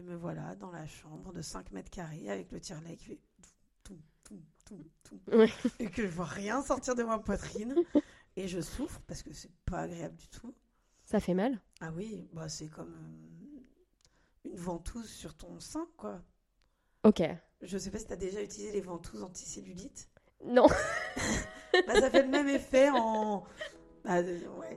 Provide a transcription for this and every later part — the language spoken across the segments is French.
Et me voilà dans la chambre de 5 mètres carrés avec le tire-lait qui fait tout, tout, tout, tout, Ouais. Et que je vois rien sortir de ma poitrine. Et je souffre parce que c'est pas agréable du tout. Ça fait mal? Ah oui, bah c'est comme euh, une ventouse sur ton sein, quoi. Ok. Je sais pas si t'as déjà utilisé les ventouses anticellulite. Non. Bah, ça fait le même effet en. Bah, euh, ouais.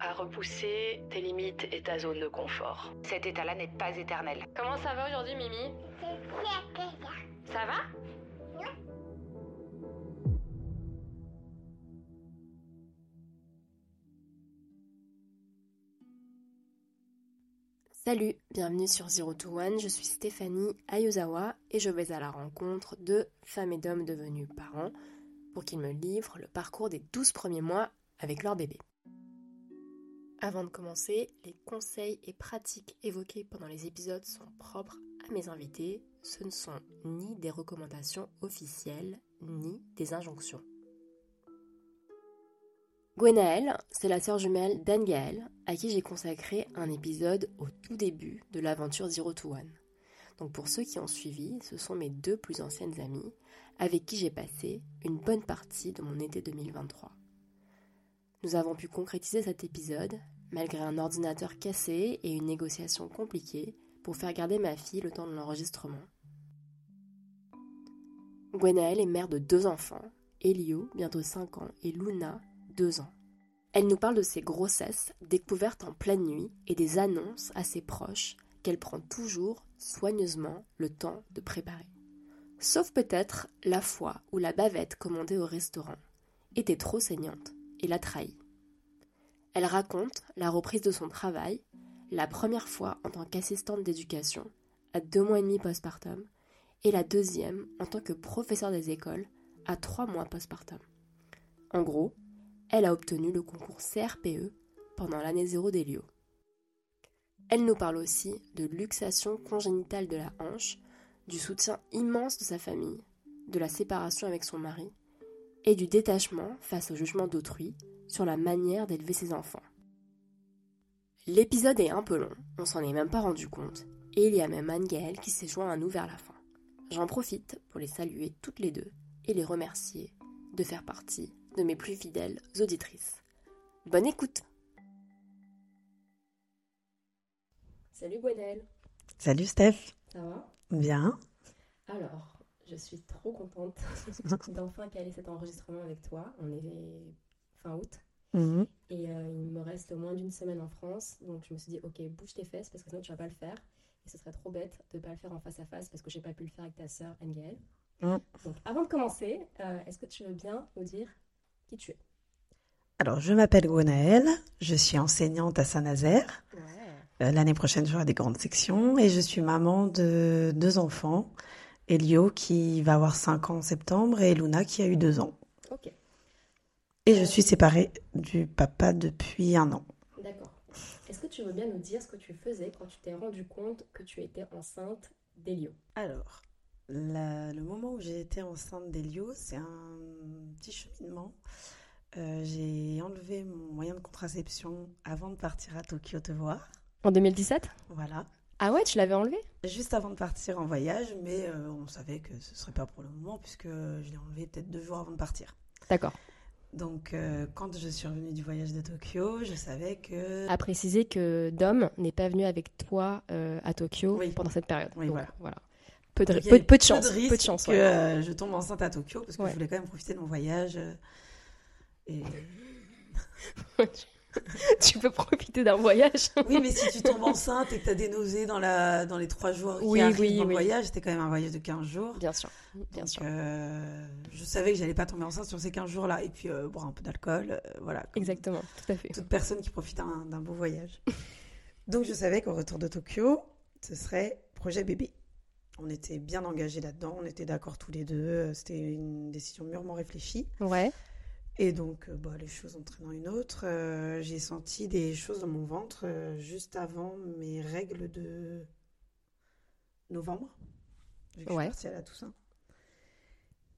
à repousser tes limites et ta zone de confort. Cet état-là n'est pas éternel. Comment ça va aujourd'hui, Mimi? Ça va? Salut, bienvenue sur Zero to One, je suis Stéphanie Ayuzawa et je vais à la rencontre de femmes et d'hommes devenus parents pour qu'ils me livrent le parcours des 12 premiers mois avec leur bébé. Avant de commencer, les conseils et pratiques évoqués pendant les épisodes sont propres à mes invités, ce ne sont ni des recommandations officielles ni des injonctions. Gwenaëlle, c'est la sœur jumelle d'Anne Gaëlle, à qui j'ai consacré un épisode au tout début de l'aventure Zero to One. Donc pour ceux qui ont suivi, ce sont mes deux plus anciennes amies, avec qui j'ai passé une bonne partie de mon été 2023. Nous avons pu concrétiser cet épisode, malgré un ordinateur cassé et une négociation compliquée, pour faire garder ma fille le temps de l'enregistrement. Gwenaëlle est mère de deux enfants, Elio, bientôt 5 ans, et Luna, 2 ans. Elle nous parle de ses grossesses découvertes en pleine nuit et des annonces à ses proches qu'elle prend toujours soigneusement le temps de préparer. Sauf peut-être la fois où la bavette commandée au restaurant était trop saignante et l'a trahie. Elle raconte la reprise de son travail, la première fois en tant qu'assistante d'éducation, à deux mois et demi postpartum, et la deuxième en tant que professeur des écoles, à trois mois postpartum. En gros, elle a obtenu le concours CRPE pendant l'année zéro d'Elio. Elle nous parle aussi de luxation congénitale de la hanche, du soutien immense de sa famille, de la séparation avec son mari et du détachement face au jugement d'autrui sur la manière d'élever ses enfants. L'épisode est un peu long, on s'en est même pas rendu compte, et il y a même Anne-Gaëlle qui s'est joint à nous vers la fin. J'en profite pour les saluer toutes les deux et les remercier de faire partie de mes plus fidèles auditrices. Bonne écoute Salut Gwenaëlle, Salut Steph. ça va? Bien. Alors, je suis trop contente d'enfin caler cet enregistrement avec toi. On est fin août Mhm. et euh, il me reste moins d'une semaine en France, donc je me suis dit ok bouge tes fesses parce que sinon tu vas pas le faire et ce serait trop bête de pas le faire en face à face parce que j'ai pas pu le faire avec ta sœur Anne-Gaëlle. Mm. Donc avant de commencer, euh, est-ce que tu veux bien nous dire qui tu es? Alors, je m'appelle Gwenaëlle, je suis enseignante à Saint-Nazaire. Ouais. Euh, L'année prochaine, j'aurai des grandes sections et je suis maman de deux enfants. Elio qui va avoir 5 ans en septembre et Luna qui a eu 2 ans. Ok, Et je suis séparée du papa depuis un an. d'accord. Est-ce que tu veux bien nous dire ce que tu faisais quand tu t'es rendu compte que tu étais enceinte d'Elio? Alors, la- le moment où j'ai été enceinte d'Elio, c'est un petit cheminement. Euh, j'ai enlevé mon moyen de contraception avant de partir à Tokyo te voir. En 2017 Voilà. Ah ouais, tu l'avais enlevé? Juste avant de partir en voyage, mais euh, on savait que ce serait pas pour le moment puisque je l'ai enlevé peut-être deux jours avant de partir. D'accord. Donc, euh, quand je suis revenue du voyage de Tokyo, je savais que. À préciser que Dom n'est pas venu avec toi euh, à Tokyo Oui. pendant cette période. Oui, Donc, voilà. Peu de, peu, peu de chance. risque peu de chance. que ouais. euh, je tombe enceinte à Tokyo parce que Ouais. je voulais quand même profiter de mon voyage. et... tu peux profiter d'un voyage. Oui, mais si tu tombes enceinte et que tu as des nausées dans, la... dans les trois jours qui Oui, arrivent oui, dans le oui. voyage, c'était quand même un voyage de 15 jours. Bien sûr. Bien Donc, sûr. euh, je savais que j'allais pas tomber enceinte sur ces 15 jours-là. Et puis, euh, boire un peu d'alcool, euh, voilà. Exactement. Tout à fait. Toute personne qui profite d'un d'un beau voyage. Donc, je savais qu'au retour de Tokyo, ce serait projet bébé. On était bien engagés là-dedans, on était d'accord tous les deux. euh, C'était une décision mûrement réfléchie. Ouais. Et donc, euh, bah, les choses entraînant une autre, euh, j'ai senti des choses dans mon ventre euh, juste avant mes règles de novembre. Vu que Ouais. je suis partie à la Toussaint.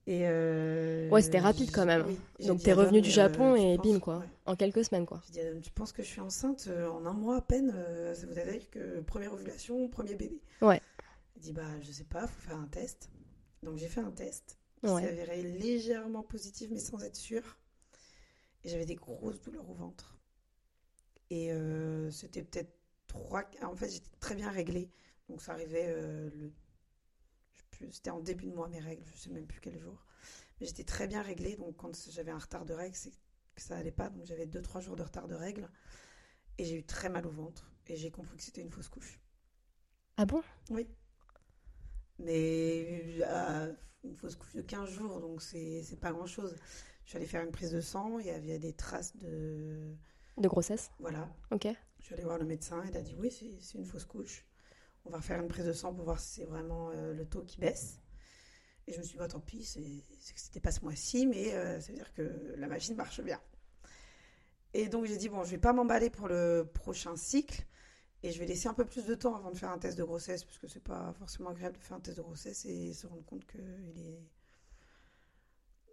Et euh, Ouais, c'était rapide quand même. oui, Donc t'es revenu du Japon et bim quoi. ouais. En quelques semaines quoi. J'ai dit tu penses que je suis enceinte en un mois à peine Ça voudrait dire que première ovulation, premier bébé? Ouais. Il dit, bah, je sais pas, faut faire un test. Donc j'ai fait un test qui Ouais. s'est avéré légèrement positif, mais sans être sûr. Et j'avais des grosses douleurs au ventre. Et euh, c'était peut-être trois. En fait, j'étais très bien réglée. Donc ça arrivait euh, le. C'était en début de mois mes règles, je sais même plus quel jour. Mais j'étais très bien réglée. Donc quand j'avais un retard de règles, c'est que ça allait pas. Donc j'avais 2-3 jours de retard de règles. Et j'ai eu très mal au ventre. Et j'ai compris que c'était une fausse couche. Ah bon? Oui. Mais euh, une fausse couche de 15 jours, donc c'est c'est pas grand-chose. Je suis allée faire une prise de sang, il y avait des traces de... De grossesse Voilà. Ok. Je suis allée voir le médecin, il a dit oui, c'est une fausse couche. On va faire une prise de sang pour voir si c'est vraiment euh, le taux qui baisse. Et je me suis dit, bah, tant pis, c'est c'est que c'était pas ce mois-ci, mais euh, ça veut dire que la machine marche bien. Et donc j'ai dit, bon, je vais pas m'emballer pour le prochain cycle. Et je vais laisser un peu plus de temps avant de faire un test de grossesse, parce que c'est pas forcément agréable de faire un test de grossesse et se rendre compte qu'il est.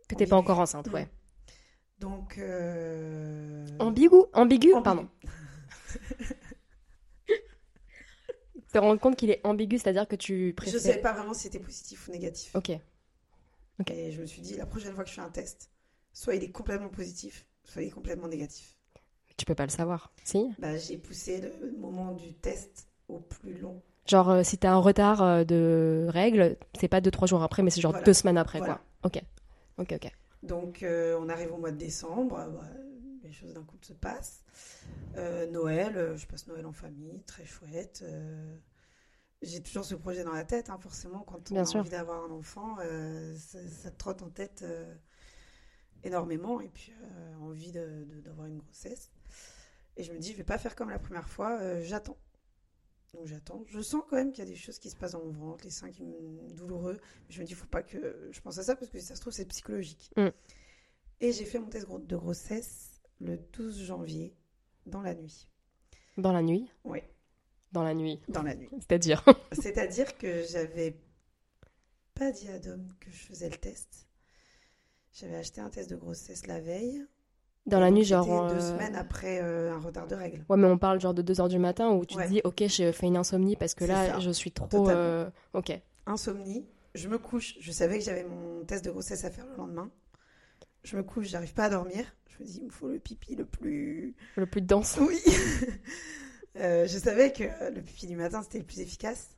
Que t'es pas encore enceinte, ouais. Donc. euh, Ambigu Ambigu ambigu. Pardon. Te rendre compte qu'il est ambigu, c'est-à-dire que tu Je préfères. savais pas vraiment si c'était positif ou négatif. Ok. Ok. Et je me suis dit, la prochaine fois que je fais un test, soit il est complètement positif, soit il est complètement négatif. Tu peux pas le savoir. Si Bah, j'ai poussé le moment du test au plus long. Genre, euh, si t'as un retard euh, de règles, c'est pas deux, trois jours après, mais c'est genre Voilà. deux semaines après, Voilà. quoi. Ok. Ok, ok. Donc, euh, on arrive au mois de décembre, euh, bah, les choses d'un coup se passent. Euh, Noël, je passe Noël en famille, très chouette. j'ai toujours ce projet dans la tête, hein, forcément, quand on Bien a sûr. envie d'avoir un enfant, ça, ça te trotte en tête énormément, et puis envie de- de- d'avoir une grossesse. Et je me dis, je vais pas faire comme la première fois, j'attends. Donc j'attends. Je sens quand même qu'il y a des choses qui se passent dans mon ventre, les seins qui me douloureux. Je me dis, faut pas que je pense à ça parce que si ça se trouve, c'est psychologique. Mm. Et j'ai fait mon test de grossesse le 12 janvier, dans la nuit. Dans la nuit? Oui, Dans la nuit. dans la nuit. C'est-à-dire? C'est-à-dire que j'avais pas dit à Dom que je faisais le test. J'avais acheté un test de grossesse la veille. Dans la nuit, genre. deux euh, semaines après euh, un retard de règles. Ouais, mais on parle genre de 2h du matin où tu Ouais. te dis, ok, j'ai fait une insomnie parce que là, ça. je suis trop. Euh, Ok. Insomnie. Je me couche. Je savais que j'avais mon test de grossesse à faire le lendemain. Je me couche, j'arrive pas à dormir. Je me dis, il me faut le pipi le plus Le plus dense. Oui. Euh, je savais que le pipi du matin, c'était le plus efficace.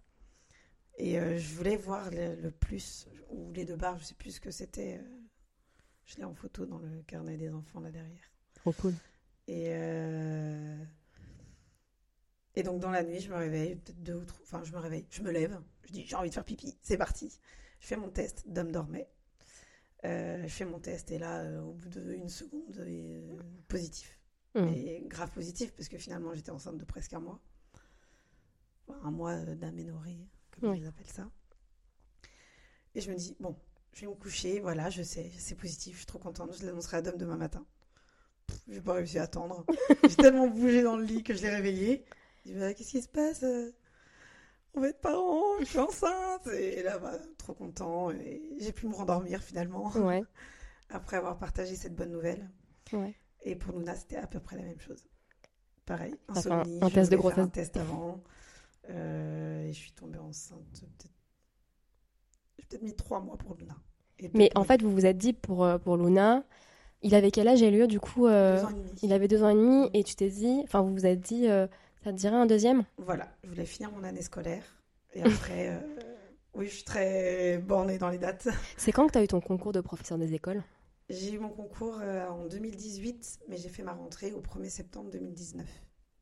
Et je voulais voir le, le plus, ou les deux barres, je sais plus ce que c'était. Je l'ai en photo dans le carnet des enfants là derrière. Trop cool. Et, euh, et donc dans la nuit, je me réveille, peut-être deux ou trois. Enfin, je me réveille, je me lève, je dis j'ai envie de faire pipi, c'est parti. Je fais mon test, Dom dormait. Euh, je fais mon test et là, euh, au bout d'une seconde, positif. Mm. Et grave positif parce que finalement j'étais enceinte de presque un mois. Enfin, un mois d'aménorrhée, comme ils appellent ça. Et je me dis, bon, je vais me coucher, voilà, je sais, c'est positif, je suis trop contente, je l'annoncerai à Dom demain matin. Pff, J'ai pas réussi à attendre. J'ai tellement bougé dans le lit que je l'ai réveillé. Je dis, bah, qu'est-ce qui se passe? Euh On va être parents, je suis enceinte. Et là, bah, trop content. Et j'ai pu me rendormir finalement Ouais. après avoir partagé cette bonne nouvelle. Ouais. Et pour Luna, c'était à peu près la même chose. Pareil, un- insomnie. un je test de faire un test avant. Euh, et je suis tombée enceinte. peut-être- J'ai peut-être mis trois mois pour Luna. Et Mais en fait, vous vous êtes dit pour, euh, pour Luna, il avait quel âge, Elio Du coup, euh, deux ans et demi. il avait deux ans et demi et tu t'es dit, enfin, vous vous êtes dit, euh, ça te dirait un deuxième? Voilà, je voulais finir mon année scolaire. Et après, euh, oui, je suis très bornée dans les dates. C'est quand que tu as eu ton concours de professeur des écoles? J'ai eu mon concours en 2018, mais j'ai fait ma rentrée au 1er septembre 2019.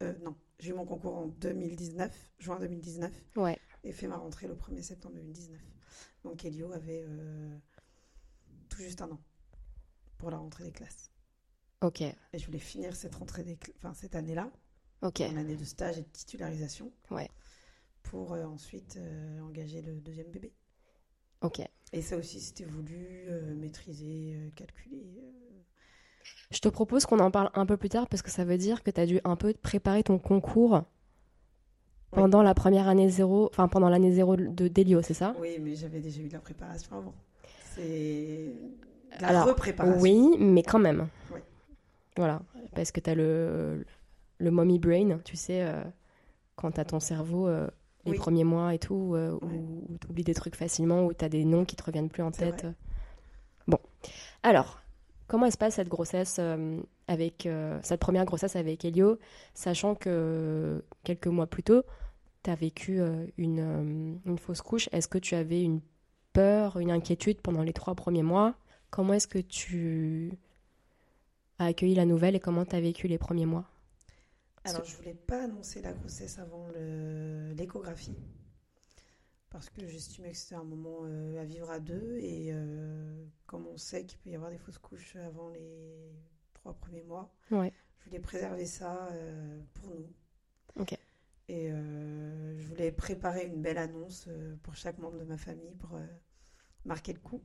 Euh, non, j'ai eu mon concours en 2019, juin 2019, Ouais. et fait ma rentrée le 1er septembre 2019. Donc Elio avait euh, tout juste un an pour la rentrée des classes. Ok. Et je voulais finir cette rentrée des enfin, cette année-là, Ok. mon année de stage et de titularisation. Ouais. pour euh, ensuite euh, engager le deuxième bébé. Ok. Et ça aussi, c'était voulu, maîtriser, calculer. Je te propose qu'on en parle un peu plus tard parce que ça veut dire que tu as dû un peu préparer ton concours pendant la première année zéro, enfin pendant l'année zéro de Delio, c'est ça? Oui, mais j'avais déjà eu de la préparation avant. C'est la Alors, repréparation. Oui, mais quand même. Oui. Voilà, parce que tu as le, le mommy brain, tu sais, euh, quand tu as ton cerveau euh, les Oui. premiers mois et tout, euh, Ouais. où, tu oublies des trucs facilement, où tu as des noms qui te reviennent plus en tête. vrai. Bon, alors, comment elle se passe cette grossesse euh, avec euh, cette première grossesse avec Elio, sachant que quelques mois plus tôt, tu as vécu euh, une, fausse couche? Est-ce que tu avais une peur, une inquiétude pendant les trois premiers mois? Comment est-ce que tu as accueilli la nouvelle et comment tu as vécu les premiers mois? Alors, je voulais pas annoncer la grossesse avant l'échographie. Parce que j'estimais que c'était un moment euh, à vivre à deux. Et euh, comme on sait qu'il peut y avoir des fausses couches avant les trois premiers mois, Ouais. je voulais préserver ça euh, pour nous. Et je voulais préparer une belle annonce pour chaque membre de ma famille pour marquer le coup.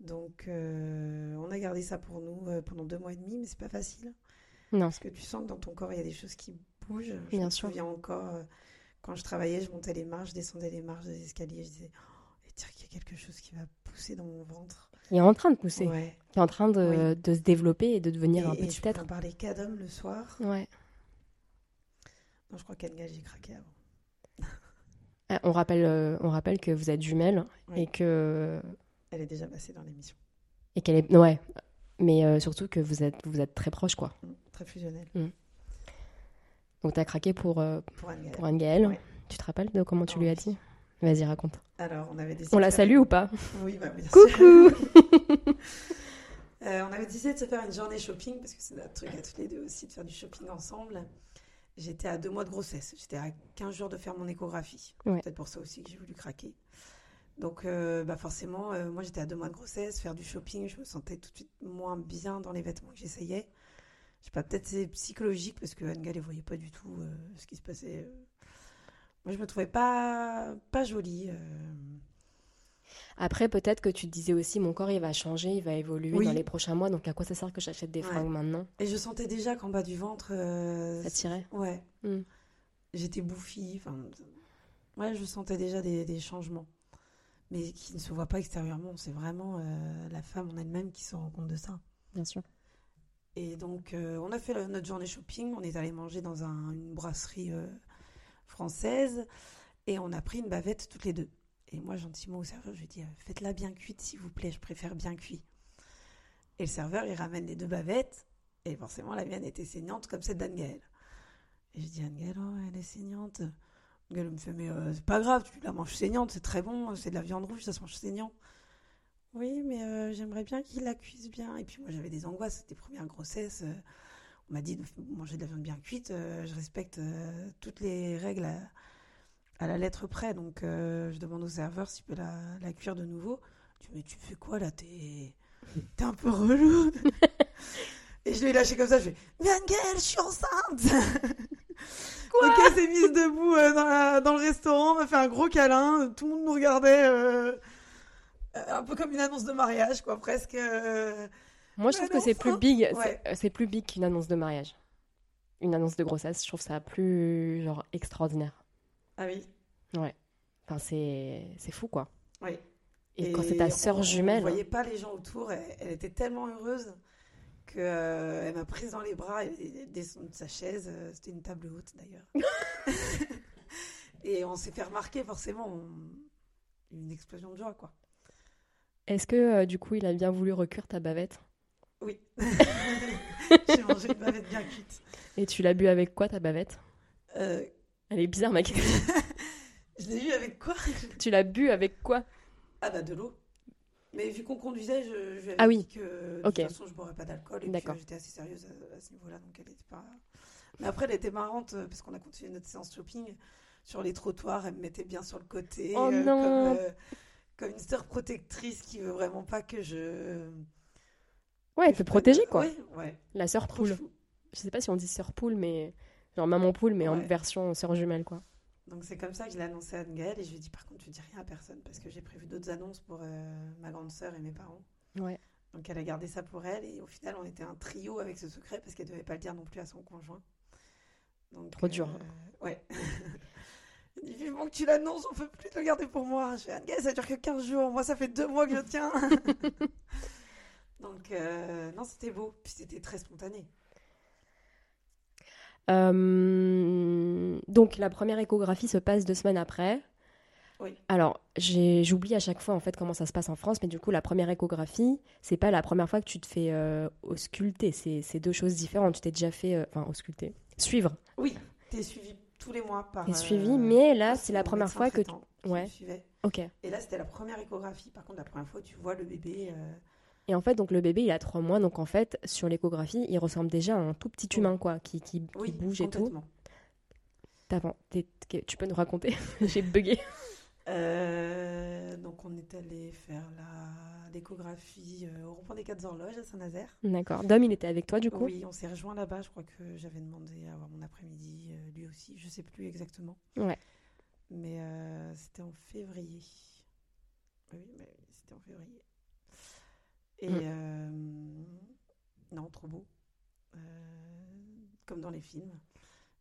Donc, on a gardé ça pour nous pendant deux mois et demi, mais c'est pas facile. Non. Parce que tu sens que dans ton corps, il y a des choses qui bougent. Je Bien me sûr. souviens encore, quand je travaillais, je montais les marches, je descendais les marches des escaliers, je disais, oh, il y a quelque chose qui va pousser dans mon ventre. Il est en train de pousser, Ouais. il est en train de, Oui. de se développer et de devenir Et, un et petit je peux être. en parler qu'à Dom le soir. Ouais. Non, je crois qu'Enga, j'ai craqué avant. Ah, On rappelle, euh, on rappelle que vous êtes jumelles Oui. et que Elle est déjà passée dans l'émission. et qu'elle est ouais, mais euh, surtout que vous êtes vous êtes très proches quoi. Mm, Très fusionnelle. Donc tu as craqué pour euh, Pour Anne pour Anne-Gaëlle. Ouais. Tu te rappelles de comment tu lui as dit? Vas-y raconte. Alors, on avait décidé On la salue ou pas? Oui, bah, bien sûr. Coucou Euh, on avait décidé de se faire une journée shopping parce que c'est notre truc à toutes les deux aussi de faire du shopping ensemble. J'étais à deux mois de grossesse. J'étais à 15 jours de faire mon échographie. Ouais. Peut-être pour ça aussi que j'ai voulu craquer. Donc, euh, bah forcément, euh, moi j'étais à deux mois de grossesse, faire du shopping, je me sentais tout de suite moins bien dans les vêtements que j'essayais. Je sais pas, peut-être c'est psychologique parce que Anne-Gall, elle voyait pas du tout euh, ce qui se passait. euh. Moi, je me trouvais pas, pas jolie. euh. Après peut-être que tu te disais aussi mon corps il va changer, il va évoluer Oui. dans les prochains mois donc à quoi ça sert que j'achète des Ouais. fringues maintenant? Et je sentais déjà qu'en bas du ventre. euh, Ça tirait Ouais. Mm. J'étais bouffie. Enfin, ouais, je sentais déjà des, des changements. Mais qui ne se voient pas extérieurement. C'est vraiment euh, la femme en elle-même qui se rend compte de ça. Bien sûr. Et donc, euh, on a fait notre journée shopping. On est allé manger dans un- une brasserie euh, française. Et on a pris une bavette toutes les deux. Et moi, gentiment au serveur, je lui dit euh, Faites-la bien cuite, s'il vous plaît. Je préfère bien cuit. Et le serveur, il ramène les deux bavettes. Et forcément, la mienne était saignante comme celle d'Anne-Gaëlle. Et je dis Anne-Gaëlle, oh, elle est saignante. Anne-Gaëlle me fait Mais c'est pas grave, tu la manges saignante, c'est très bon. C'est de la viande rouge, ça se mange saignant. Oui, mais euh, j'aimerais bien qu'il la cuise bien. Et puis moi, j'avais des angoisses, c'était première grossesse. euh, on m'a dit de manger de la viande bien cuite. euh, je respecte toutes les règles à, à la lettre près. Donc, je demande au serveur s'il peut la, la cuire de nouveau. Tu mais tu fais quoi là? T'es un peu relou. Et je l'ai lâché comme ça. Je fais Mais Anne-Gaëlle, je suis enceinte Donc, elle s'est mise debout dans, la- dans le restaurant, m'a fait un gros câlin. Tout le monde nous regardait. Euh, un peu comme une annonce de mariage, quoi, presque. euh. Moi je trouve que c'est plus enfin, big, ouais. c'est- plus big qu'une annonce de mariage. Une annonce de grossesse, je trouve ça plus genre extraordinaire. Ah oui, Enfin c'est c'est fou quoi. oui. Et, quand c'est ta sœur jumelle, ne voyait pas les gens autour. Elle, elle était tellement heureuse que euh, elle m'a prise dans les bras et, et descendue de sa chaise. euh, C'était une table haute d'ailleurs. et on s'est fait remarquer forcément. on- Une explosion de joie, quoi. Est-ce que euh, du coup il a bien voulu recuire ta bavette? Oui. J'ai mangé une bavette bien cuite. Et tu l'as bu avec quoi ta bavette? Euh, Elle est bizarre ma question. je l'ai eu avec quoi? Tu l'as bu avec quoi? Ah bah de l'eau. Mais vu qu'on conduisait, je, je lui avais Ah oui. dit que de Ok. toute façon je boirais pas d'alcool et j'étais assez sérieuse à, à ce niveau-là, donc elle était pas. Mais après, elle était marrante euh, parce qu'on a continué notre séance shopping sur les trottoirs. Elle me mettait bien sur le côté, Oh euh, non. comme, comme une sœur protectrice qui veut vraiment pas que je. Ouais, que te protéger quoi. Ouais, ouais. La sœur Trop poule. Je sais pas si on dit sœur poule mais genre maman poule mais en version sœur jumelle quoi. Donc c'est comme ça que je l'ai annoncé à Anne-Gaëlle et je lui ai dit par contre tu dis rien à personne parce que j'ai prévu d'autres annonces pour euh, ma grande sœur et mes parents. Ouais. Donc elle a gardé ça pour elle et au final on était un trio avec ce secret parce qu'elle devait pas le dire non plus à son conjoint. Donc, Trop dur. euh, ouais. Il dit vivement que tu l'annonces, on peut plus te le garder pour moi. Je fais Anne-Gaëlle ça dure que 15 jours, moi ça fait deux mois que je tiens. Donc euh, non c'était beau, puis c'était très spontané. Euh, donc la première échographie se passe deux semaines après. Oui. Alors j'oublie à chaque fois en fait comment ça se passe en France, mais du coup la première échographie, c'est pas la première fois que tu te fais euh, ausculter, c'est deux choses différentes. Tu t'es déjà fait, euh, enfin ausculter, suivre. Oui, t'es suivi tous les mois par. Euh, suivi, mais là c'est la première fois que tu... Ouais. Ok. Et là, c'était la première échographie. Par contre, la première fois, tu vois le bébé. euh, Et en fait donc le bébé il a trois mois, donc en fait sur l'échographie il ressemble déjà à un tout petit humain quoi, qui, qui, qui Oui, bouge et tout. T'as- Tu peux nous raconter? J'ai bugué. Euh, donc, on est allé faire la- l'échographie euh, au rond-point des Quatre Horloges à Saint-Nazaire. D'accord. Dom il était avec toi du coup? Oui, on s'est rejoint là-bas. Je crois que j'avais demandé à avoir mon après-midi, euh, lui aussi. Je sais plus exactement. Ouais. Mais c'était en février. Oui, mais c'était en février. Et Mm. non, trop beau. Comme dans les films.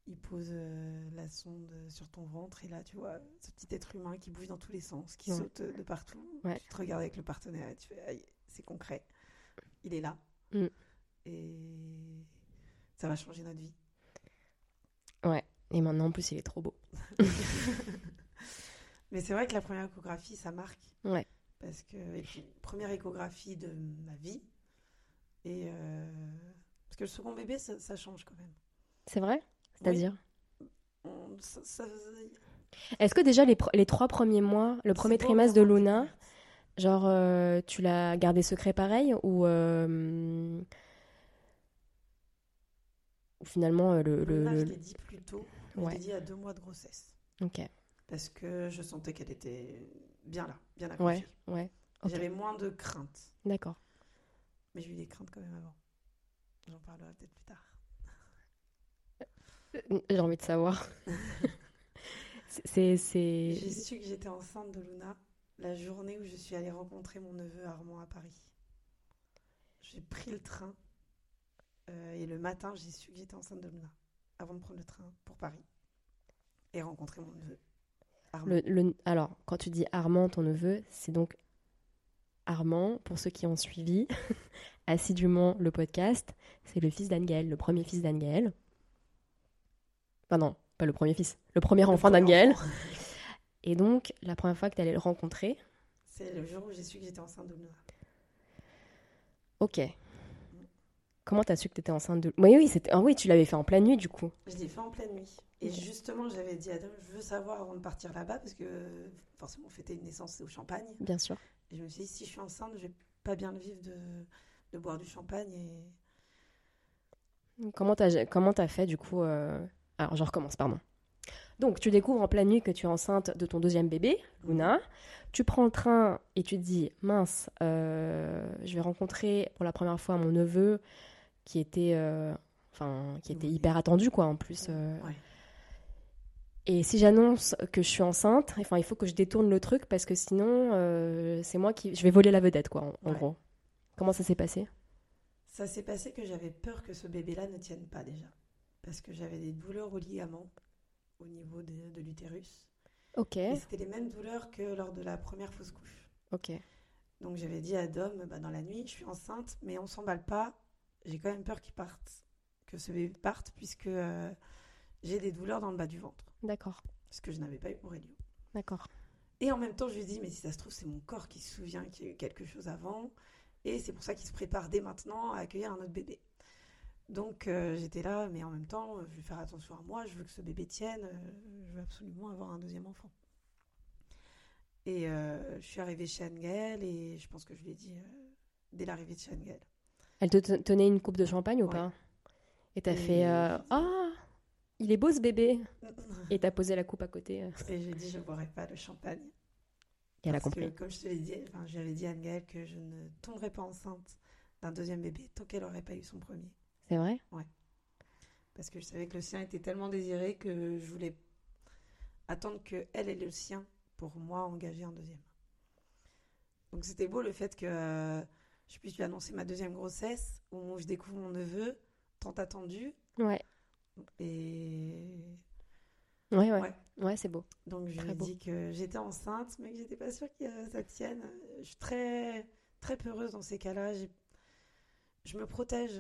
Il pose euh, la sonde sur ton ventre et là, tu vois, ce petit être humain qui bouge dans tous les sens, qui Ouais. saute de partout. Ouais. Tu te regardes avec le partenaire et tu fais, c'est concret. Il est là. Mm. Et ça va changer notre vie. Et maintenant en plus il est trop beau. Mais c'est vrai que la première échographie, ça marque. Ouais. Parce que, puis, première échographie de ma vie. Et euh, parce que le second bébé, ça, ça change quand même. C'est vrai? C'est-à-dire On- ça- ça- Est-ce que déjà les, les trois premiers mois, le premier trimestre de Luna, genre euh, tu l'as gardé secret pareil ou, euh, finalement euh, le, le, je l'ai dit plus tôt. Je l'ai dit à deux mois de grossesse. Ok, Parce que je sentais qu'elle était bien là, bien ouais, accrochée. ouais. J'avais moins de craintes. d'accord. Mais j'ai eu des craintes quand même avant. J'en parlerai peut-être plus tard. J'ai envie de savoir. c'est, c'est, J'ai su que j'étais enceinte de Luna la journée où je suis allée rencontrer mon neveu Armand à Paris. J'ai pris le train euh, et le matin, j'ai su que j'étais enceinte de Luna avant de prendre le train pour Paris et rencontrer mon neveu Armand. le, le- alors quand tu dis Armand, ton neveu, c'est donc Armand, pour ceux qui ont suivi assidûment le podcast, c'est le fils d'Anne-Gaëlle, le premier fils d'Anne-Gaëlle. Enfin non, pas le premier fils, le premier Le enfant enfant. Et donc, la première fois que tu allais le rencontrer, C'est le jour où j'ai su que j'étais enceinte de Luna. ok. Comment t'as su que t'étais enceinte de... Oui, oui, c'était... Ah oui, tu l'avais fait en pleine nuit, du coup. Je l'ai fait en pleine nuit. Et justement, j'avais dit à Adam, je veux savoir avant de partir là-bas parce que forcément, fêter une naissance, c'est au champagne. Bien sûr. Et je me suis dit, si je suis enceinte, je vais pas bien le vivre de, de boire du champagne. Et Comment t'as, comment t'as fait, du coup... euh, Alors, je recommence, pardon. Donc, tu découvres en pleine nuit que tu es enceinte de ton deuxième bébé, Luna. Tu prends le train et tu te dis, mince, euh, je vais rencontrer pour la première fois mon neveu qui était... euh, Enfin, qui était hyper attendu, quoi, en plus. euh, Ouais. Et si j'annonce que je suis enceinte, enfin, il faut que je détourne le truc parce que sinon, c'est moi qui. Je vais voler la vedette, quoi, en, en Ouais. gros. Comment ça s'est passé? Ça s'est passé que j'avais peur que ce bébé-là ne tienne pas déjà. Parce que j'avais des douleurs au ligament au niveau de, de l'utérus. Ok, Et c'était les mêmes douleurs que lors de la première fausse couche. ok. Donc j'avais dit à Dom, bah, dans la nuit, je suis enceinte, mais on s'emballe pas. J'ai quand même peur qu'il parte, que ce bébé parte, puisque euh, j'ai des douleurs dans le bas du ventre. D'accord, Ce que je n'avais pas eu pour Elio. d'accord. Et en même temps, je lui dis, mais si ça se trouve, c'est mon corps qui se souvient qu'il y a eu quelque chose avant. Et c'est pour ça qu'il se prépare dès maintenant à accueillir un autre bébé. Donc euh, j'étais là, mais en même temps, euh, je vais faire attention à moi, je veux que ce bébé tienne, euh, je veux absolument avoir un deuxième enfant. Et euh, je suis arrivée chez Anne-Gaëlle et je pense que je lui ai dit dès l'arrivée de chez Anne-Gaëlle. Elle te te- tenait une coupe de champagne ou Ouais. pas? Et t'as Et fait Ah, il est beau ce bébé Et, Et t'as posé la coupe à côté. euh, j'ai dit, je ne boirai pas le champagne. et elle a Parce que, compris. comme je te l'ai dit, enfin, j'avais dit à Anne-Gaëlle que je ne tomberais pas enceinte d'un deuxième bébé tant qu'elle n'aurait pas eu son premier. C'est vrai? Parce que je savais que le sien était tellement désiré que je voulais attendre que elle ait le sien pour moi engager un deuxième. Donc c'était beau le fait que euh, je puisse lui annoncer ma deuxième grossesse, où je découvre mon neveu, tant attendu. Ouais. Et Ouais, ouais. Ouais. Ouais, c'est beau. donc je Très lui ai dit que j'étais enceinte, mais que j'étais pas sûre que ça tienne. Je suis très, très peureuse dans ces cas-là. Je me protège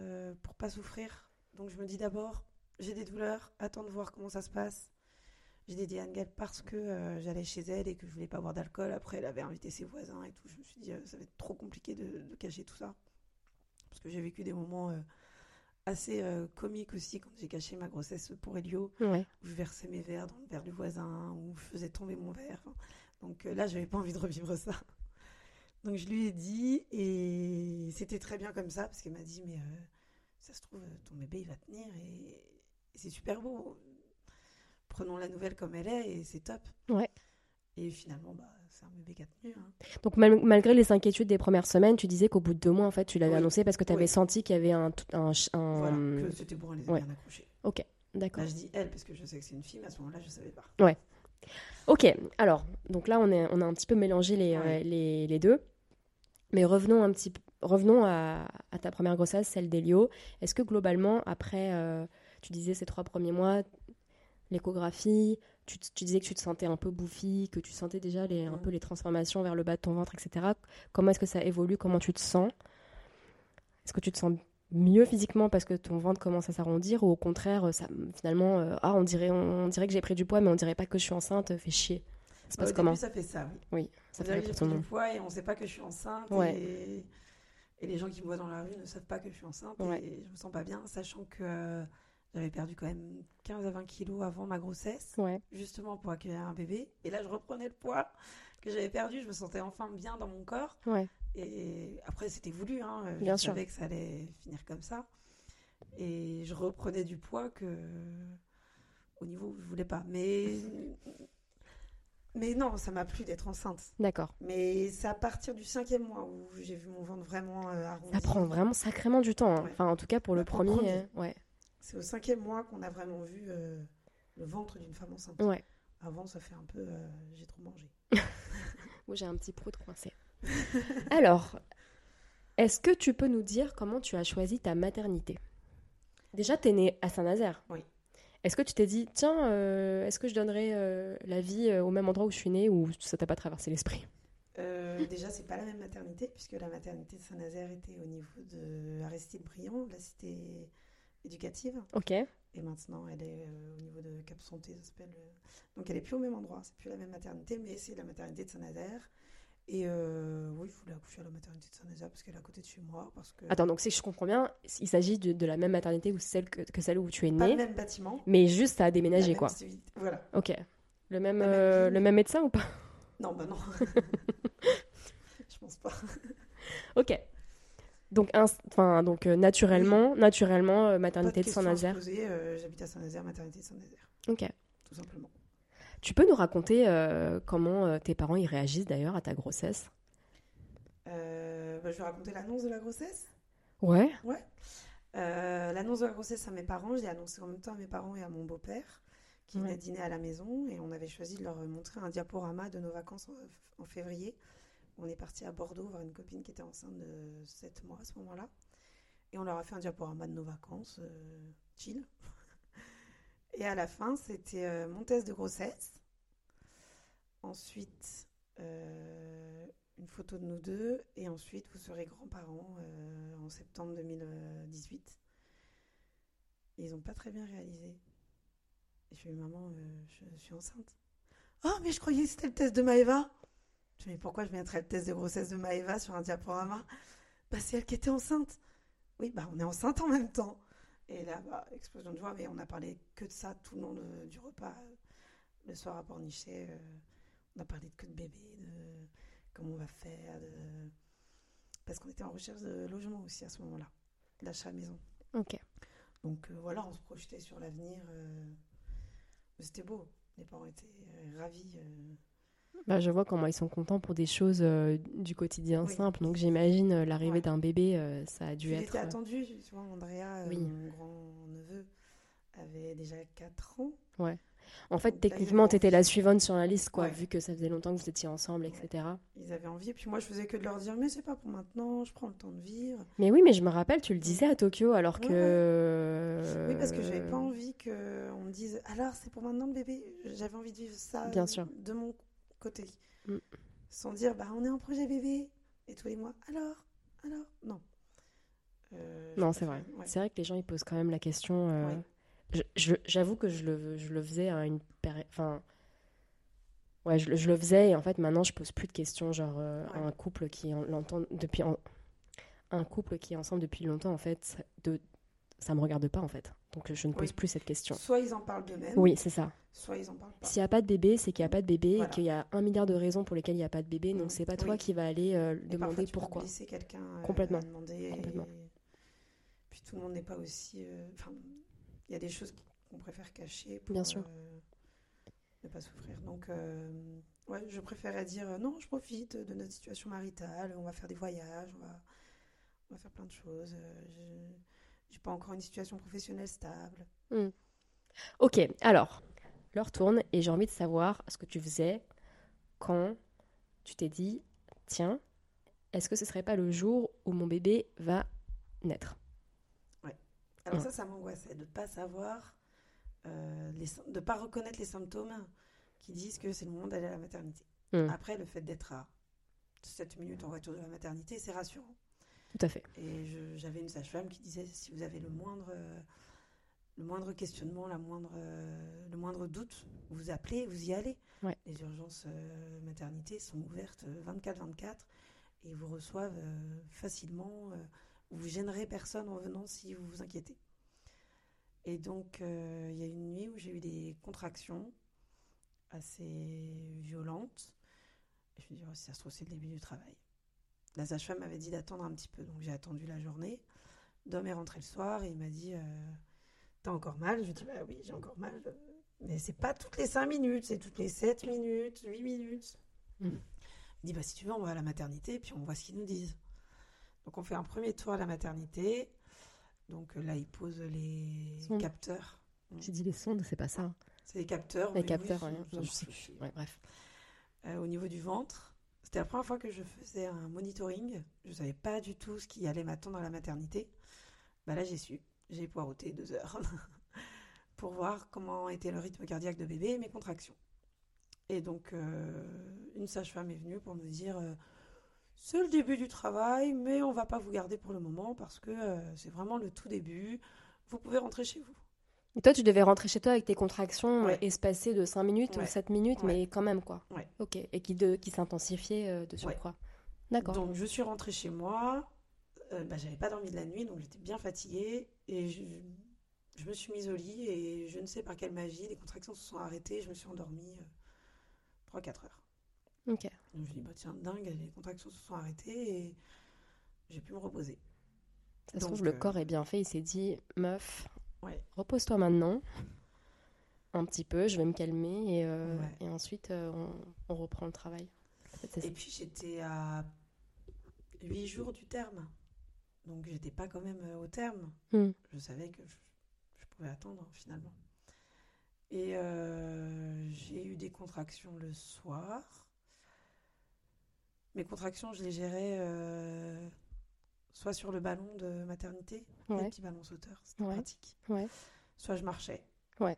euh, pour pas souffrir. Donc je me dis d'abord, j'ai des douleurs, attends de voir comment ça se passe. J'ai dit à Angel parce que euh, j'allais chez elle et que je voulais pas boire d'alcool. Après, elle avait invité ses voisins et tout. Je me suis dit, euh, ça va être trop compliqué de, de cacher tout ça. Parce que j'ai vécu des moments assez comiques aussi quand j'ai caché ma grossesse pour Elio Ouais. où je versais mes verres dans le verre du voisin, où je faisais tomber mon verre. Enfin, Donc là, j'avais pas envie de revivre ça. Donc je lui ai dit, et c'était très bien comme ça, parce qu'elle m'a dit, mais euh, ça se trouve, ton bébé, il va tenir, et, et c'est super beau. Prenons la nouvelle comme elle est, et c'est top. Ouais. Et finalement, bah, c'est un bébé qui a tenu. hein. Donc mal- malgré les inquiétudes des premières semaines, tu disais qu'au bout de deux mois, en fait, tu l'avais Oui. annoncé parce que tu avais Oui. senti qu'il y avait un... un, un- Voilà, que c'était bon, elle était ouais. bien accrochée. D'accord. Là, je dis elle, parce que je sais que c'est une fille, mais à ce moment-là, je savais pas. Ok, alors, donc là, on, est, on a un petit peu mélangé les, euh, Ouais. les, les deux. Mais revenons un petit revenons à, à ta première grossesse, celle d'Elio. Est-ce que globalement, après, euh, tu disais ces trois premiers mois, l'échographie, tu, disais que tu te sentais un peu bouffi, que tu sentais déjà les, un peu les transformations vers le bas de ton ventre, etc. Comment est-ce que ça évolue? Comment tu te sens? Est-ce que tu te sens mieux physiquement parce que ton ventre commence à s'arrondir ou au contraire, ça, finalement, euh, ah, on dirait, on, dirait que j'ai pris du poids, mais on dirait pas que je suis enceinte, fait chier. Ça se Bah, passe au comment début, ça fait ça, oui. Oui, ça On dirait fait que j'ai pris du poids et on sait pas que je suis enceinte. Ouais. Et... et les gens qui me voient dans la rue ne savent pas que je suis enceinte. Ouais. Et je me sens pas bien, sachant que euh, j'avais perdu quand même 15 à 20 kilos avant ma grossesse, Ouais. justement pour accueillir un bébé. Et là, je reprenais le poids que j'avais perdu. Je me sentais enfin bien dans mon corps. Ouais. Et après, c'était voulu. Hein. Bien je sûr. savais que ça allait finir comme ça. Et je reprenais du poids que au niveau où je voulais pas. Mais mais non, ça m'a plu d'être enceinte. D'accord. Mais c'est à partir du cinquième mois où j'ai vu mon ventre vraiment euh, arrondi. Ça prend vraiment sacrément du temps. hein. Ouais. Enfin, en tout cas, pour le premier. premier. euh, ouais. C'est au cinquième mois qu'on a vraiment vu euh, le ventre d'une femme enceinte. Ouais. Avant, ça fait un peu euh, j'ai trop mangé. Moi, j'ai un petit prout coincé. Alors, est-ce que tu peux nous dire comment tu as choisi ta maternité? Déjà, tu es née à Saint-Nazaire. Oui. Est-ce que tu t'es dit, tiens, euh, est-ce que je donnerais euh, la vie euh, au même endroit où je suis née ou ça t'a pas traversé l'esprit? Euh, déjà, c'est pas la même maternité, puisque la maternité de Saint-Nazaire était au niveau de Aristide Briand, la cité éducative. Ok. Et maintenant, elle est euh, au niveau de Cap Santé, ça s'appelle. euh, Donc, elle est plus au même endroit. C'est plus la même maternité, mais c'est la maternité de Saint-Nazaire. Et euh, oui, je voulais accoucher à la maternité de Saint-Nazaire parce qu'elle est à côté de chez moi. Parce que Attends, donc si je comprends bien, il s'agit de, de la même maternité ou celle que, que celle où tu es pas le née, même bâtiment. mais juste ça a la déménagé, même quoi. civil- Voilà. Ok. Le même, même euh, le même médecin ou pas? Non, bah non. je pense pas. Ok. Donc, enfin, donc euh, naturellement, naturellement, euh, maternité de à se Saint-Nazaire. euh, J'habite à Saint-Nazaire, maternité de Saint-Nazaire, Ok. tout simplement. Tu peux nous raconter euh, comment euh, tes parents y réagissent d'ailleurs à ta grossesse? Euh, bah, je vais raconter l'annonce de la grossesse? Ouais. Euh, l'annonce de la grossesse à mes parents, j'ai annoncé en même temps à mes parents et à mon beau-père qui Ouais. venaient dîner à la maison et on avait choisi de leur montrer un diaporama de nos vacances en, en février. On est parti à Bordeaux voir une copine qui était enceinte de 7 mois à ce moment-là. Et on leur a fait un diaporama de nos vacances, chill. Et à la fin, c'était euh, mon test de grossesse. Ensuite, euh, une photo de nous deux. Et ensuite, vous serez grands-parents euh, en septembre 2018. Et ils n'ont pas très bien réalisé. Je fais, maman, euh, je suis enceinte. Oh, mais je croyais que c'était le test de Maëva. Je fais, mais pourquoi je mettrais le test de grossesse de Maëva sur un diaporama? Bah, c'est elle qui était enceinte. Oui, bah, on est enceinte en même temps. Et là, bah, explosion de joie, mais on a parlé que de ça tout le long de- du repas. Le soir à Pornichet, euh, on a parlé que de bébé, de comment on va faire, de... parce qu'on était en recherche de logement aussi à ce moment-là, d'achat à maison. Ok. Donc euh, voilà, on se projetait sur l'avenir. euh, C'était beau. Les parents étaient euh, ravis. Bah, je vois comment ils sont contents pour des choses euh, du quotidien Oui. simple. Donc j'imagine euh, l'arrivée Ouais. d'un bébé, euh, ça a dû être. était euh, attendu. Tu vois, Andrea, Oui. mon grand-neveu, avait déjà 4 ans. En fait, Donc techniquement, avaient t'étais la suivante sur la liste, quoi, Ouais. vu que ça faisait longtemps que vous étiez ensemble, etc. Ils avaient envie, puis moi je faisais que de leur dire mais c'est pas pour maintenant, je prends le temps de vivre. Mais oui, mais je me rappelle, tu le disais à Tokyo, alors Ouais, que... Oui, parce que j'avais pas envie qu'on me dise alors c'est pour maintenant le bébé. J'avais envie de vivre ça Bien sûr. de mon côté. Mm. Sans dire bah on est en projet bébé et tous les mois alors, alors, non. Euh, Non, c'est vrai. ouais. C'est vrai que les gens, ils posent quand même la question. euh, Ouais. J'avoue que je le, je le faisais à une période... Enfin... Ouais, je, le- je le faisais et en fait, maintenant, je pose plus de questions. Genre, euh, Ouais. un couple qui en- l'entend depuis... en- Un couple qui est ensemble depuis longtemps, en fait, de... ça me regarde pas, en fait. Donc, je ne pose Oui. plus cette question. Soit ils en parlent d'eux-mêmes, Oui, c'est ça. soit ils en parlent pas. S'il n'y a pas de bébé, c'est qu'il n'y a pas de bébé Voilà. et qu'il y a un milliard de raisons pour lesquelles il n'y a pas de bébé. Donc, Mm. c'est pas toi Oui. qui va aller euh, demander tu pourquoi. quelqu'un euh, Complètement. demander. Complètement. et- Puis tout le monde n'est pas aussi. euh, Enfin, il y a des choses qu'on préfère cacher pour Bien sûr. ne pas souffrir. Donc, ouais, je préférais dire non, je profite de notre situation maritale. On va faire des voyages, on va, on va faire plein de choses. je n'ai pas encore une situation professionnelle stable. Ok, alors, l'heure tourne et j'ai envie de savoir ce que tu faisais quand tu t'es dit, tiens, est-ce que ce serait pas le jour où mon bébé va naître? Alors Mm. ça, ça m'angoissait de ne pas savoir, euh, les, de pas reconnaître les symptômes qui disent que c'est le moment d'aller à la maternité. Mm. Après, le fait d'être à 7 minutes en voiture de la maternité, c'est rassurant. Tout à fait. Et j'avais une sage-femme qui disait, si vous avez le moindre, euh, le moindre questionnement, la moindre, euh, le moindre doute, vous appelez, vous y allez. Ouais. Les urgences euh, maternité sont ouvertes 24-24 et vous reçoivent euh, facilement. euh, vous gênerez personne en venant si vous vous inquiétez. Et donc, euh, il y a une nuit où j'ai eu des contractions assez violentes. Je me dis, oh, si ça se trouve, c'est le début du travail. La sage-femme m'avait dit d'attendre un petit peu, donc j'ai attendu la journée. Dom est rentré le soir et il m'a dit euh, T'as encore mal? Je lui ai dit Bah oui, j'ai encore mal. euh, Mais c'est pas toutes les 5 minutes, c'est toutes les 7 minutes, 8 minutes. Mm. Il dit Bah si tu veux, on va à la maternité, puis on voit ce qu'ils nous disent. Donc on fait un premier tour à la maternité. Donc euh, là, il pose les capteurs. J'ai dit les sondes, c'est pas ça. C'est les capteurs. Les mais capteurs, oui, ouais. je. Ouais, bref. Euh, au niveau du ventre. C'était la première fois que je faisais un monitoring. Je savais pas du tout ce qui allait m'attendre à la maternité. Bah là, j'ai su. J'ai poireauté deux heures pour voir comment était le rythme cardiaque de bébé et mes contractions. Et donc, euh, une sage-femme est venue pour me dire euh, c'est le début du travail, mais on va pas vous garder pour le moment parce que euh, c'est vraiment le tout début. Vous pouvez rentrer chez vous. Et toi, tu devais rentrer chez toi avec tes contractions Ouais. espacées de 5 minutes ou Ouais. 7 minutes, Ouais. mais quand même, quoi. Ok. Et qui, de, qui s'intensifiaient euh, de surcroît. D'accord. Donc je suis rentrée chez moi. Euh, bah, j'avais pas dormi de la nuit, donc j'étais bien fatiguée. Et je, je me suis mise au lit et je ne sais par quelle magie, les contractions se sont arrêtées. Je me suis endormie euh, 3-4 heures. Ok. Donc je me dis, bah tiens, dingue, les contractions se sont arrêtées et j'ai pu me reposer. Ça se trouve, le euh, corps est bien fait. Il s'est dit, meuf, Ouais. repose-toi maintenant. Un petit peu, je vais me calmer et, euh, Ouais. et ensuite euh, on, on reprend le travail. En fait, c'est Et ça. puis j'étais à 8 jours du terme. Donc j'étais pas quand même euh, au terme. Hmm. Je savais que je, je pouvais attendre finalement. Et euh, j'ai eu des contractions le soir. Mes contractions, je les gérais soit sur le ballon de maternité, Ouais. le petit ballon sauteur, c'était Ouais. pratique. Ouais. Soit je marchais. Ouais.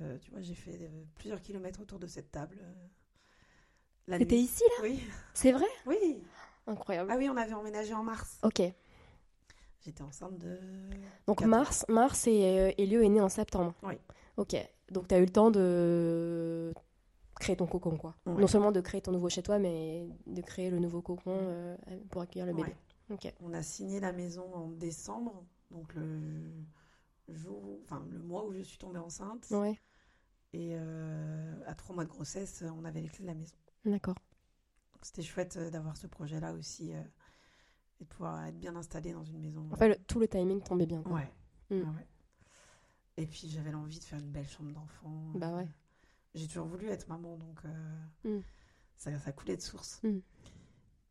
Euh, tu vois, j'ai fait euh, plusieurs kilomètres autour de cette table. euh, nuit. ici, là? Oui, C'est vrai? Oui. Incroyable. Ah oui, on avait emménagé en mars. Ok. J'étais enceinte de. Donc mars, mars et euh, Elio est né en septembre. Oui. Ok. Donc tu as eu le temps de créer ton cocon, quoi. Ouais. Non seulement de créer ton nouveau chez toi, mais de créer le nouveau cocon euh, pour accueillir le bébé. Ouais. On a signé la maison en décembre, donc le jour, enfin le mois où je suis tombée enceinte. Ouais. Et euh, à trois mois de grossesse, on avait les clés de la maison. D'accord. C'était chouette euh, d'avoir ce projet-là aussi euh, et de pouvoir être bien installé dans une maison. En fait, le- tout le timing tombait bien. quoi. Ouais. Et puis j'avais l'envie de faire une belle chambre d'enfant. Bah ouais. J'ai toujours voulu être maman, donc euh, Mm. ça, ça coulait de source. Mm.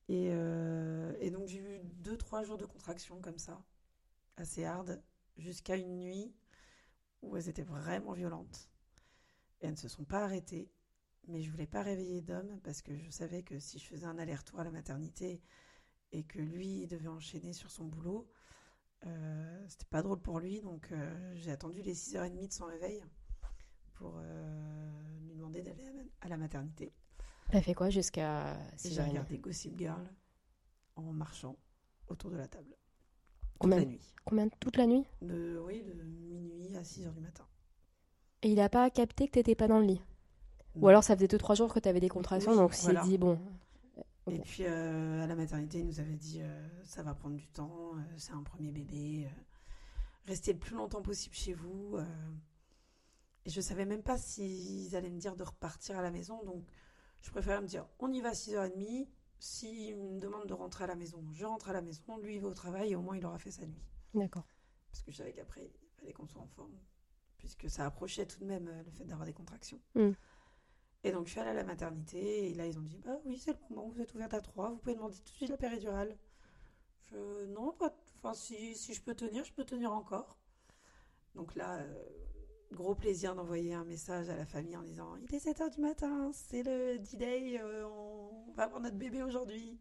Et, euh, et donc j'ai eu deux, trois jours de contraction comme ça, assez hard, jusqu'à une nuit où elles étaient vraiment violentes. Et elles ne se sont pas arrêtées. Mais je voulais pas réveiller Dom parce que je savais que si je faisais un aller-retour à la maternité et que lui devait enchaîner sur son boulot, euh, c'était pas drôle pour lui. Donc euh, j'ai attendu les 6h30 de son réveil pour euh, lui demander d'aller à la maternité. T'as fait quoi jusqu'à Et 6 j'ai regardé Gossip Girl en marchant autour de la table. Toute Combien la nuit. Combien toute la nuit De, oui, de minuit à 6h du matin. Et il a pas capté que t'étais pas dans le lit? Ou alors ça faisait 2-3 jours que t'avais des contractions, Oui, donc il s'est dit bon. Et Ok. puis euh, à la maternité, il nous avait dit euh, ça va prendre du temps, euh, c'est un premier bébé, euh, restez le plus longtemps possible chez vous. euh. Et je savais même pas s'ils allaient me dire de repartir à la maison, donc je préférais me dire on y va à 6h30. S'il me demande de rentrer à la maison, je rentre à la maison, lui il va au travail et au moins il aura fait sa nuit. D'accord. Parce que je savais qu'après il fallait qu'on soit en forme, puisque ça approchait tout de même euh, le fait d'avoir des contractions. Mm. Et donc je suis allée à la maternité et là ils ont dit bah oui c'est le moment, vous êtes ouverte à 3, vous pouvez demander tout de suite la péridurale. Je non pas, enfin si, si je peux tenir, je peux tenir encore. Donc là euh, gros plaisir d'envoyer un message à la famille en disant il est 7h du matin, c'est le D-Day, euh, on va avoir notre bébé aujourd'hui.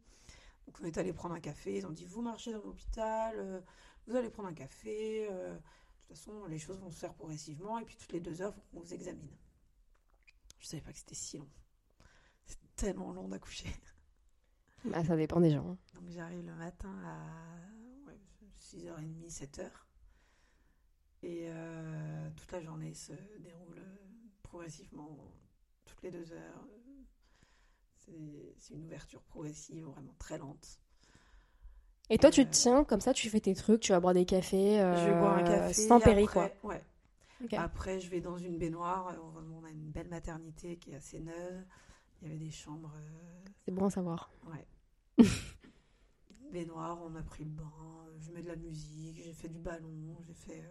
Donc on est allé prendre un café, ils ont dit vous marchez dans l'hôpital, euh, vous allez prendre un café. euh, de toute façon, les choses vont se faire progressivement et puis toutes les deux heures, qu'on vous examine. Je savais pas que c'était si long. C'est tellement long d'accoucher. Bah, ça dépend des gens. Donc j'arrive le matin à ouais, 6h30, 7h. Et euh, toute la journée se déroule euh, progressivement, toutes les deux heures. C'est une ouverture progressive, vraiment très lente. Et toi, tu Euh, te tiens comme ça, tu fais tes trucs, tu vas boire des cafés. Je vais boire un euh, café. Sans péri, quoi. Ouais. Après, je vais dans une baignoire. On a une belle maternité qui est assez neuve. Il y avait des chambres. euh, C'est bon à savoir. Ouais. Baignoire, on a pris le bain. euh, Je mets de la musique. J'ai fait du ballon. J'ai fait.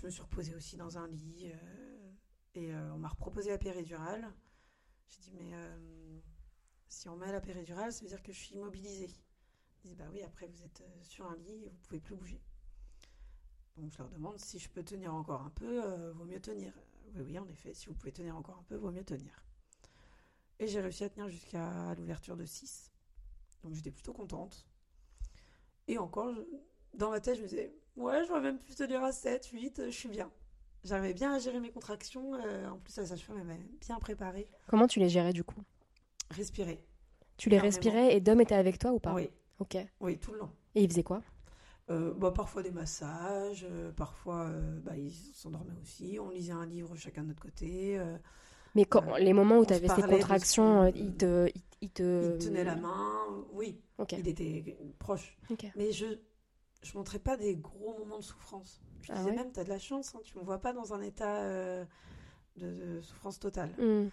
Je me suis reposée aussi dans un lit. euh, Et euh, on m'a reproposé la péridurale. J'ai dit, mais euh, si on met la péridurale, ça veut dire que je suis immobilisée. Ils disent, bah oui, après vous êtes sur un lit et vous pouvez plus bouger. Donc je leur demande si je peux tenir encore un peu, vaut mieux tenir. Oui, oui, en effet, si vous pouvez tenir encore un peu, vaut mieux tenir. Et j'ai réussi à tenir jusqu'à l'ouverture de 6. Donc j'étais plutôt contente. Et encore, dans ma tête, je me disais, ouais, je vais même plus tenir à 7, 8, je suis bien. J'arrivais bien à gérer mes contractions. euh, en plus, la sage-femme m'avait bien préparé. Comment tu les gérais du coup? Respirer. Tu les Énormément. respirais et Dom était avec toi ou pas? Oui, Ok. Et oui, tout le long. il faisait quoi? Euh, bah, parfois des massages, euh, parfois euh, bah, ils s'endormaient aussi. On lisait un livre chacun de notre côté. euh, Mais quand, Euh, les moments où tu avais ces contractions, euh, il te. Il, il te... il tenait la main, oui, Ok. il était proche. ok. Mais je je montrais pas des gros moments de souffrance. Je Ah disais ouais même, t'as de la chance, hein, tu me vois pas dans un état euh, de, de souffrance totale. Hmm.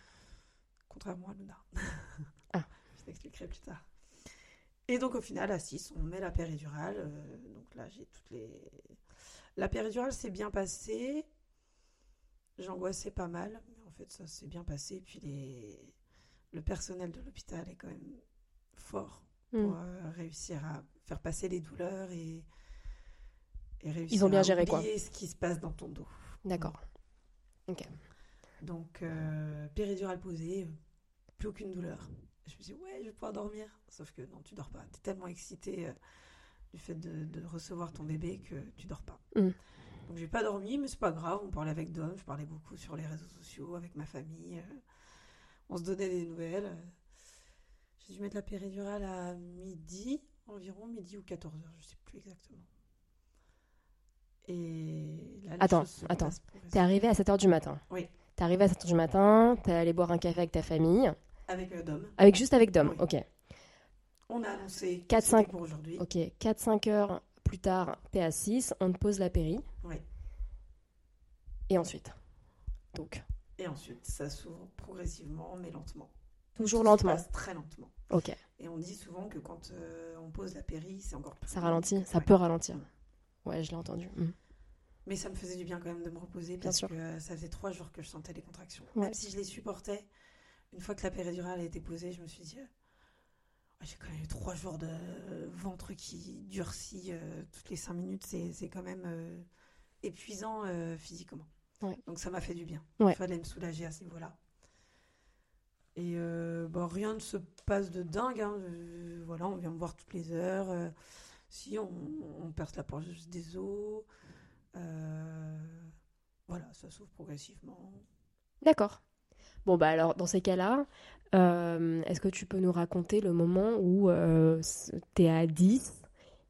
Contrairement à Luna. Ah. Je t'expliquerai plus tard. Et donc au final, à 6, on met la péridurale. euh, donc là, j'ai toutes les... La péridurale s'est bien passée. J'angoissais pas mal. Mais en fait, ça s'est bien passé. Puis les... le personnel de l'hôpital est quand même fort Hmm. pour euh, réussir à faire passer les douleurs et, et réussir Ils ont bien à géré, quoi. ce qui se passe dans ton dos. D'accord. Donc, euh, péridurale posée, plus aucune douleur. Je me suis dit, ouais, je vais pouvoir dormir. Sauf que non, tu dors pas. Tu es tellement excité euh, du fait de, de recevoir ton bébé que tu dors pas. Mm. Donc, j'ai pas dormi, mais c'est pas grave. On parlait avec Dom, je parlais beaucoup sur les réseaux sociaux, avec ma famille. euh, on se donnait des nouvelles. J'ai dû mettre la péridurale à midi, environ midi ou 14h, je sais plus exactement. Et là, Attends, se attends. T'es arrivé à 7h du matin. Oui. T'es arrivé à 7h du matin, t'es allé boire un café avec ta famille. Avec euh, Dom. Avec juste avec Dom, Oui. ok. On a annoncé que Quatre, c'était cinq- pour aujourd'hui. Ok, 4-5 heures plus tard, t'es à 6, on te pose la péri. Oui. Et ensuite Donc, Et ensuite, ça s'ouvre progressivement, mais lentement. toujours Tout se lentement. passe très lentement. Ok, Et on dit souvent que quand euh, on pose la péri, c'est encore plus ça lent. ralentit, ça Ouais. peut ralentir. Ouais, je l'ai entendu. Hmm. Mais ça me faisait du bien quand même de me reposer Bien parce sûr. que euh, ça faisait trois jours que je sentais les contractions. Ouais. Même si je les supportais, une fois que la péridurale a été posée, je me suis dit, euh, j'ai quand même eu trois jours de ventre qui durcit euh, toutes les cinq minutes. C'est c'est quand même euh, épuisant physiquement. Ouais. Donc ça m'a fait du bien. Ouais. Il fallait me soulager à ce niveau-là. Et euh, rien ne se passe de dingue. hein. Euh, voilà, on vient me voir toutes les heures. Euh, si on, on perce la porte des os. Euh, voilà, ça s'ouvre progressivement. D'accord. Bon, bah alors, dans ces cas-là, est-ce que tu peux nous raconter le moment où euh, s- t'es à 10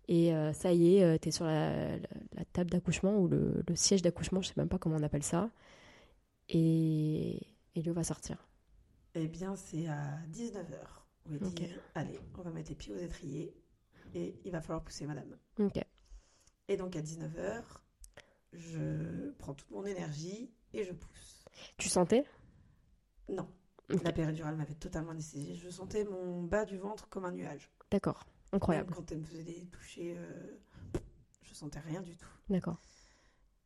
et ça y est, euh, t'es sur la, la- table d'accouchement ou le, siège d'accouchement, je sais même pas comment on appelle ça, et, et Léo va sortir? Eh bien, c'est à 19h. On lui dit, allez, on va mettre les pieds aux étriers et il va falloir pousser madame. Ok. Et donc à 19h, je prends toute mon énergie et je pousse. Tu sentais? Non, la péridurale m'avait totalement anesthésiée. Je sentais mon bas du ventre comme un nuage. D'accord. Incroyable. Même quand elle me faisait des touchés, euh, je sentais rien du tout. D'accord.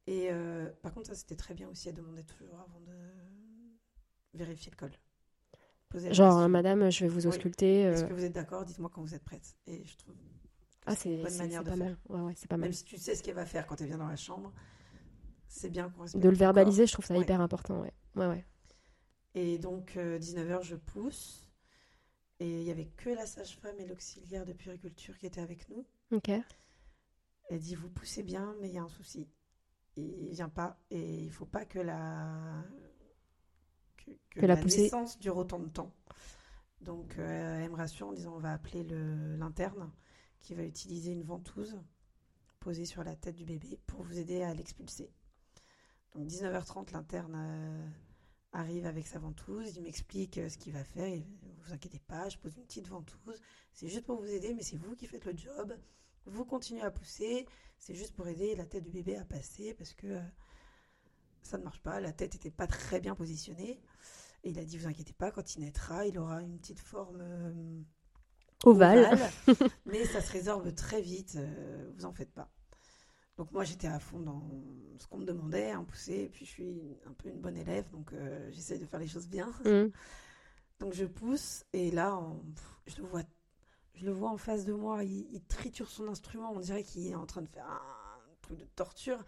Et euh, par contre, ça c'était très bien aussi, elle demandait toujours avant de vérifier le col. Genre, euh, madame, je vais vous ausculter. euh, Est-ce que vous êtes d'accord? Dites-moi quand vous êtes prête. Et je trouve que Ah, c'est une bonne manière de pas faire. mal. Ouais, ouais, c'est pas mal. Même si tu sais ce qu'elle va faire quand elle vient dans la chambre, c'est bien qu'on De le verbaliser, je trouve ça Ouais. hyper important. Ouais. Ouais, ouais. Et donc, 19h, je pousse. Et il n'y avait que la sage-femme et l'auxiliaire de puériculture qui étaient avec nous. Ok. Elle dit Vous poussez bien, mais il y a un souci. Il vient pas. Et il faut pas que la, que, la poussée- naissance dure autant de temps. Donc, euh, elle me rassure en disant On va appeler le- l'interne qui va utiliser une ventouse posée sur la tête du bébé pour vous aider à l'expulser. Donc, 19h30, l'interne. euh, arrive avec sa ventouse, il m'explique euh, ce qu'il va faire, et vous inquiétez pas, je pose une petite ventouse, c'est juste pour vous aider, mais c'est vous qui faites le job, vous continuez à pousser, c'est juste pour aider la tête du bébé à passer, parce que euh, ça ne marche pas, la tête n'était pas très bien positionnée, et il a dit, vous inquiétez pas, quand il naîtra, il aura une petite forme euh, Ovale. ovale, mais ça se résorbe très vite, euh, vous en faites pas. Donc moi j'étais à fond dans ce qu'on me demandait, un pousser, et puis je suis un peu une bonne élève, donc euh, j'essaye de faire les choses bien. Mm. Donc je pousse, et là on- pff, je, le vois, je le vois en face de moi, il, il triture son instrument, on dirait qu'il est en train de faire un truc de torture,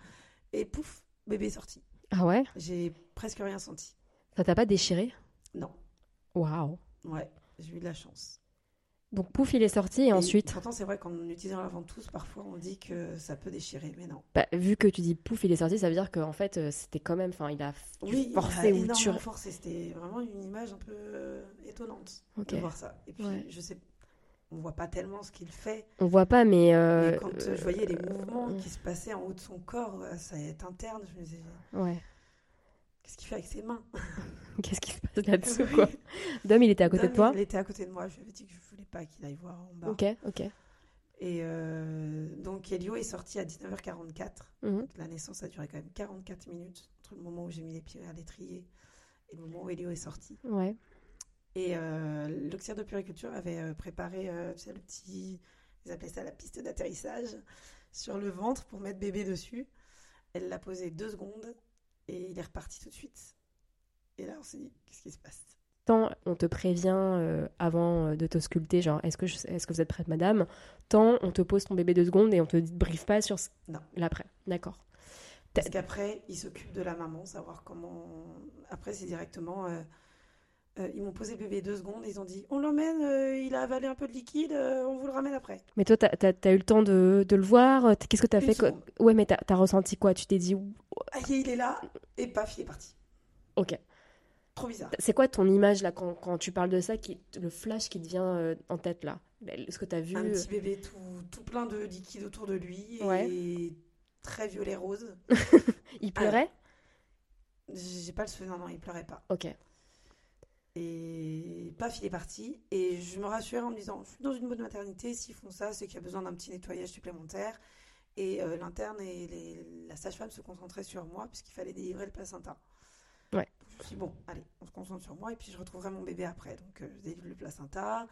et pouf, bébé est sorti. Ah ouais? J'ai presque rien senti. Ça t'a pas déchiré? Non, Waouh. ouais, j'ai eu de la chance. Donc pouf, il est sorti et, ensuite, Pourtant c'est vrai qu'en utilisant la ventouse, parfois on dit que ça peut déchirer, mais non. bah, vu que tu dis pouf, il est sorti, ça veut dire qu'en fait, euh, c'était quand même, enfin, il a Oui, a ou tu... forcé. C'était vraiment une image un peu euh, étonnante Ok. de voir ça. Et puis, Ouais. je sais, on voit pas tellement ce qu'il fait. On voit pas, mais... euh, quand euh, je voyais les euh, mouvements euh, qui se passaient en haut de son corps, ça est interne, je me disais, Ouais. qu'est-ce qu'il fait avec ses mains? Qu'est-ce qui se passe là-dessous, quoi? Dom, il était à côté de toi? Il était à côté de moi. Je lui avais dit que je voulais pas qu'il aille voir en bas. Ok, ok. Et donc, Elio est sorti à 19h44. Mhm. La naissance a duré quand même 44 minutes entre le moment où j'ai mis les pieds à l'étrier et le moment où Elio est sorti. Ouais. Et euh, l'auxiliaire de puriculture avait euh, préparé euh, le petit, ils appelaient ça la piste d'atterrissage, sur le ventre pour mettre bébé dessus. Elle l'a posé deux secondes et il est reparti tout de suite. Et là, on s'est dit, qu'est-ce qui se passe? Tant on te prévient euh, avant euh, de t'ausculter, genre, est-ce que, je- est-ce que vous êtes prête, madame? Tant on te pose ton bébé deux secondes et on te briefe pas sur ce- Non. l'après. D'accord. Parce qu'après, il s'occupe de la maman, savoir comment. Après, c'est directement. euh, euh, ils m'ont posé bébé deux secondes, ils ont dit on l'emmène, euh, il a avalé un peu de liquide, euh, on vous le ramène après. Mais toi, t'as, t'as- t'as eu le temps de, de le voir Qu'est-ce que t'as Une fait seconde. Ouais, mais t'as, t'as ressenti quoi? Tu t'es dit, Ah, il est là, et paf, il est parti. ok. Trop bizarre. C'est quoi ton image là quand, quand tu parles de ça, qui, le flash qui te vient en tête là? Ce que t'as vu Un petit bébé tout, tout plein de liquide autour de lui Ouais. et très violet rose. Il pleurait? J'ai pas le souvenir, non, il pleurait pas. Ok. Et paf, il est parti. Et je me rassure en me disant, je suis dans une bonne maternité, s'ils font ça, c'est qu'il y a besoin d'un petit nettoyage supplémentaire. Et euh, l'interne et les- la sage-femme se concentraient sur moi, puisqu'il fallait délivrer le placenta. Ouais. Je me suis dit, bon, allez, on se concentre sur moi, et puis je retrouverai mon bébé après. Donc, euh, je délivre le placenta.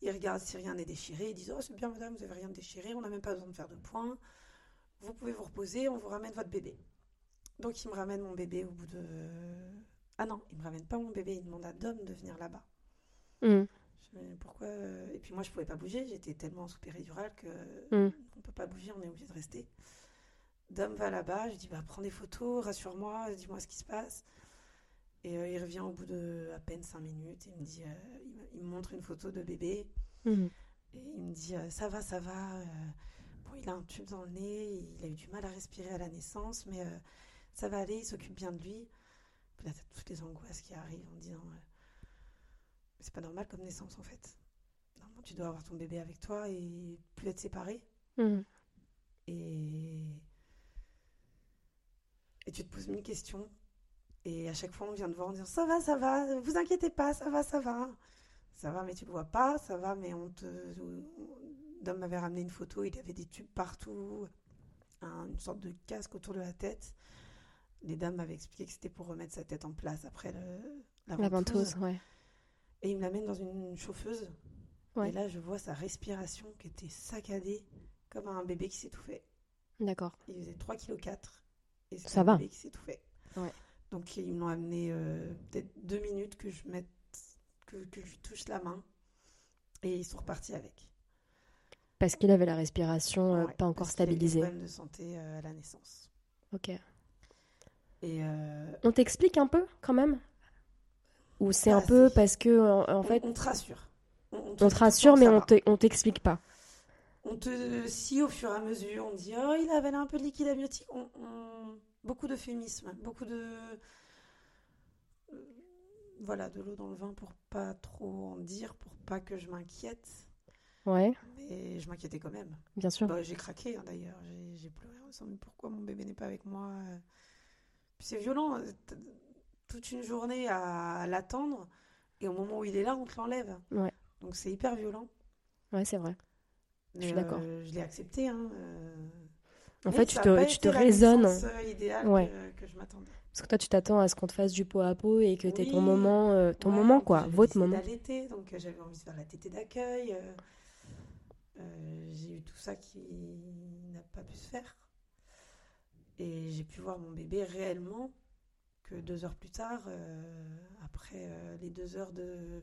Ils regardent si rien n'est déchiré. Ils disent, oh, c'est bien, madame, vous n'avez rien de déchiré, on n'a même pas besoin de faire de points. Vous pouvez vous reposer, on vous ramène votre bébé. Donc, ils me ramènent mon bébé au bout de. Ah non, ils me ramènent pas mon bébé, ils demandent à Dom de venir là-bas. Dis, pourquoi euh, Et puis moi, je pouvais pas bouger, j'étais tellement sous péridurale que Mm. on peut pas bouger, on est obligé de rester. Dom va là-bas, je lui dis bah, prends des photos, rassure-moi, dis-moi ce qui se passe. Et euh, il revient au bout de à peine cinq minutes, il me dit, euh, il, me, il montre une photo de bébé Mhm. et il me dit euh, ça va, ça va. bon, il a un tube dans le nez, il a eu du mal à respirer à la naissance, mais ça va aller, il s'occupe bien de lui. T'as toutes les angoisses qui arrivent en disant euh, c'est pas normal comme naissance en fait. Normalement, tu dois avoir ton bébé avec toi et plus être séparé. Mhm. Et... et tu te poses mille questions. Et à chaque fois, on vient te voir en disant Ça va, ça va, vous inquiétez pas, ça va, ça va. Ça va, mais tu le vois pas, ça va, mais on te. Dom m'avait ramené une photo, il avait des tubes partout, un- une sorte de casque autour de la tête. Les dames m'avaient expliqué que c'était pour remettre sa tête en place après le- la, La ventouse. ouais. Et il me l'amène dans une chauffeuse. Ouais. Et là, je vois sa respiration qui était saccadée, comme un bébé qui s'étouffait. D'accord. Il faisait 3,4 kg. Et c'est un va. bébé qui s'étouffait. Ouais. Donc, ils m'ont amené euh, peut-être deux minutes que je mette, que, que je lui touche la main. Et ils sont repartis avec. Parce qu'il avait la respiration euh, Ouais, pas encore parce qu'il avait des stabilisée. problèmes de santé euh, à la naissance. Ok. Et euh, On t'explique un peu quand même? Ou c'est Pas un peu parce que en, en on, fait on te rassure. On, on te on rassure mais on t'explique pas. On te scie au fur et à mesure, on dit oh il avait un peu de liquide amniotique, on, on- beaucoup d'euphémismes, beaucoup de euh, voilà de l'eau dans le vin pour pas trop en dire, pour pas que je m'inquiète, Ouais, mais je m'inquiétais quand même. bien sûr. Bah, j'ai craqué hein, d'ailleurs, j'ai pleuré en me disant mais pourquoi mon bébé n'est pas avec moi euh? C'est violent, euh, toute une journée à l'attendre et au moment où il est là on te l'enlève. Ouais. Donc c'est hyper violent. Ouais, c'est vrai. Je suis d'accord. euh, je l'ai accepté. Hein, euh, En mais fait, tu te, tu te raisonnes. idéale Ouais. que, que je m'attendais. Parce que toi, tu t'attends à ce qu'on te fasse du pot à pot et que ton Oui. moment, euh, ton Ouais, moment quoi, j'avais votre moment. d'allaiter, donc j'avais envie de faire la tétée d'accueil. j'ai eu tout ça qui n'a pas pu se faire. Et j'ai pu voir mon bébé réellement que deux heures plus tard, euh, après euh, les deux heures de,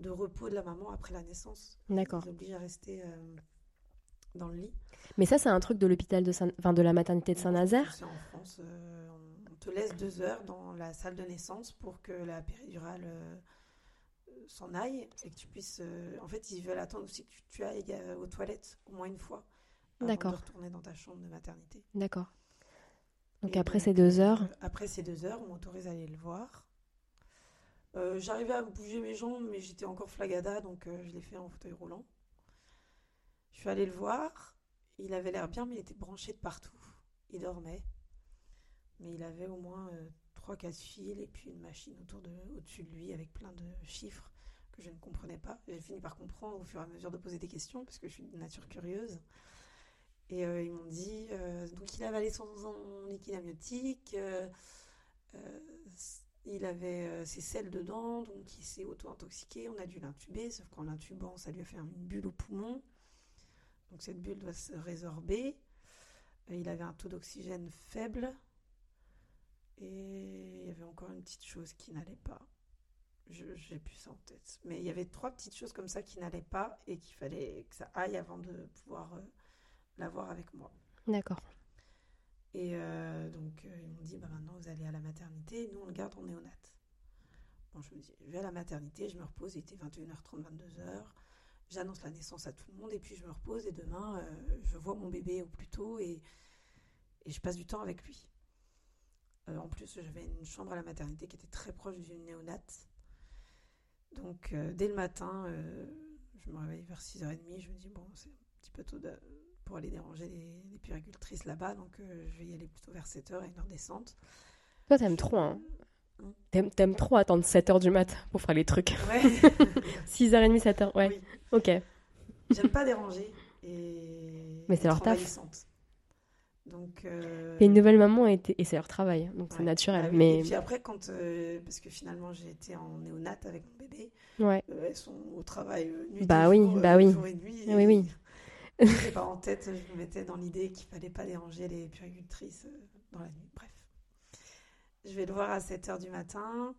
de repos de la maman après la naissance. D'accord. Obligent à rester euh, dans le lit. Mais ça, c'est un truc de l'hôpital de Saint... enfin, de la maternité de Saint-Nazaire. En France, on- on te laisse deux heures dans la salle de naissance pour que la péridurale s'en aille et que tu puisses. en fait, ils veulent attendre aussi que tu, tu ailles aux toilettes au moins une fois. D'accord. Retourner dans ta chambre de maternité. D'accord. Donc Et après ces deux heures, euh, après ces deux heures, on m'autorise à aller le voir. Euh, J'arrivais à bouger mes jambes, mais j'étais encore flagada, donc euh, je l'ai fait en fauteuil roulant. Je suis allée le voir. Il avait l'air bien, mais il était branché de partout. Il dormait. Mais il avait au moins 3-4 fils et puis une machine autour de, au-dessus de lui avec plein de chiffres que je ne comprenais pas. J'ai fini par comprendre au fur et à mesure de poser des questions parce que je suis de nature curieuse. Et euh, ils m'ont dit, euh, donc il avalé son, son liquide amniotique, euh, il avait ses selles dedans, donc il s'est auto-intoxiqué, on a dû l'intuber, sauf qu'en l'intubant, ça lui a fait une bulle au poumon. Donc cette bulle doit se résorber. Il avait un taux d'oxygène faible. Et il y avait encore une petite chose qui n'allait pas. J'ai plus ça en tête. Mais il y avait trois petites choses comme ça qui n'allaient pas et qu'il fallait que ça aille avant de pouvoir l'avoir avec moi. d'accord. Et euh, donc, euh, ils m'ont dit, bah, maintenant, vous allez à la maternité, nous, on le garde en néonat. Bon, je me dis, je vais à la maternité, je me repose, il était 21h30, 22h. J'annonce la naissance à tout le monde, et puis je me repose, et demain, euh, je vois mon bébé au plus tôt, et, et je passe du temps avec lui. Euh, en plus, j'avais une chambre à la maternité qui était très proche d'une néonate. Donc, dès le matin, je me réveille vers 6h30, je me dis, bon, c'est un petit peu tôt de- pour aller déranger les, les puéricultrices là-bas, donc euh, je vais y aller plutôt vers 7h à une heure descente. Toi, t'aimes trop, hein. T'aimes, t'aimes trop attendre 7h du mat pour faire les trucs. Ouais. 6h30, 7h, ouais. Oui. Ok. J'aime pas déranger et Mais c'est leur taf. Donc euh, T'es une nouvelle maman et, et c'est leur travail, donc c'est naturel. Ah oui, Mais Et puis après, quand euh, parce que finalement j'ai été en néonat avec mon bébé, ouais, euh, elles sont au travail euh, nuit Bah et oui, jour, bah euh, oui. jour et nuit. Oui, oui. Pas en tête, je me mettais dans l'idée qu'il fallait pas déranger les puéricultrices euh, dans la nuit. Bref. Je vais le voir à 7h du matin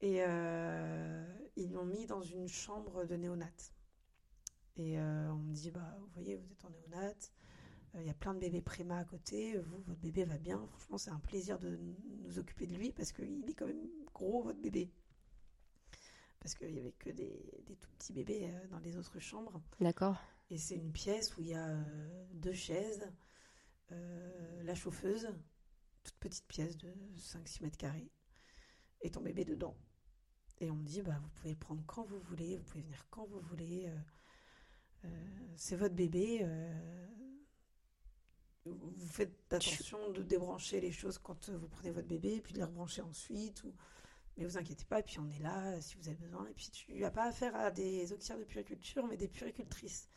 et euh, ils l'ont mis dans une chambre de néonat. Et euh, on me dit, bah, vous voyez, vous êtes en néonat, Euh, Il y a plein de bébés préma à côté. Vous, votre bébé va bien. Franchement, c'est un plaisir de nous occuper de lui parce qu'il est quand même gros, votre bébé. Parce qu'il n'y avait que des, des tout petits bébés dans les autres chambres. D'accord. Et c'est une pièce où il y a euh, deux chaises, euh, la chauffeuse, toute petite pièce de 5-6 mètres carrés, et ton bébé dedans. Et on me dit, bah, vous pouvez le prendre quand vous voulez, vous pouvez venir quand vous voulez. euh, c'est votre bébé. vous faites attention de débrancher les choses quand vous prenez votre bébé, et puis de les rebrancher ensuite. Ou... Mais vous inquiétez pas, et puis on est là si vous avez besoin. Et puis tu n'as pas affaire à des auxiliaires de puriculture, mais des puricultrices.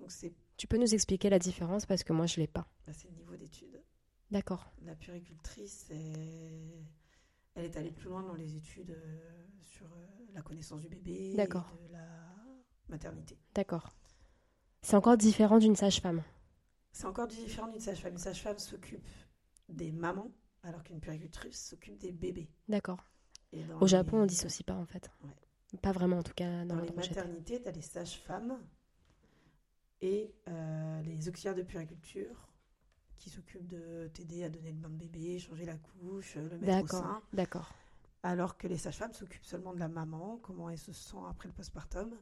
Donc Tu peux nous expliquer la différence parce que moi je l'ai pas. bah, c'est le niveau d'études. D'accord. La puricultrice, est- elle est allée plus loin dans les études euh, sur euh, la connaissance du bébé, et D'accord. de la maternité. D'accord. C'est encore différent d'une sage-femme. C'est encore différent d'une sage-femme. Une sage-femme s'occupe des mamans, alors qu'une puricultrice s'occupe des bébés. D'accord. Au Japon, les- on dissocie pas en fait. Ouais. Pas vraiment en tout cas dans Dans les maternités, tu as les sages-femmes et euh, les auxiliaires de puriculture qui s'occupent de t'aider à donner le bain de bébé, changer la couche, euh, le mettre au sein. D'accord. Alors que les sages-femmes s'occupent seulement de la maman, comment elle se sent après le postpartum.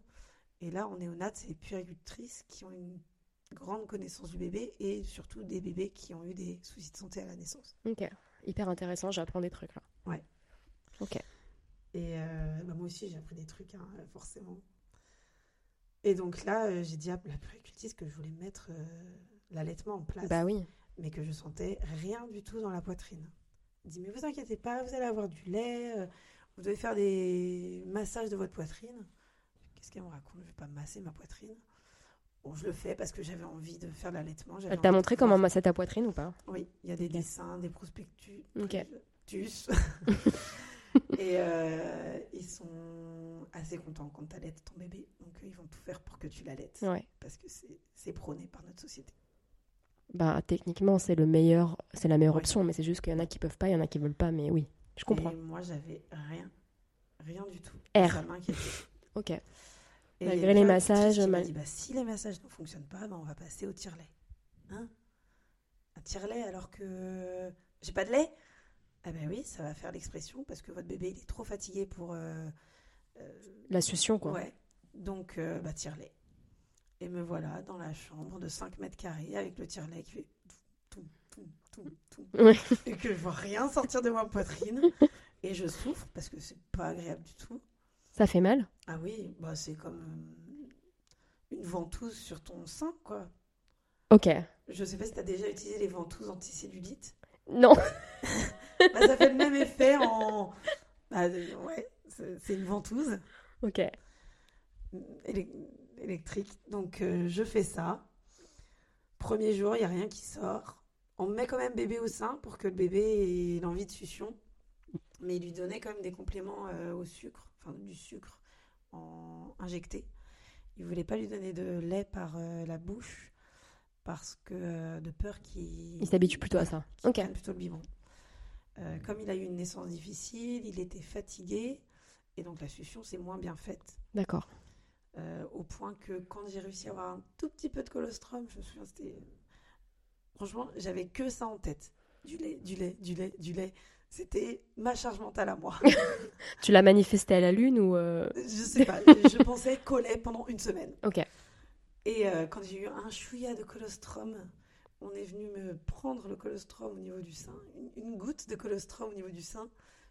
Et là, en néonat, c'est les puéricultrices qui ont une grande connaissance du bébé et surtout des bébés qui ont eu des soucis de santé à la naissance. Ok. Hyper intéressant. J'apprends des trucs là. Ouais. Ok. Et euh, bah, moi aussi, j'ai appris des trucs, hein, forcément. Et donc là, euh, j'ai dit à la puéricultrice que je voulais mettre euh, l'allaitement en place, Bah oui. mais que je sentais rien du tout dans la poitrine. Elle dit, mais vous inquiétez pas, vous allez avoir du lait, euh, vous devez faire des massages de votre poitrine. Qu'est-ce qu'elle me raconte? Je vais pas masser ma poitrine. Bon, je le fais parce que j'avais envie de faire l'allaitement. Elle t'a montré comment masser ta poitrine ou pas? Oui, il y a des dessins, des prospectus. Ok. et euh, ils sont assez contents quand tu allaites ton bébé. Donc, euh, ils vont tout faire pour que tu l'allaites. Ouais. Parce que c'est prôné par notre société. Bah techniquement c'est le meilleur, c'est la meilleure Ouais. option, mais c'est juste qu'il y en a qui peuvent pas, il y en a qui veulent pas, mais oui, je comprends. Et moi, j'avais rien. Rien du tout. R. Ça m'inquiétait. Ok. Et Malgré les massages, mal- dit, bah, si les massages ne fonctionnent pas, bah, on va passer au tire-lait. Hein? Un tire-lait alors que j'ai pas de lait? Ah ben oui, ça va faire l'expression parce que votre bébé il est trop fatigué pour... euh, euh, La succion quoi. Ouais. Donc, euh, bah, tire-lait. Et me voilà dans la chambre de 5 mètres carrés avec le tire-lait qui fait tout, tout, tout, tout. Ouais. Et que je vois rien sortir de ma poitrine. Et je souffre parce que c'est pas agréable du tout. Ça fait mal? Ah oui, bah c'est comme une ventouse sur ton sein, quoi. Ok. Je sais pas si tu as déjà utilisé les ventouses anticellulite. Non. Bah, ça fait le même effet en. Bah, euh, ouais, c'est une ventouse Ok. élec- électrique. Donc euh, je fais ça. Premier jour, il n'y a rien qui sort. On me met quand même bébé au sein pour que le bébé ait l'envie de succion. Mais il lui donnait quand même des compléments euh, au sucre, enfin du sucre en injecté. Il voulait pas lui donner de lait par euh, la bouche parce que de peur qu'il Il s'habitue plutôt à ça. Ok. plutôt le biberon. Euh, comme il a eu une naissance difficile, il était fatigué et donc la succion s'est moins bien faite. D'accord. Euh, au point que quand j'ai réussi à avoir un tout petit peu de colostrum, je me souviens, c'était. Franchement, j'avais que ça en tête. Du lait, du lait, du lait, du lait. C'était ma charge mentale à moi. Tu l'as manifesté à la lune ou euh, je sais pas, je pensais qu'au lait pendant une semaine. Ok. Et euh, quand j'ai eu un chouïa de colostrum, on est venu me prendre le colostrum au niveau du sein, une, une goutte de colostrum au niveau du sein,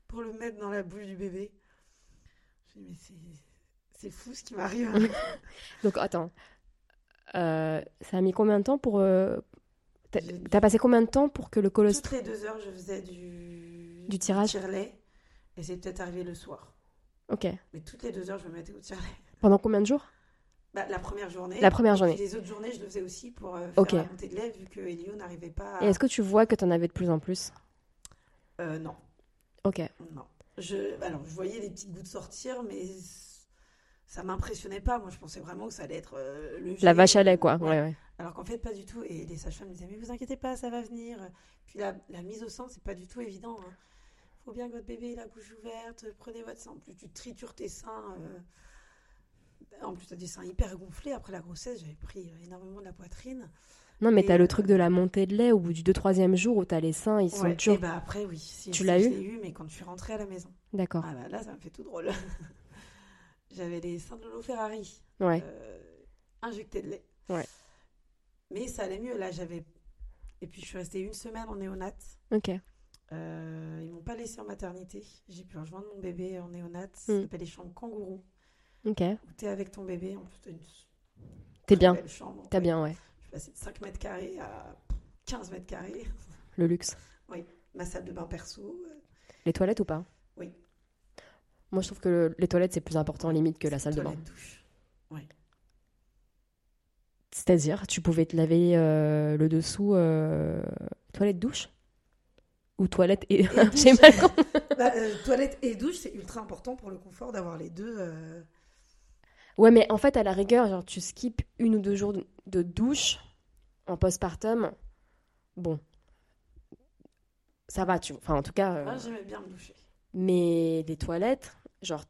pour le mettre dans la bouche du bébé. Je me suis dit, mais c'est, fou ce qui m'arrive. Donc attends. Euh, ça a mis combien de temps pour. euh, T'as passé combien de temps pour que le Toutes colostrum. les deux heures, je faisais du, Du tirage tire-lait. Et c'est peut-être arrivé le soir. Ok. Mais toutes les deux heures, je me mettais au tire-lait. Pendant combien de jours? Bah, la première journée. La première et journée. les autres journées, je le faisais aussi pour euh, faire Ok. la montée de lait, vu que Elio n'arrivait pas à... Et est-ce que tu vois que t'en avais de plus en plus? Euh, non, Ok. non. Je... Alors, je voyais les petites gouttes sortir, mais ça m'impressionnait pas. Moi, je pensais vraiment que ça allait être euh, le La vache à lait, quoi. Ouais. Ouais, ouais. Alors qu'en fait, pas du tout. Et les sages-femmes disaient, mais vous inquiétez pas, ça va venir. Puis la, la mise au sein, c'est pas du tout évident. Il faut bien que votre bébé ait la bouche ouverte, prenez votre sein. Plus tu tritures tes seins, euh, En plus, t'as des seins hyper gonflés. Après la grossesse, j'avais pris euh, énormément de la poitrine. Non, mais t'as le euh, truc de la montée de lait au bout du 2-3e jour où t'as les seins, ils sont durs. Et bah après, oui. Si, Tu si, l'as je eu l'ai eu, mais quand je suis rentrée à la maison. D'accord. Ah bah là, ça me fait tout drôle. J'avais les seins de Lolo Ferrari. Ouais. euh, injectés de lait. Ouais. Mais ça allait mieux. Là, j'avais. Et puis, je suis restée une semaine en néonat. Ok. Euh, ils m'ont pas laissé en maternité. J'ai pu rejoindre mon bébé en néonat. Mm. Ça s'appelle les chambres kangourous. Ok. Où t'es avec ton bébé. En plus, T'es bien. T'as bien, ouais. Je suis passée de 5 mètres carrés à 15 mètres carrés. Le luxe. Ma salle de bain perso. Les toilettes ou pas? Oui. Moi, je trouve que le- les toilettes, c'est plus important limite que la salle de bain. toilette douche. C'est-à-dire, tu pouvais te laver euh, le dessous euh, toilette douche? Ou toilette et. J'ai mal. Bah, euh, toilette et douche, c'est ultra important pour le confort d'avoir les deux. Ouais, mais en fait, à la rigueur, genre, tu skips une ou deux jours de- douche en postpartum. Bon. Ça va, tu. Enfin, en tout cas. euh, Moi, j'aimais bien me doucher. Mais les toilettes, genre,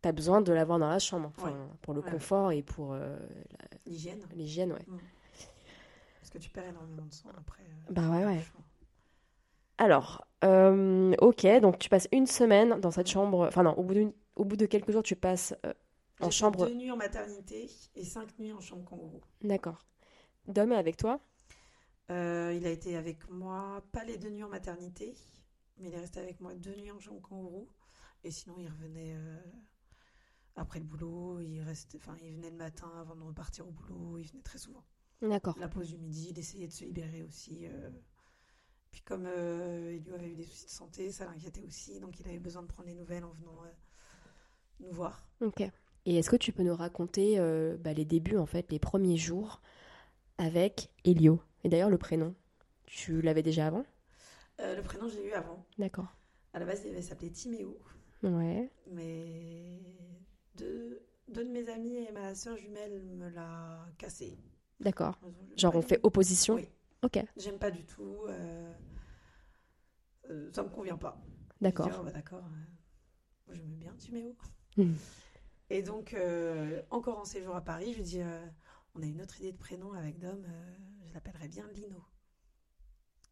t'as besoin de l'avoir dans la chambre. Enfin, Ouais. pour le Ouais. confort et pour euh, L'hygiène. l'hygiène, ouais. Parce que tu perds énormément de sang après. euh, Bah ouais, ouais. Alors, euh, ok, donc tu passes une semaine dans cette chambre. Enfin, non, au bout, d'une- au bout de quelques jours, tu passes en chambre. Deux nuits en maternité et cinq nuits en chambre kangourou. D'accord. Dom est avec toi? Euh, il a été avec moi, pas les deux nuits en maternité, mais il est resté avec moi deux nuits en chambre kangourou. Et sinon, il revenait euh, après le boulot. Il restait, enfin, il venait le matin avant de repartir au boulot. Il venait très souvent. D'accord. La pause du midi, il essayait de se libérer aussi. euh. Puis comme euh, Elio avait eu des soucis de santé, ça l'inquiétait aussi. Donc il avait besoin de prendre des nouvelles en venant nous voir. Ok. Et est-ce que tu peux nous raconter euh, bah, les débuts, en fait, les premiers jours avec Elio? Et d'ailleurs, le prénom, tu l'avais déjà avant? Euh, le prénom, je l'ai eu avant. D'accord. À la base, il devait s'appeler Timéo. Ouais. Mais deux, deux de mes amis et ma soeur jumelle me l'a cassé. D'accord. J'aime Genre, on fait opposition? Oui. Ok. J'aime pas du tout. euh, ça me convient pas. D'accord. Ah, bah, d'accord. j'aimais bien Timéo. Et donc, euh, encore en séjour à Paris, je lui dis euh, on a une autre idée de prénom avec Dom, euh, je l'appellerai bien Lino.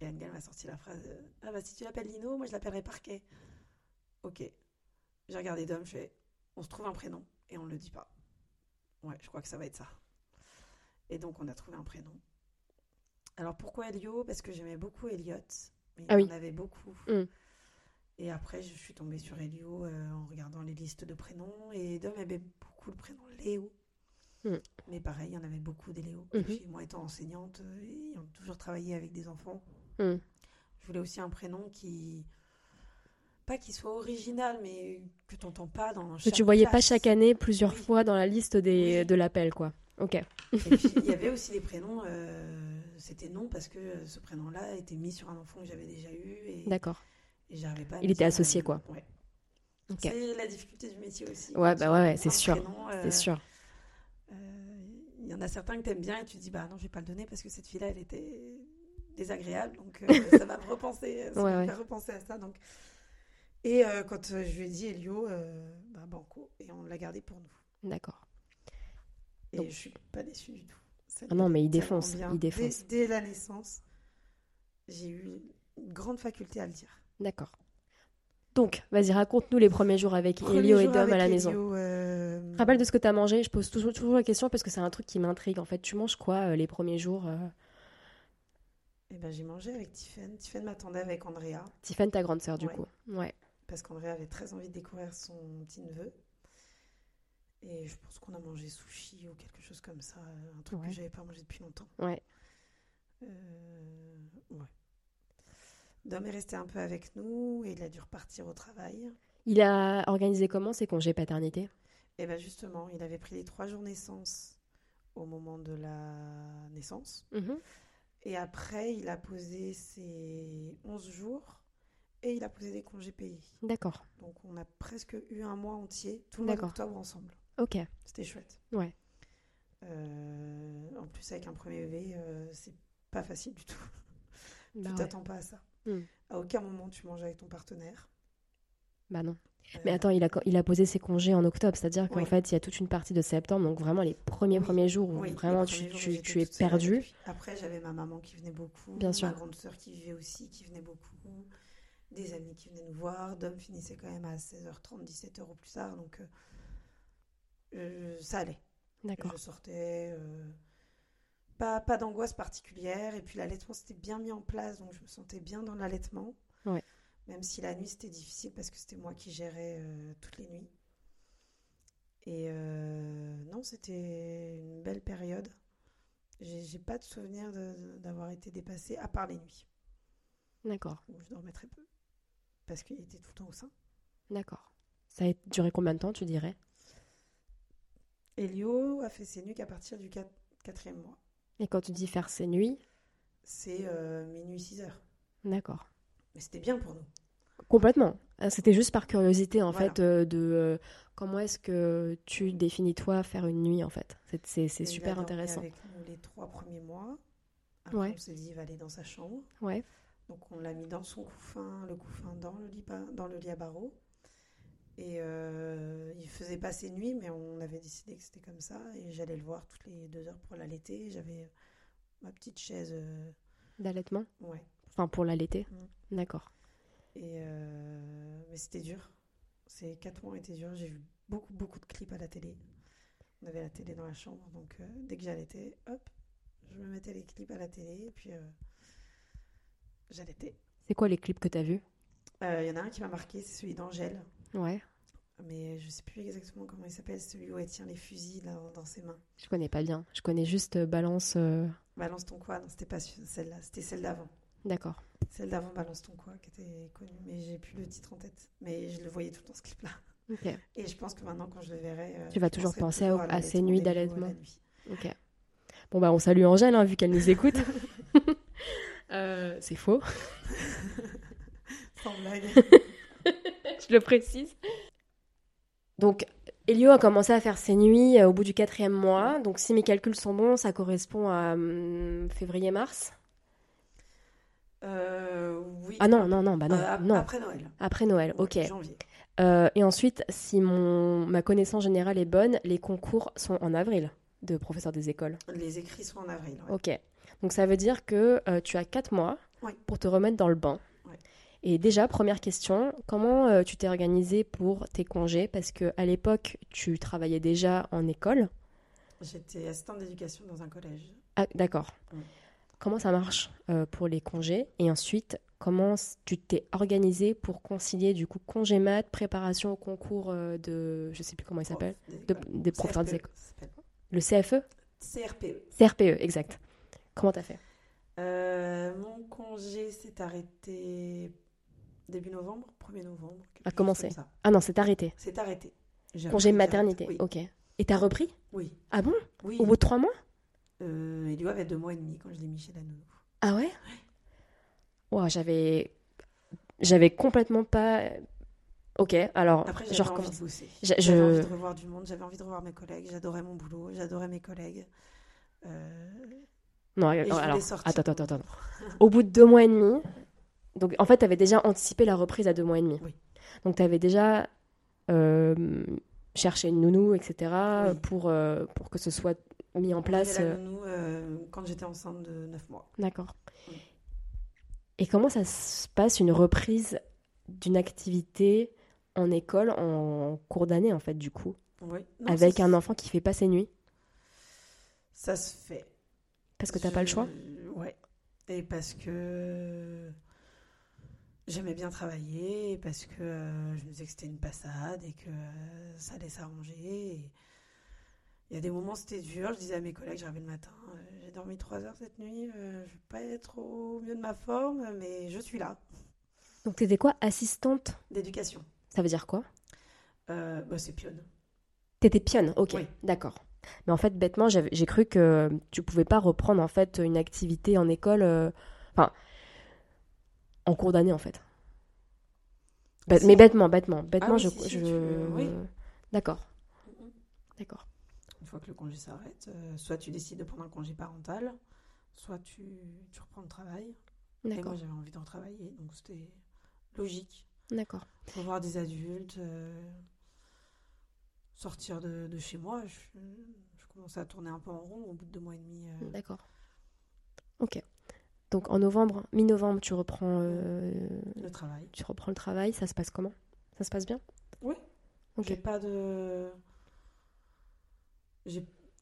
Et Angel m'a sorti la phrase Ah bah si tu l'appelles Lino, moi je l'appellerai Parquet. Ok. J'ai regardé Dom, je fais on se trouve un prénom et on ne le dit pas. Ouais, je crois que ça va être ça. Et donc on a trouvé un prénom. Alors pourquoi Elio? Parce que j'aimais beaucoup Elliot, mais il Ah oui. en avait beaucoup. Mm. Et après, je suis tombée sur Elio euh, en regardant les listes de prénoms. Et Dom aimait beaucoup le prénom Léo. Mm. Mais pareil, il y en avait beaucoup des Léo. Mhm. Puis moi, étant enseignante euh, et ayant toujours travaillé avec des enfants, Mm. je voulais aussi un prénom qui. Pas qu'il soit original, mais que tu n'entends pas dans Que tu voyais pas chaque année plusieurs Oui. fois dans la liste des, Oui. de l'appel, quoi. Ok. Et puis, il y avait aussi des prénoms, euh, c'était non parce que ce prénom-là était mis sur un enfant que j'avais déjà eu D'accord. Et j'arrivais pas à Il était associé, quoi. Ouais. C'est la difficulté du métier aussi. Ouais, bah ouais, c'est sûr. prénom, euh, C'est sûr. euh, Il y en a certains que t'aimes bien et tu te dis bah non je vais pas le donner parce que cette fille-là elle était désagréable donc euh, ça va me repenser, ça Ouais, va me ouais. faire repenser à ça donc et quand je lui ai dit Elio bah banco et on l'a gardé pour nous D'accord. et Donc- je suis pas déçue du tout. Ça Ah non, mais il défonce, il défonce. Dès, dès la naissance j'ai eu une grande faculté à le dire. D'accord. Donc, vas-y, raconte-nous les premiers jours avec Premier Elio et Dom à la maison. Euh, Rappelle de ce que tu as mangé? Je pose toujours, toujours la question parce que c'est un truc qui m'intrigue. En fait, tu manges quoi euh, les premiers jours euh? Eh ben, j'ai mangé avec Tiffen. Tiffen m'attendait avec Andrea. Tiffany, ta grande sœur, du Ouais. coup. Ouais. parce qu'André avait très envie de découvrir son petit neveu. Et je pense qu'on a mangé sushi ou quelque chose comme ça, un truc Ouais. que j'avais pas mangé depuis longtemps. Ouais. Ouais. Dom est resté un peu avec nous et il a dû repartir au travail. Il a organisé comment ses congés paternité? Et bien justement, il avait pris les trois jours naissance au moment de la naissance. Mhm. Et après, il a posé ses 11 jours et il a posé des congés payés. D'accord. Donc on a presque eu un mois entier, tout le mois d'octobre ensemble. Ok. C'était chouette. Ouais. Euh, en plus, avec un premier bébé, euh, c'est pas facile du tout. Bah tu ouais. t'attends pas à ça. Hmm. À aucun moment tu manges avec ton partenaire. Bah non. Euh, Mais attends, il a, il a posé ses congés en octobre, c'est-à-dire qu'en Oui. fait, il y a toute une partie de septembre, donc vraiment les premiers Oui. premiers jours où oui, vraiment tu, premiers jours, tu, j'étais tu es perdu. Après, j'avais ma maman qui venait beaucoup, Bien sûr. ma grande sœur qui vivait aussi, qui venait beaucoup, des amis qui venaient nous voir. Dom finissait quand même à 16h30, 17h au plus tard, donc euh, ça allait. D'accord. Je sortais, euh, pas, pas d'angoisse particulière, et puis l'allaitement s'était bien mis en place, donc je me sentais bien dans l'allaitement. Ouais. Même si la nuit c'était difficile parce que c'était moi qui gérais euh, toutes les nuits. Et euh, non, c'était une belle période. J'ai pas de souvenir d'avoir été dépassée, à part les nuits, D'accord. où je dormais très peu. Parce qu'il était tout le temps au sein. D'accord. Ça a duré combien de temps, tu dirais? Elio a fait ses nuits qu'à partir du quat- quatrième mois. Et quand tu dis faire ses nuits, C'est euh, minuit 6 heures. d'accord. Mais c'était bien pour nous. Complètement. Euh, C'était juste par curiosité, en Voilà. fait, euh, de euh, comment est-ce que tu définis, toi, faire une nuit, en fait? C'est- super intéressant. Avec nous les trois premiers mois. Après, Ouais. on s'est dit, il va aller dans sa chambre. Ouais. Donc, on l'a mis dans son couffin, le couffin dans le lit, dans le lit à barreaux. Et euh, il faisait pas ses nuits, mais on avait décidé que c'était comme ça. Et j'allais le voir toutes les deux heures pour l'allaiter. J'avais euh, ma petite chaise. euh, D'allaitement? Ouais. Enfin, pour l'allaiter? Mm. D'accord. Et euh, mais c'était dur. Ces quatre mois étaient durs. J'ai vu beaucoup, beaucoup de clips à la télé. On avait la télé dans la chambre, donc dès que j'allaitais, hop, je me mettais les clips à la télé et puis j'allaitais. C'est quoi les clips que tu as vus Il y en a un qui m'a marqué, c'est celui d'Angèle, Ouais. Mais je sais plus exactement comment il s'appelle, celui où elle tient les fusils dans, dans ses mains. Je connais pas bien. Je connais juste euh, Balance. euh, Balance ton quoi? Non, c'était pas ce- celle-là, c'était celle d'avant. D'accord. Celle d'avant, Balance ton quoi, qui était connue, mais j'ai plus le titre en tête. Mais je le voyais tout le temps ce clip-là. Et je pense que maintenant, quand je le verrai. euh, Tu vas toujours penser à- ces nuits d'allaitement. Ok. Bon, bah, on salue Angèle, hein, vu qu'elle nous écoute. Euh, c'est faux. Sans blague. je le précise. Donc, Elio a commencé à faire ses nuits euh, au bout du quatrième mois. Donc, si mes calculs sont bons, ça correspond à hum, février-mars. Euh, oui. Ah non, non, non, bah non, Euh, ap- non. Après Noël. Après Noël, Ouais, ok. Janvier. Euh, et ensuite, si mon, ma connaissance générale est bonne, les concours sont en avril de professeur des écoles. Les écrits sont en avril. ouais. Ok. Donc ça veut dire que tu as 4 mois pour te remettre dans le bain. Et déjà, première question, comment euh, tu t'es organisé pour tes congés? Parce que à l'époque, tu travaillais déjà en école. J'étais assistante d'éducation dans un collège. Ah, d'accord. Oui. Comment ça marche euh, pour les congés? Et ensuite, comment tu t'es organisé pour concilier du coup congé maths, préparation au concours euh, de, je sais plus comment il s'appelle, de- des professeurs des CRPE, écoles. Le CFE CRPE. CRPE, E, exact. Comment t'as fait? Euh, mon congé s'est arrêté début novembre, 1er novembre. A commencé. Ah non, c'est arrêté. C'est arrêté. Congé maternité. Oui. ok. Et t'as repris Oui. Ah bon oui. Au bout de trois mois Euh, Elio avait deux mois et demi quand je l'ai mis chez la nounou. Ah ouais Ouah, j'avais... J'avais complètement pas... Ok, alors, Après, je j'avais envie recommence. de bosser. Je- J'avais je- envie de revoir du monde, j'avais envie de revoir mes collègues, j'adorais mon boulot, j'adorais mes collègues. Euh, Non, je voulais alors, attends, attends, attends. attends. Au bout de deux mois et demi, donc en fait, tu avais déjà anticipé la reprise à deux mois et demi. Oui. Donc tu avais déjà euh, cherché une nounou, etc., Oui. pour, euh, pour que ce soit mis en place. La euh, nounou euh, quand j'étais enceinte de 9 mois. D'accord. Oui. Et comment ça se passe une reprise d'une activité en école en cours d'année, en fait, du coup, Oui. Non, avec un enfant qui fait pas ses nuits? Ça se fait. Parce que t'as pas le choix? Je- Ouais. Et parce que j'aimais bien travailler, parce que euh, je me disais que c'était une passade et que euh, ça allait s'arranger. et Il y a des moments c'était dur. Je disais à mes collègues, je rêvais le matin, euh, j'ai dormi trois heures cette nuit, je vais pas être au mieux de ma forme, mais je suis là. Donc t'étais quoi? Assistante? D'éducation. Ça veut dire quoi? Bah, c'est pionne. T'étais pionne, ok, Oui. d'accord. Mais en fait, bêtement, j'ai cru que tu pouvais pas reprendre en fait une activité en école, enfin, en cours d'année en fait. Si. Mais bêtement, bêtement, bêtement, oui, je, si, si, je- tu veux, oui. D'accord, d'accord. Une fois que le congé s'arrête, euh, soit tu décides de prendre un congé parental, soit tu, tu reprends le travail. Et D'accord. moi, j'avais envie de retravailler, donc c'était logique. D'accord. Revoir des adultes, euh, sortir de, de chez moi. Je, je commençais à tourner un peu en rond au bout de deux mois et demi. euh. D'accord. Ok. Donc en novembre, mi-novembre, tu reprends, euh, le travail. tu reprends le travail. Ça se passe comment? Ça se passe bien? Oui. Ok. J'ai pas de.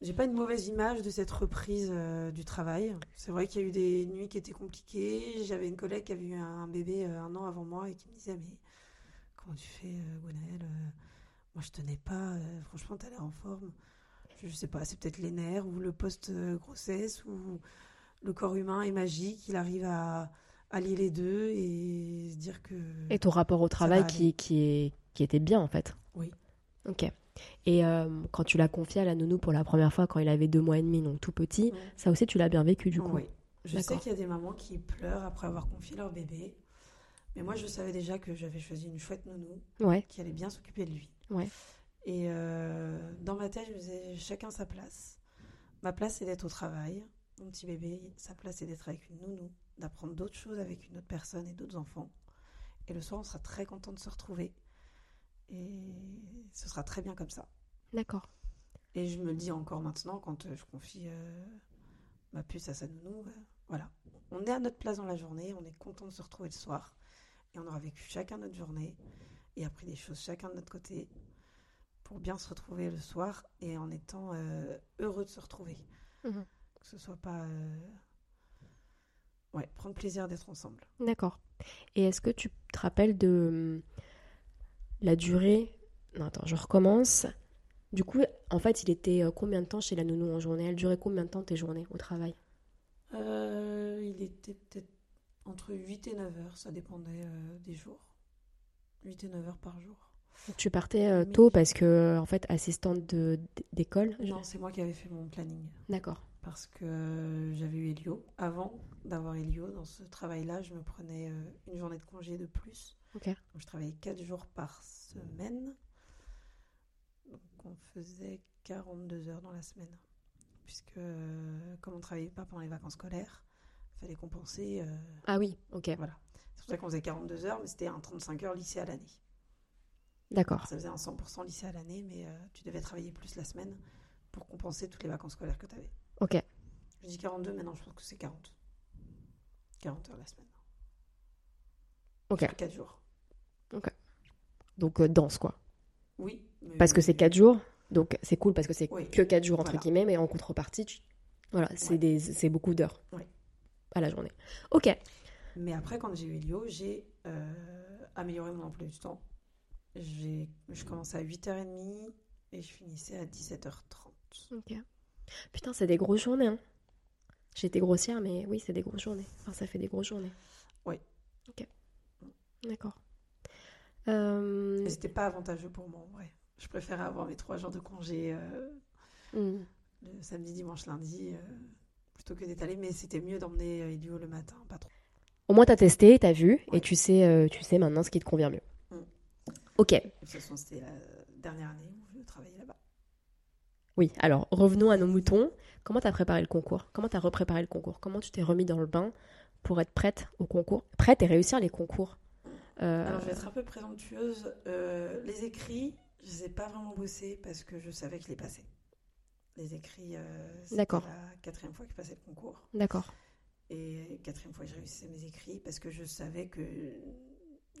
J'ai pas une mauvaise image de cette reprise euh, du travail. C'est vrai qu'il y a eu des nuits qui étaient compliquées. J'avais une collègue qui avait eu un bébé euh, un an avant moi et qui me disait Mais comment tu fais, Gwenaëlle Moi, je tenais pas. franchement, t'as l'air en forme. Je, je sais pas, c'est peut-être les nerfs ou le post-grossesse ou le corps humain est magique. Il arrive à allier les deux et se dire que. Et ton rapport au travail va qui, qui, est, qui était bien en fait Oui. Ok. Et euh, quand tu l'as confié à la nounou pour la première fois, quand il avait deux mois et demi, donc tout petit, ça aussi tu l'as bien vécu du coup Oui. Je sais qu'il y a des mamans qui pleurent après avoir confié leur bébé. Mais moi, je savais déjà que j'avais choisi une chouette nounou Ouais, qui allait bien s'occuper de lui. Ouais. Et euh, dans ma tête, je me disais chacun sa place. Ma place, c'est d'être au travail. Mon petit bébé, sa place, c'est d'être avec une nounou, d'apprendre d'autres choses avec une autre personne et d'autres enfants. Et le soir, on sera très content de se retrouver. Et ce sera très bien comme ça. d'accord. Et je me le dis encore maintenant quand euh, je confie euh, ma puce à sa nounou. euh, voilà. On est à notre place dans la journée, on est content de se retrouver le soir. Et on aura vécu chacun notre journée et appris des choses chacun de notre côté pour bien se retrouver le soir et en étant euh, heureux de se retrouver. Mhm. Que ce soit pas. euh, Ouais, prendre plaisir d'être ensemble. D'accord. Et est-ce que tu te rappelles de hum, la durée? Non, attends, je recommence. Du coup, en fait, il était euh, combien de temps chez la nounou en journée? Elle durait combien de temps tes journées au travail? Euh, il était peut-être entre 8 et 9 heures, ça dépendait euh, des jours. 8 et 9 heures par jour. Donc, Tu partais euh, tôt parce que, en fait, assistante d'école? Je- Non, c'est moi qui avais fait mon planning. D'accord. Parce que j'avais eu Elio. Avant d'avoir Elio, dans ce travail-là, je me prenais euh, une journée de congé de plus. Ok. Donc, je travaillais 4 jours par semaine. Donc on faisait 42 heures dans la semaine. Puisque euh, comme on ne travaillait pas pendant les vacances scolaires, il fallait compenser. euh, Ah oui, ok. voilà. C'est pour ça qu'on faisait 42 heures, mais c'était un 35 heures lycée à l'année. D'accord. Ça faisait un 100% lycée à l'année, mais euh, tu devais travailler plus la semaine pour compenser toutes les vacances scolaires que tu avais. Ok. Je dis 42, mais non, je pense que c'est 40. 40 heures la semaine. Ok. Sur 4 jours. Donc, euh, danse, quoi. Oui. mais- Parce que c'est 4 jours. Donc, c'est cool parce que c'est Oui. que 4 jours, entre Voilà. guillemets, mais en contrepartie, tu- voilà, c'est Ouais. des- beaucoup d'heures Ouais. à la journée. Ok. Mais après, quand j'ai eu Elio, j'ai euh, amélioré mon emploi du temps. Je commençais à 8h30 et je finissais à 17h30. Ok. Putain, c'est des grosses journées. Hein. J'ai été grossière, mais oui, c'est des grosses journées. Enfin, ça fait des grosses journées. Oui. Ok. D'accord. Euh, c'était pas avantageux pour moi, vrai. Je préférais avoir mes 3 jours de congé euh, hmm. le samedi, dimanche, lundi, euh, plutôt que d'étaler. Mais c'était mieux d'emmener euh, Elio le matin, pas trop. Au moins, t'as testé, t'as vu, et Ouais. tu sais, tu sais maintenant ce qui te convient mieux. Mm. Ok. De toute façon, c'était la dernière année où je travaillais là-bas. Oui, alors revenons à nos moutons. Comment t'as préparé le concours? Comment t'as repréparé le concours? Comment tu t'es remis dans le bain pour être prête au concours? Prête et réussir les concours Euh, Alors, je vais être un peu présomptueuse. Euh, les écrits, je les ai pas vraiment bossés parce que je savais que je les passais. Les écrits, euh, c'était la quatrième fois que je passais le concours. D'accord. Et quatrième fois que je réussissais mes écrits parce que je savais que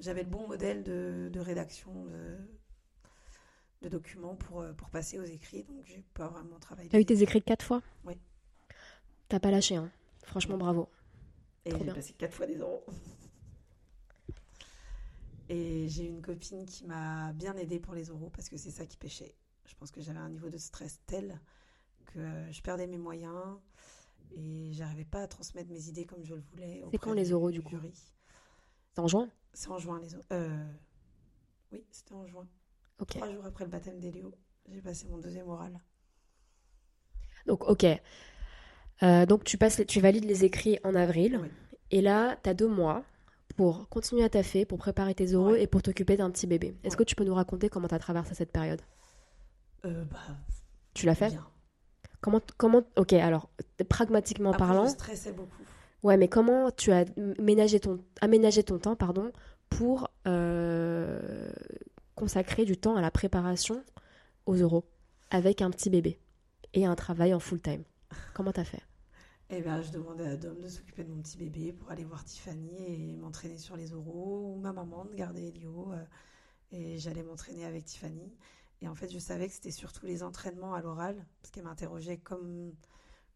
j'avais le bon modèle de, de rédaction de, de documents pour, euh, pour passer aux écrits. Donc, j'ai pas vraiment travaillé. T'as eu les tes écrits quatre fois? Oui. T'as pas lâché, hein Franchement, bravo. Et j'ai passé quatre fois des euros. Et j'ai une copine qui m'a bien aidée pour les euros parce que c'est ça qui pêchait. Je pense que j'avais un niveau de stress tel que euh, je perdais mes moyens et j'arrivais pas à transmettre mes idées comme je le voulais. auprès quand les euros, du coup? C'est en juin? C'est en juin les euros. Euh, oui, c'était en juin. Trois jours après le baptême d'Elio, j'ai passé mon deuxième oral. Donc, ok. Euh, donc, tu, passes, tu valides les écrits en avril. Oui. Et là, t'as deux mois pour continuer à taffer, pour préparer tes euros Ouais. et pour t'occuper d'un petit bébé. Est-ce Ouais. que tu peux nous raconter comment t'as traversé cette période? Euh, bah, Tu l'as fait? bien. Comment, comment, ok, alors, pragmatiquement Après, parlant, je stressais beaucoup. ouais, mais comment tu as ménagé ton, aménagé ton temps, pardon, pour euh, consacrer du temps à la préparation aux euros avec un petit bébé et un travail en full time Comment t'as fait? Eh bien, je demandais à Dom de s'occuper de mon petit bébé pour aller voir Tiffany et m'entraîner sur les oraux, ou ma maman de garder Elio. euh, et j'allais m'entraîner avec Tiffany. Et en fait, je savais que c'était surtout les entraînements à l'oral, parce qu'elle m'interrogeait comme,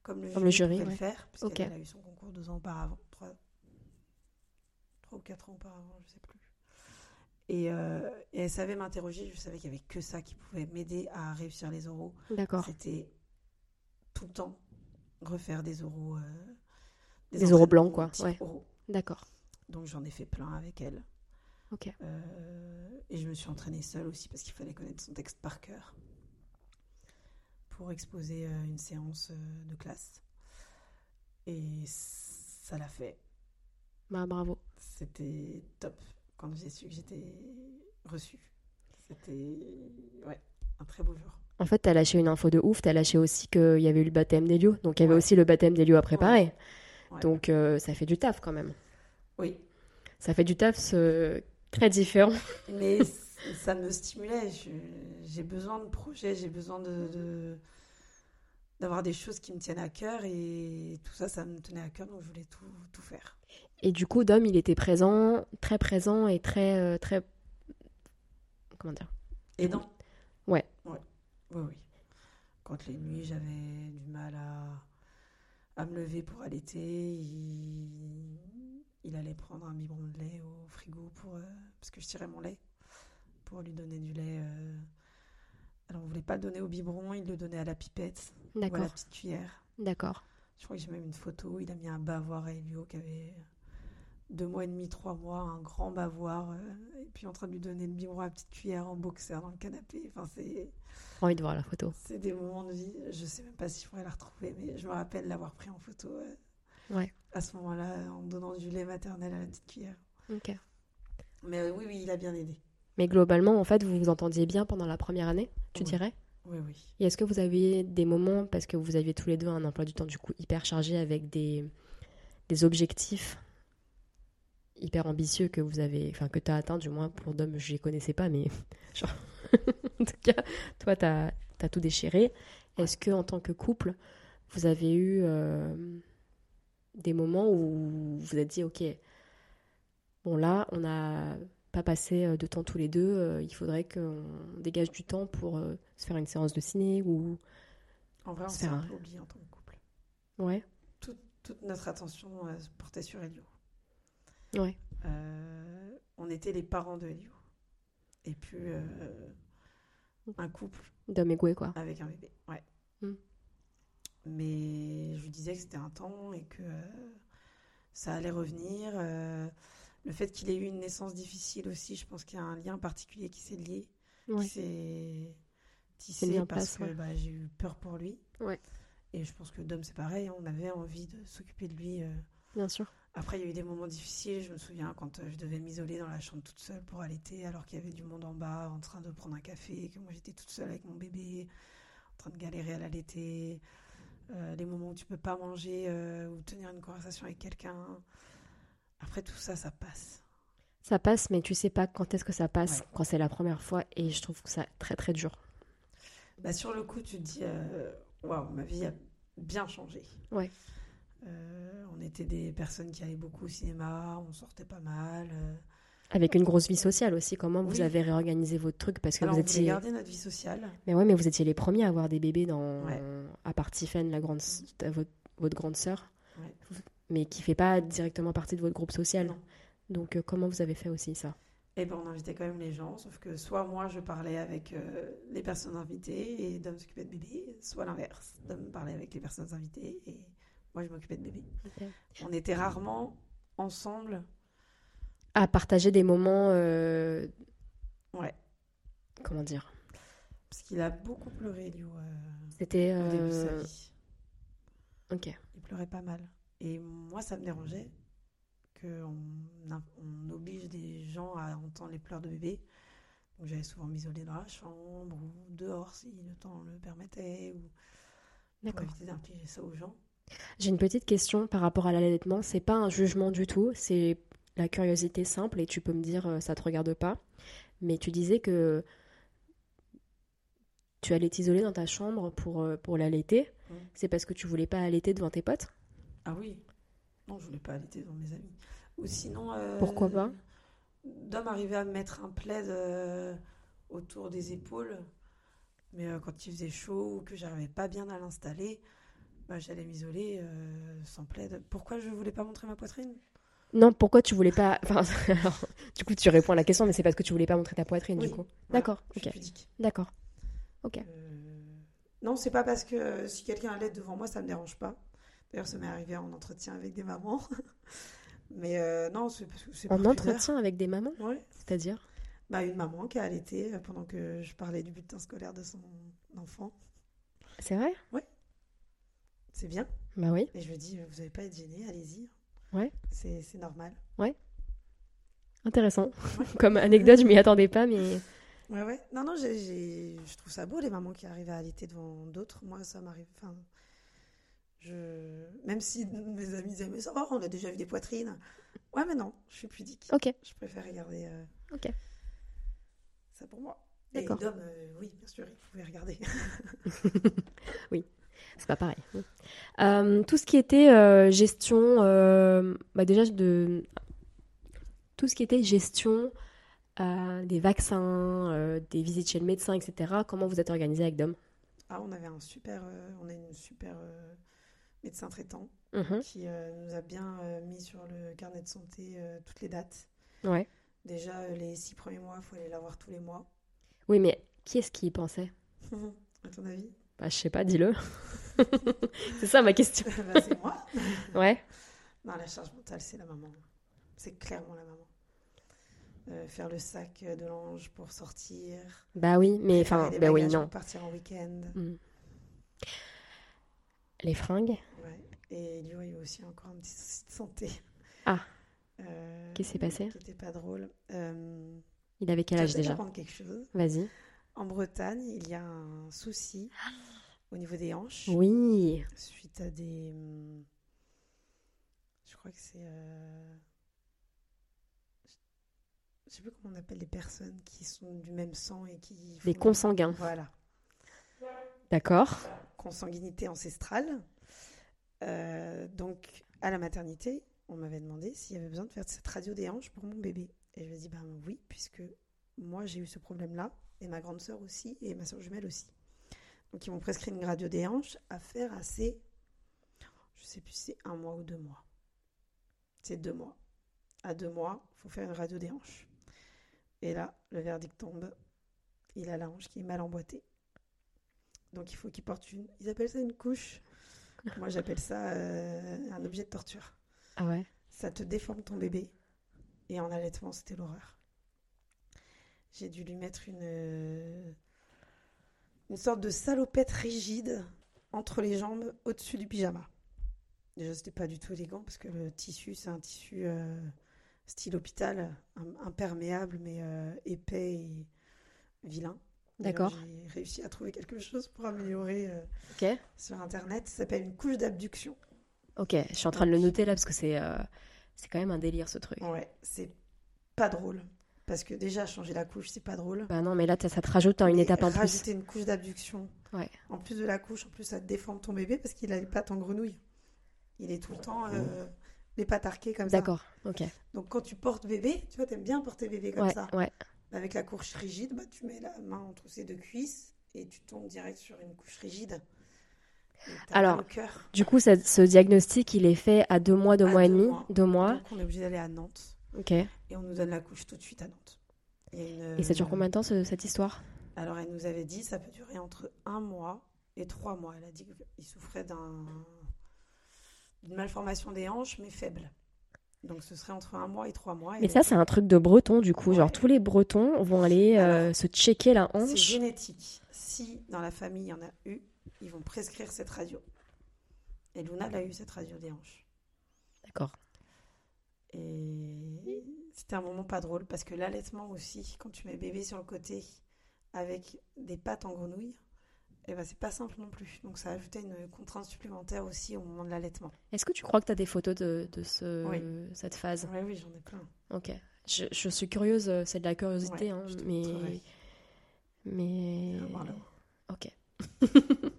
comme le Comme le jury, pouvait ouais. le faire, puisqu'elle Ok. a eu son concours deux ans auparavant, trois, trois ou quatre ans auparavant, je sais plus. Et, euh, et elle savait m'interroger, je savais qu'il n'y avait que ça qui pouvait m'aider à réussir les oraux. D'accord. C'était tout le temps refaire des oraux. euh, Des oraux blancs, quoi, ouais. D'accord. Donc j'en ai fait plein avec elle. Ok. Euh, et je me suis entraînée seule aussi parce qu'il fallait connaître son texte par cœur pour exposer une séance de classe. Et ça l'a fait. Bah, bravo. C'était top quand j'ai su que j'étais reçue. C'était ouais, un très beau jour. En fait, t'as lâché une info de ouf. T'as lâché aussi qu'il y avait eu le baptême d'Elio. Donc, il y avait Ouais. aussi le baptême d'Elio à préparer. Ouais. Donc, euh, ça fait du taf quand même. Oui, Ça fait du taf ce... très différent. mais ça me stimulait. J'ai besoin de projets, j'ai besoin de, de- d'avoir des choses qui me tiennent à cœur et tout ça, ça me tenait à cœur, donc je voulais tout, tout faire. Et du coup, Dom, il était présent, très présent et très, euh, très, comment dire non Ouais. Ouais. Oui, oui. Quand les nuits, j'avais du mal à, à me lever pour allaiter, il, il allait prendre un biberon de lait au frigo pour, euh, parce que je tirais mon lait pour lui donner du lait. euh. Alors, on voulait pas le donner au biberon, il le donnait à la pipette ou à la D'accord, petite cuillère. d'accord. Je crois que j'ai même une photo. Il a mis un bavoir à Elio qui avait deux mois et demi, trois mois, un grand bavoir. euh, et puis en train de lui donner le biberon à la petite cuillère en boxer dans le canapé. Enfin, c'est, J'ai envie de voir la photo. c'est des moments de vie. Je sais même pas si je pourrais la retrouver, mais je me rappelle l'avoir pris en photo euh, Ouais. à ce moment-là, en donnant du lait maternel à la petite cuillère. Ok. Mais euh, oui, oui, il a bien aidé. Mais globalement, en fait, vous vous entendiez bien pendant la première année, tu Oui. dirais? Oui, oui. Et est-ce que vous aviez des moments, parce que vous aviez tous les deux un emploi du temps du coup hyper chargé avec des, des objectifs hyper ambitieux que vous avez, enfin que tu as atteint, du moins pour Dom, je les connaissais pas, mais genre, en tout cas, toi, tu as, tout déchiré. Est-ce que en tant que couple, vous avez eu euh, des moments où vous vous êtes dit, ok, bon là, on n'a pas passé euh, de temps tous les deux, euh, il faudrait qu'on dégage du temps pour euh, se faire une séance de ciné ou... En vrai, on Se s'est faire un oublié en tant que couple. Ouais, Toute notre attention se portait sur Elio. Ouais. Euh, on était les parents de Elio. Et puis euh, un couple Goué, quoi. avec un bébé. Ouais. Mm. Mais je lui disais que c'était un temps et que euh, ça allait revenir. le fait qu'il ait eu une naissance difficile aussi, je pense qu'il y a un lien particulier qui s'est lié, Ouais. qui s'est C'est tissé parce place, que ouais. bah, j'ai eu peur pour lui. Ouais. Et je pense que Dom, c'est pareil, on avait envie de s'occuper de lui. euh. Bien sûr. Après, il y a eu des moments difficiles. Je me souviens quand euh, je devais m'isoler dans la chambre toute seule pour allaiter, alors qu'il y avait du monde en bas en train de prendre un café, que moi j'étais toute seule avec mon bébé, en train de galérer à l'allaiter. Euh, les moments où tu peux pas manger euh, ou tenir une conversation avec quelqu'un. Après tout ça, ça passe. Ça passe, mais tu sais pas quand est-ce que ça passe, Ouais. quand c'est la première fois, et je trouve que ça très très dur. Bah, sur le coup, tu te dis, euh, waouh, ma vie a bien changé. Ouais. Euh, on était des personnes qui allaient beaucoup au cinéma, on sortait pas mal. euh. Avec une grosse vie sociale aussi, comment vous avez réorganisé votre truc? Parce que Alors, vous on étiez. garder notre vie sociale. Mais ouais, mais vous étiez les premiers à avoir des bébés dans. Ouais. À part Tiffen, la grande... votre, votre grande sœur. Ouais. Mais qui fait pas directement partie de votre groupe social. Non. Donc euh, comment vous avez fait aussi ça? Et ben on invitait quand même les gens, sauf que soit moi je parlais avec euh, les personnes invitées et Dom s'occupait de bébé, soit l'inverse. Dom parlait avec les personnes invitées et moi je m'occupais de bébé. On était rarement ensemble. À partager des moments. euh, Ouais. Comment dire? Parce qu'il a beaucoup pleuré, Lio, euh, C'était. au début de sa euh, vie. Ok. Il pleurait pas mal. Et moi, ça me dérangeait qu'on on oblige des gens à entendre les pleurs de bébé. Donc j'allais souvent m'isoler dans la chambre ou dehors si le temps le permettait, ou pour D'accord. éviter d'infliger ça aux gens. J'ai une petite question par rapport à l'allaitement. C'est pas un jugement du tout. C'est la curiosité simple, et tu peux me dire euh, ça te regarde pas, mais tu disais que tu allais t'isoler dans ta chambre pour, euh, pour l'allaiter. C'est parce que tu voulais pas allaiter devant tes potes? Ah oui. Non, je voulais pas allaiter devant mes amis. Ou sinon. euh, Pourquoi pas? Dom arrivait à me mettre un plaid euh, autour des épaules. Mais euh, quand il faisait chaud ou que j'arrivais pas bien à l'installer, bah, j'allais m'isoler euh, sans plaid. Pourquoi je voulais pas montrer ma poitrine? Non, pourquoi tu voulais pas. Enfin, alors, du coup, tu réponds à la question, mais c'est parce que tu voulais pas montrer ta poitrine, Oui. du coup. Voilà, D'accord, ok. D'accord. Ok. Euh, Non, c'est pas parce que euh, si quelqu'un allait devant moi, ça me dérange pas. D'ailleurs, ça m'est arrivé en entretien avec des mamans. Mais euh, non, c'est parce que c'est En entretien avec des mamans, Ouais. c'est-à-dire? Bah, une maman qui a allaité euh, pendant que je parlais du bulletin scolaire de son enfant. C'est vrai? C'est bien. Bah oui. Et je lui dis, vous n'avez pas à être gêné, allez-y. Ouais. C'est normal. Intéressant. Comme anecdote, je m'y attendais pas, mais. Ouais, ouais. Non, non, je trouve ça beau, les mamans qui arrivent à allaiter devant d'autres. Moi, ça m'arrive. Enfin, je... Même si mes amis disaient, mais ça va, on a déjà vu des poitrines. Ouais, mais non, je suis pudique. Ok. Je préfère regarder euh, Ok. ça pour moi. Et D'accord. Dom, euh, oui, bien sûr, il pouvait regarder. C'est pas pareil. Euh, tout ce qui était euh, gestion, euh, bah déjà de tout ce qui était gestion des vaccins, euh, des visites chez le médecin, etc. Comment vous êtes organisé avec Dom? Ah, on avait un super, euh, on a une super euh, médecin traitant Mhm. qui nous a bien mis sur le carnet de santé toutes les dates. Ouais. Déjà, les six premiers mois, il faut aller la voir tous les mois. Oui, mais qui est-ce qui y pensait? À ton avis? Bah, je sais pas, dis-le. c'est ça ma question. Bah, C'est moi. Ouais. Non, la charge mentale, c'est la maman. C'est clairement la maman. Euh, faire le sac de l'ange pour sortir. Bah oui, mais enfin, bah oui, non. Pour partir en week-end. Mm. Les fringues. Ouais. Et lui, il y a aussi encore un petit souci de santé. Ah. Euh, Qu'est-ce qui s'est passé? Qui n'était pas drôle. Euh, Il avait quel je vais âge déjà? apprendre quelque chose. Vas-y. En Bretagne, il y a un souci au niveau des hanches. Oui. Suite à des. hum, Je crois que c'est. euh, Je sais plus comment on appelle les personnes qui sont du même sang et qui. Des font- consanguins. Voilà. D'accord. Consanguinité ancestrale. Euh, donc, à la maternité, on m'avait demandé s'il y avait besoin de faire cette radio des hanches pour mon bébé. Et je lui ai dit, ben oui, puisque moi j'ai eu ce problème-là, et ma grande sœur aussi, et ma sœur jumelle aussi. Donc, ils m'ont prescrit une radio des hanches à faire assez. Je sais plus si c'est un mois ou deux mois. C'est deux mois. À deux mois, il faut faire une radio des hanches. Et là, le verdict tombe. Il a la hanche qui est mal emboîtée. Donc il faut qu'il porte une. Ils appellent ça une couche. Moi j'appelle ça euh, un objet de torture. Ah ouais? Ça te déforme ton bébé. Et en allaitement, c'était l'horreur. J'ai dû lui mettre une, euh, une sorte de salopette rigide entre les jambes au-dessus du pyjama. Déjà, c'était pas du tout élégant parce que le tissu, c'est un tissu euh, style hôpital, im- imperméable mais euh, épais et vilain. D'accord. J'ai réussi à trouver quelque chose pour améliorer euh, sur internet. Ça s'appelle une couche d'abduction. Ok. Je suis en train de le noter là parce que c'est c'est quand même un délire ce truc. Ouais, c'est pas drôle. Parce que déjà, changer la couche, c'est pas drôle. Bah non, mais là ça te rajoute dans une étape en plus. Rajouter une couche d'abduction. Ouais. En plus de la couche, en plus, ça déforme ton bébé parce qu'il a les pattes en grenouille. Il est tout le temps euh, les pattes arquées comme ça. D'accord. Ok. Donc quand tu portes bébé, tu vois, t'aimes bien porter bébé comme Ouais. ça. Ouais. Avec la couche rigide, bah, tu mets la main entre ses deux cuisses et tu tombes direct sur une couche rigide. Alors. Du coup, ça- ce diagnostic, il est fait à deux mois, deux À mois et demi, mois. deux mois. Donc on est obligé d'aller à Nantes Ok. et on nous donne la couche tout de suite à Nantes. A une- Et ça dure combien de temps ce- cette histoire? Alors, elle nous avait dit ça peut durer entre un mois et trois mois. Elle a dit qu'il souffrait d'un- d'une malformation des hanches, mais faible. Donc, ce serait entre un mois et trois mois. Mais Et ça, c'est un truc de breton du coup. Ouais. Genre tous les bretons vont aller euh, Alors, se checker la c'est hanche. génétique. Si dans la famille il y en a eu, ils vont prescrire cette radio. Et Luna l'a eu cette radio des hanches. D'accord. Et c'était un moment pas drôle parce que l'allaitement aussi, quand tu mets bébé sur le côté avec des pattes en grenouille, et ben c'est pas simple non plus. Donc ça a ajouté une contrainte supplémentaire aussi au moment de l'allaitement. Est-ce que tu crois que tu as des photos de, de ce, Oui. cette phase? Oui, oui, j'en ai plein. Ok. Je, je suis curieuse, c'est de la curiosité, Ouais, hein, mais. Mais. À voir là-haut. Ok.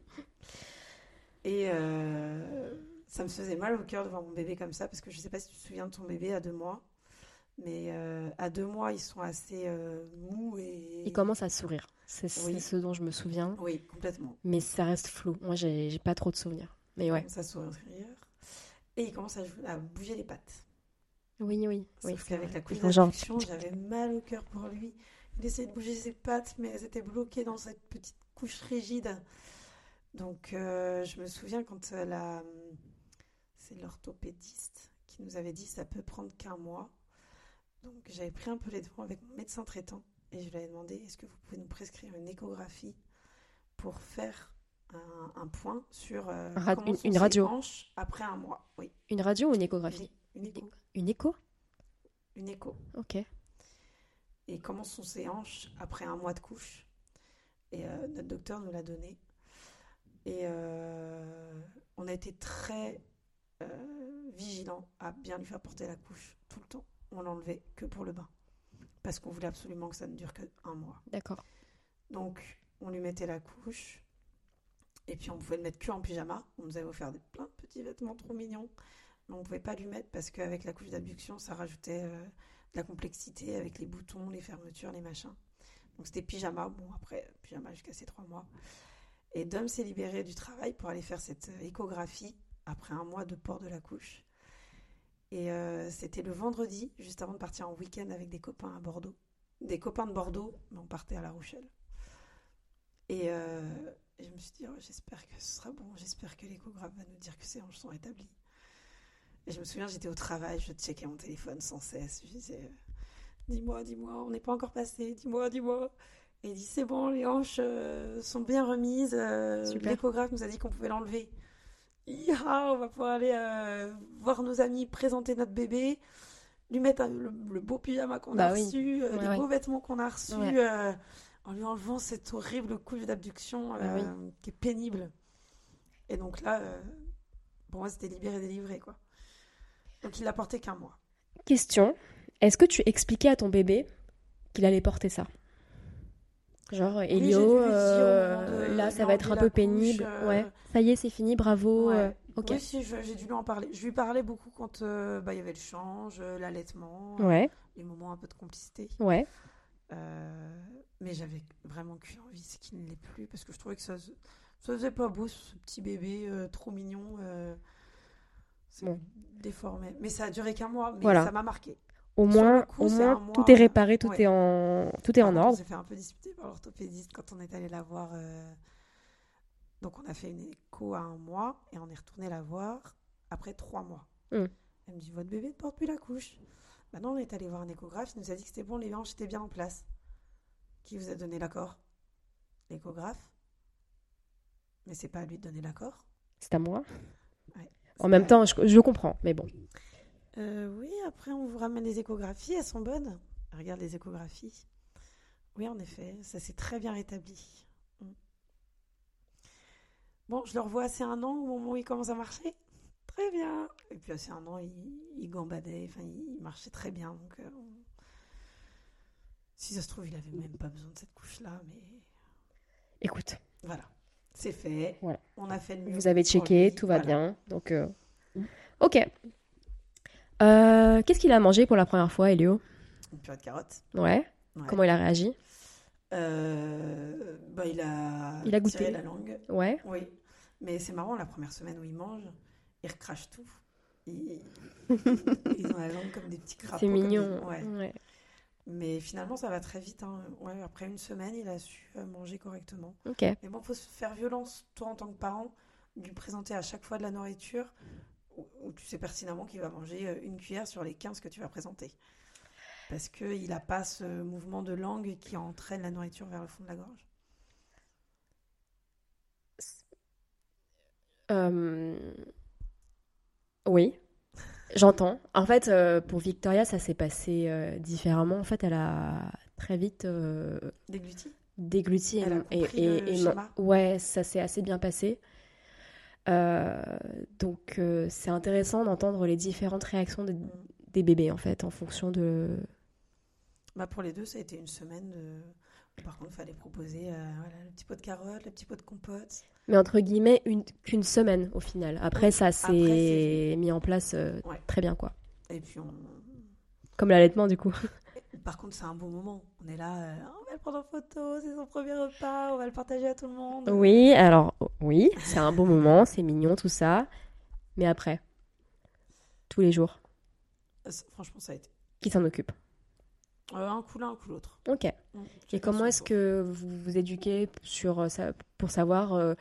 Et euh, ça me faisait mal au cœur de voir mon bébé comme ça, parce que je sais pas si tu te souviens de ton bébé à deux mois, mais euh, à deux mois, ils sont assez euh, mous et... Il commence à sourire. C'est Oui. ce dont je me souviens. Oui, complètement. Mais ça reste flou. Moi, j'ai pas trop de souvenirs. Mais ouais. Ça sourire. Et il commence à, à bouger les pattes. Oui, oui. Sauf oui qu'avec la couche Ils d'induction, j'avais mal au cœur pour lui. Il essayait de bouger ses pattes, mais elles étaient bloquées dans cette petite couche rigide. Donc, euh, je me souviens quand la... c'est l'orthopédiste qui nous avait dit ça peut prendre qu'un mois. Donc, j'avais pris un peu les devants avec mon médecin traitant et je lui avais demandé est-ce que vous pouvez nous prescrire une échographie pour faire un, un point sur euh, Un comment une- une radio. après un mois? Oui, Une radio ou une échographie? Une écho. Une écho? Une écho. Ok. et comment sont ses hanches après un mois de couche? Et euh, notre docteur nous l'a donné. Et euh, on a été très euh, vigilants à bien lui faire porter la couche tout le temps. On l'enlevait que pour le bain. Parce qu'on voulait absolument que ça ne dure que un mois. D'accord. Donc, on lui mettait la couche. Et puis, on pouvait le mettre que en pyjama. On nous avait offert des, plein de petits vêtements trop mignons. Mais on ne pouvait pas lui mettre parce qu'avec la couche d'abduction, ça rajoutait euh, de la complexité avec les boutons, les fermetures, les machins. Donc, c'était pyjama. Bon, après, pyjama jusqu'à ces trois mois. Et Dom s'est libéré du travail pour aller faire cette euh, échographie après un mois de port de la couche. Et euh, c'était le vendredi, juste avant de partir en week-end avec des copains à Bordeaux. Des copains de Bordeaux, mais on partait à La Rochelle. Et, euh, je me suis dit, oh, j'espère que ce sera bon, j'espère que l'échographe va nous dire que ces hanches sont rétablies. Et je me souviens, j'étais au travail, je checkais mon téléphone sans cesse. Je disais, euh, dis-moi, dis-moi, on n'est pas encore passé, dis-moi, dis-moi. Et il dit, c'est bon, les hanches euh, sont bien remises. L'échographe nous a dit qu'on pouvait l'enlever. Iha, on va pouvoir aller euh, voir nos amis, présenter notre bébé, lui mettre un- le, le beau pyjama qu'on Bah a oui. reçu, euh, Ouais, les ouais. beaux vêtements qu'on a reçus, Ouais. euh, en lui enlevant cette horrible couche d'abduction Bah qui est pénible. Et donc là, euh, pour moi, c'était libéré, délivré, quoi. Donc il l'a porté qu'un mois. Question. Est-ce que tu expliquais à ton bébé qu'il allait porter ça? Genre, Elio, euh, de là, ça va être un peu couche, pénible. euh, Ouais, ça y est, c'est fini, bravo. Ouais. euh, ok. Oui, si, j'ai dû lui en parler. Je lui parlais beaucoup quand euh, bah, il y avait le change, euh, l'allaitement, Ouais, les moments un peu de complicité. ouais. Euh, mais j'avais vraiment qu'une envie, c'est qu'il ne l'ait plus, parce que je trouvais que ça, ça faisait pas beau, ce petit bébé euh, trop mignon. euh, c'est Bon. déformé. Mais ça a duré qu'un mois, mais Voilà. ça m'a marqué. Au moins, coup, au moins mois, tout est réparé, tout ouais. est en, tout est en contre, On ordre. s'est fait un peu disputer par l'orthopédiste quand on est allé la voir. euh, Donc on a fait une écho à un mois et on est retourné la voir après trois mois. Mm. Elle me dit Votre bébé ne porte plus la couche. Maintenant, on est allé voir un échographe. Il nous a dit que c'était bon, les hanches étaient bien en place. Qui vous a donné l'accord? L'échographe. Mais c'est pas à lui de donner l'accord. C'est à moi. Ouais. En même temps, je, je comprends, mais bon. Euh, oui, après, on vous ramène les échographies, elles sont bonnes. Regarde les échographies. Oui, en effet, ça s'est très bien rétabli. Mm. Bon, je le revois assez un an au moment où il commence à marcher. Très bien. Et puis, assez un an, il, il gambadait, enfin, il, marchait très bien. Donc, euh, on- si ça se trouve, il avait même pas besoin de cette couche-là, mais Écoute, voilà. C'est fait. Voilà. On a fait le mieux vous avez checké, tout va Voilà. bien. Donc, euh, ok. Euh, Qu'est-ce qu'il a mangé pour la première fois, Elio? Une purée de carottes. Ouais. Ouais. Comment il a réagi? Euh, bah, il a, Il a goûté. tiré la langue. Ouais. Oui. Mais c'est marrant, la première semaine où il mange, il recrache tout. Il, il est dans la langue comme des petits crapauds. C'est mignon. des- ouais. Ouais. Mais finalement, ça va très vite. hein. Ouais, après une semaine, il a su euh, manger correctement. Ok. Mais bon, faut se faire violence, toi en tant que parent, lui présenter à chaque fois de la nourriture où, où tu sais pertinemment qu'il va manger euh, une cuillère sur les 15 que tu vas présenter. Parce qu'il n'a pas ce mouvement de langue qui entraîne la nourriture vers le fond de la gorge. Euh, Oui, j'entends. En fait, euh, pour Victoria, ça s'est passé euh, différemment. En fait, elle a très vite. Déglutis dégluti Elle a et, et- le et- ouais, ça s'est assez bien passé. Euh, donc euh, c'est intéressant d'entendre les différentes réactions des, des bébés en fait en fonction de. Bah, pour les deux, ça a été une semaine. de- Par contre, il fallait proposer euh, voilà, le petit pot de carottes, le petit pot de compote. Mais entre guillemets une- qu'une semaine au final. Après ça s'est mis en place Ouais. très bien quoi. Et puis, on... Comme l'allaitement du coup. par contre, c'est un beau moment. On est là, euh, on va le prendre en photo, c'est son premier repas, on va le partager à tout le monde. Oui, alors oui, c'est un bon moment, c'est mignon tout ça. Mais après, tous les jours, Franchement, ça a été. qui s'en occupe Euh, un coup l'un, un coup l'autre. Ok. Et comment est-ce que vous vous éduquez sur euh, ça, pour savoir euh,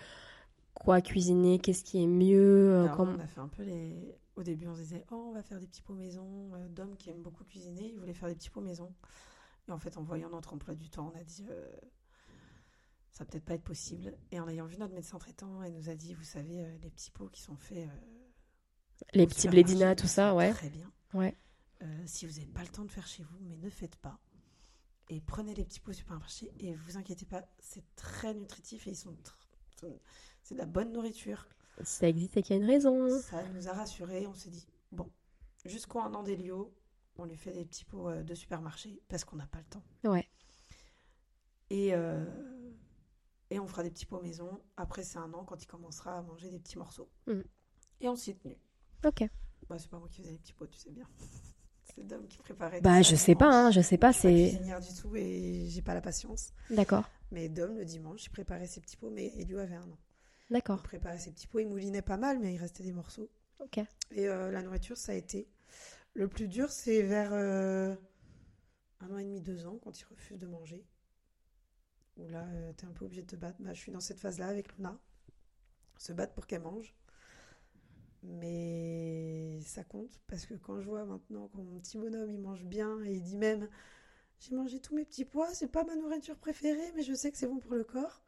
quoi cuisiner, qu'est-ce qui est mieux, Alors, comment- On a fait un peu les. Au début, on se disait, oh, on va faire des petits pots maison. Euh, Dom, qui aime beaucoup cuisiner, il voulait faire des petits pots maison. Et en fait, en voyant notre emploi du temps, on a dit, euh, ça va peut-être pas être possible. Et en ayant vu notre médecin traitant, elle nous a dit, vous savez, euh, les petits pots qui sont faits. euh, les petits blédinas, tout ça, ouais. Très bien. Ouais. Si vous n'avez pas le temps de faire chez vous, mais ne faites pas. Et prenez les petits pots au supermarché et vous inquiétez pas, c'est très nutritif et ils sont. tr- sont- C'est de la bonne nourriture. Ça existe, c'est qu'il y a une raison. Ça nous a rassurés. On s'est dit, bon, jusqu'au un an d'Elio, on lui fait des petits pots euh, de supermarché parce qu'on n'a pas le temps. Ouais. Et, euh, et on fera des petits pots maison. Après, c'est un an quand il commencera à manger des petits morceaux. Mm. Et on s'y est tenu. Ok. Bah, c'est pas moi qui faisais les petits pots, tu sais bien. C'est Dom qui préparait. Bah, je sais pas, hein, je sais pas, Je c'est. cuisinière du tout et j'ai pas la patience. D'accord, Mais Dom, le dimanche, il préparait ses petits pots, mais Elio avait un an. Il d'accord. préparait ses petits pots, il moulinait pas mal, mais il restait des morceaux. Ok. Et euh, la nourriture, ça a été. Le plus dur, c'est vers euh, un an et demi, deux ans, quand il refuse de manger. Où là, tu t'es un peu obligé de te battre. Bah, je suis dans cette phase-là avec Luna. Se battre pour qu'elle mange. Mais ça compte parce que quand je vois maintenant que mon petit bonhomme il mange bien et il dit même j'ai mangé tous mes petits pois, c'est pas ma nourriture préférée, mais je sais que c'est bon pour le corps,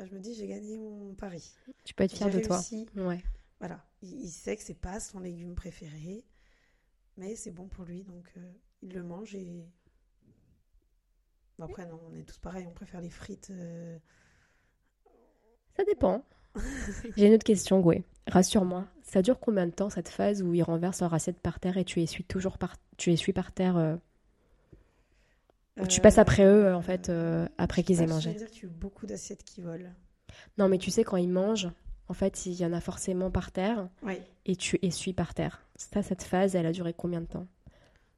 bah, je me dis j'ai gagné mon pari. Tu peux être fier de toi. Ouais. Voilà, il, il sait que c'est pas son légume préféré, mais c'est bon pour lui, donc euh, il le mange et. Bon, après, non, on est tous pareils, on préfère les frites. euh, Ça dépend. J'ai une autre question, Goué. Rassure-moi, ça dure combien de temps cette phase où ils renversent leur assiette par terre et tu essuies toujours par, tu essuies par terre euh, tu passes après eux, en fait, euh, après qu'ils aient mangé Je veux dire qu'il y a eu beaucoup d'assiettes qui volent. Non, mais tu sais, quand ils mangent, en fait, il y en a forcément par terre Oui, et tu essuies par terre. Ça, cette phase, elle a duré combien de temps?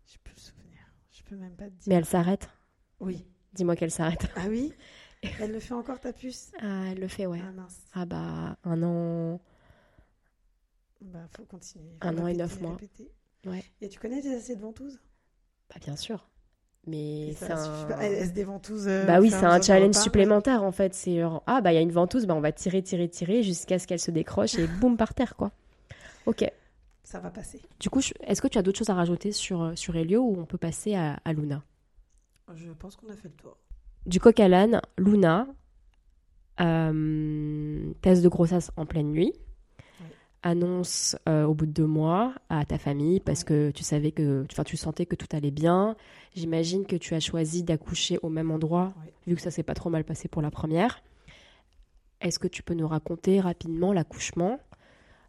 Je peux le souvenir. Je peux même pas te dire. Mais elle s'arrête? Oui. Dis-moi qu'elle s'arrête. Ah oui? Elle le fait encore, ta puce? Ah, elle le fait, ouais. Ah mince. Ah bah, un an. Bah, faut continuer. Un an et neuf mois. répéter. Ouais. Et tu connais des assiettes ventouses? Bah, bien sûr. Mais Et c'est ça un... Elle, se déventouse. euh, Bah oui, c'est un challenge repas. supplémentaire en fait. C'est genre, ah bah il y a une ventouse, bah on va tirer, tirer, tirer jusqu'à ce qu'elle se décroche et boum par terre quoi. Ok. Ça va passer. Du coup, je- est-ce que tu as d'autres choses à rajouter sur, euh, sur Elio ou on peut passer à, à Luna? Je pense qu'on a fait le tour. Du coq à l'âne, Luna, euh, test de grossesse en pleine nuit. Annonce euh, au bout de deux mois à ta famille parce que tu savais que, enfin tu sentais que tout allait bien. J'imagine que tu as choisi d'accoucher au même endroit Oui. vu que ça s'est pas trop mal passé pour la première. Est-ce que tu peux nous raconter rapidement l'accouchement?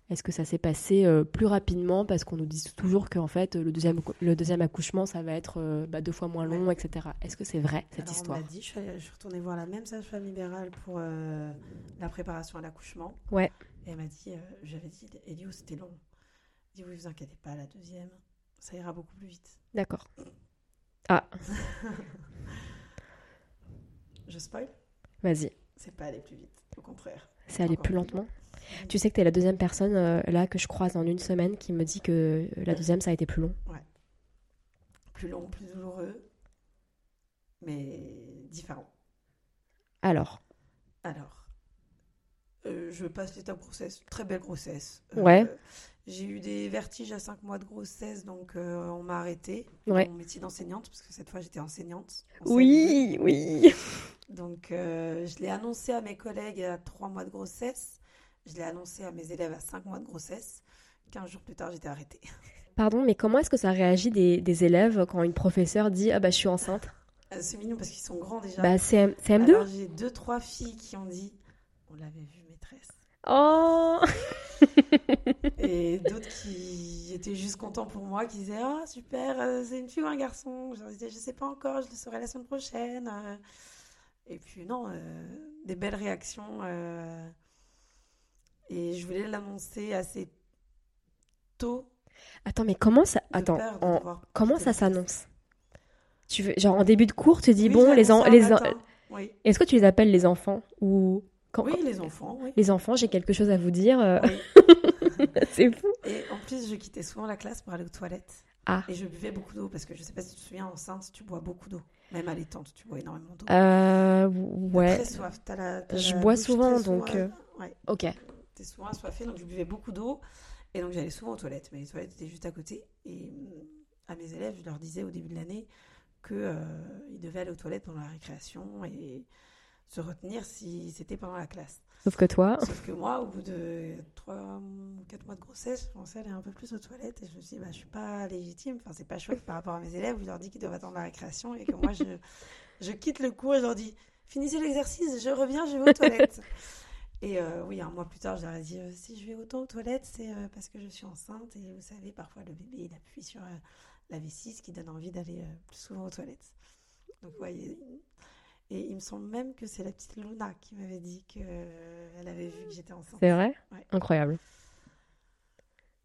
Est-ce que ça s'est passé euh, plus rapidement? Parce qu'on nous dit toujours qu'en fait le deuxième, le deuxième accouchement ça va être euh, bah, deux fois moins long, etc. Est-ce que c'est vrai cette Alors, histoire? On m'a dit, je suis, allée- je suis retournée voir la même sage-femme libérale pour la préparation à l'accouchement. Ouais. Et elle m'a dit, euh, j'avais dit, Elio, c'était long. Elle dit, oui, vous inquiétez pas, la deuxième, ça ira beaucoup plus vite. D'accord. Ah, Je spoil vas-y. C'est pas aller plus vite, au contraire. C'est aller plus plus lentement. Tu sais que tu es la deuxième personne euh, là que je croise en une semaine qui me dit que la deuxième ça a été plus long. Plus long, plus douloureux, mais différent. Alors, Alors, euh, je passe l'étape grossesse, très belle grossesse. Euh, Ouais. J'ai eu des vertiges à 5 mois de grossesse, donc euh, on m'a arrêté Ouais. mon métier d'enseignante, parce que cette fois j'étais enseignante. en CM2. oui, oui. Donc euh, je l'ai annoncé à mes collègues à 3 mois de grossesse, je l'ai annoncé à mes élèves à 5 mois de grossesse. 15 jours plus tard, j'étais arrêtée. Pardon, mais comment est-ce que ça réagit des, des élèves quand une professeure dit ah bah je suis enceinte? Euh, C'est mignon parce qu'ils sont grands déjà. Bah, CM, CM2 Alors j'ai deux, trois filles qui ont dit on l'avait vu. Oh Et d'autres qui étaient juste contents pour moi, qui disaient Ah super, euh, c'est une fille ou un garçon Je disais Je sais pas encore, je le saurai la semaine prochaine. euh. Et puis non, euh, des belles réactions. euh, Et je voulais l'annoncer assez tôt. Attends, mais comment ça. Attends, en- comment ça s'annonce? Tu veux, genre en début de cours, tu dis Oui, bon, les, en- les en-. Oui. Est-ce que tu les appelles les enfants ou quand, oui, les enfants, oui. les enfants, j'ai quelque chose à vous dire. euh, Oui. c'est fou. Et en plus, je quittais souvent la classe pour aller aux toilettes. Ah. Et je buvais beaucoup d'eau parce que je sais pas si tu te souviens, enceinte, tu bois beaucoup d'eau. Même allaitante, tu bois énormément d'eau. Euh, ouais. Très soif. T'as la, Je la bois bouche souvent, donc, euh, Ouais, Ok. t'es souvent assoiffée, donc je buvais beaucoup d'eau. Et donc j'allais souvent aux toilettes. Mais les toilettes étaient juste à côté. Et hum, à mes élèves, je leur disais au début de l'année qu'ils devaient aller aux toilettes pendant la récréation et se retenir si c'était pendant la classe. Sauf que toi, Sauf que moi, au bout de 3 ou 4 mois de grossesse, je à aller un peu plus aux toilettes et je me suis dit, bah, je suis pas légitime, enfin, c'est pas chouette par rapport à mes élèves je leur dis qu'ils doivent attendre la récréation et que moi, je, je quitte le cours et je leur dis, finissez l'exercice, je reviens, je vais aux toilettes. Et euh, oui, un mois plus tard, je leur ai dit, euh, si je vais autant aux toilettes, c'est euh, parce que je suis enceinte et vous savez, parfois, le bébé, il appuie sur euh, la vessie, ce qui donne envie d'aller plus souvent aux toilettes. Donc, ouais, il- et il me semble même que c'est la petite Luna qui m'avait dit qu'elle avait vu que j'étais enceinte. c'est vrai? Ouais. Incroyable.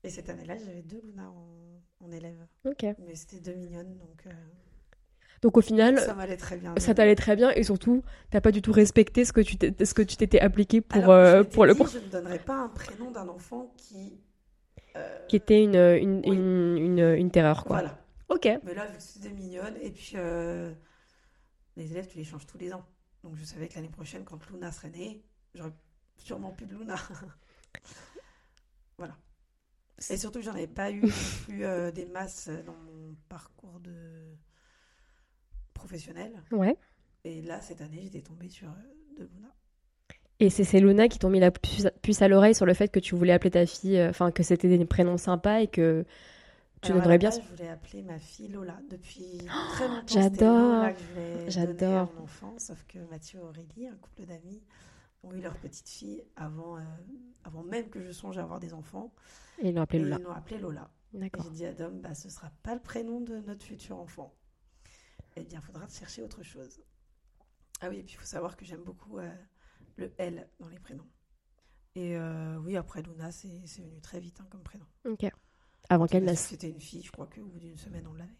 Et cette année-là, j'avais deux Luna en, en élève. Ok. Mais c'était deux mignonnes, donc euh, Donc au final, ça m'allait très bien. ça t'allait très bien et surtout, t'as pas du tout respecté ce que tu t'es- ce que tu t'étais appliqué pour, Alors, euh, je pour le dit, cours. Je ne donnerais pas un prénom d'un enfant qui... euh, Qui était une, une, Oui. une, une, une terreur, quoi. Voilà. Ok. Mais là, vu que c'était mignonne, et puis euh, les élèves, tu les changes tous les ans. Donc je savais que l'année prochaine, quand Luna serait née, j'aurais sûrement plus de Luna. voilà. Et surtout, j'en avais pas eu plus euh, des masses dans mon parcours de professionnel. Ouais. Et là, cette année, j'étais tombée sur euh, deux Luna. Et c'est ces Luna qui t'ont mis la puce, puce à l'oreille sur le fait que tu voulais appeler ta fille, euh, enfin que c'était des prénoms sympas et que tu Alors, donnerais bien. base, Je voulais appeler ma fille Lola. Depuis très longtemps, j'adore. J'adore. mon enfant. Sauf que Mathieu et Aurélie, un couple d'amis, ont eu leur petite fille avant, euh, avant même que je songe à avoir des enfants. Et ils l'ont appelé et Lola. ils l'ont appelée Lola. D'accord. j'ai dit à Dom, bah, ce sera pas le prénom de notre futur enfant. Eh bien, il faudra chercher autre chose. Ah oui, et puis il faut savoir que j'aime beaucoup euh, le L dans les prénoms. Et euh, oui, après Luna, c'est c'est venu très vite hein, comme prénom. Ok. Avant qu'elle naisse. C'était une fille, je crois qu'au bout d'une semaine, on l'avait.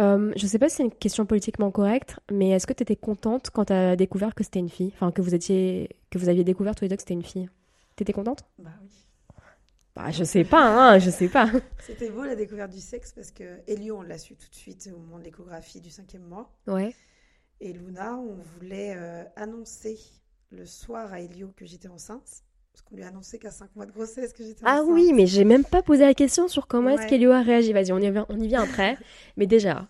Euh, je sais pas si c'est une question politiquement correcte, mais est-ce que tu étais contente quand tu as découvert que c'était une fille? Enfin, que vous étiez, que vous aviez découvert tous les deux que c'était une fille T'étais contente? Bah oui. Bah, je sais pas, hein, je sais pas. C'était beau la découverte du sexe parce que Elio, on l'a su tout de suite au moment de l'échographie du cinquième mois. Ouais. Et Luna, on voulait euh, annoncer le soir à Elio que j'étais enceinte. Parce qu'on lui a annoncé qu'à 5 mois de grossesse que j'étais Ah enceinte. oui, mais j'ai même pas posé la question sur comment est-ce qu'Elio a réagi. Vas-y, on y vient, on y vient après. mais déjà,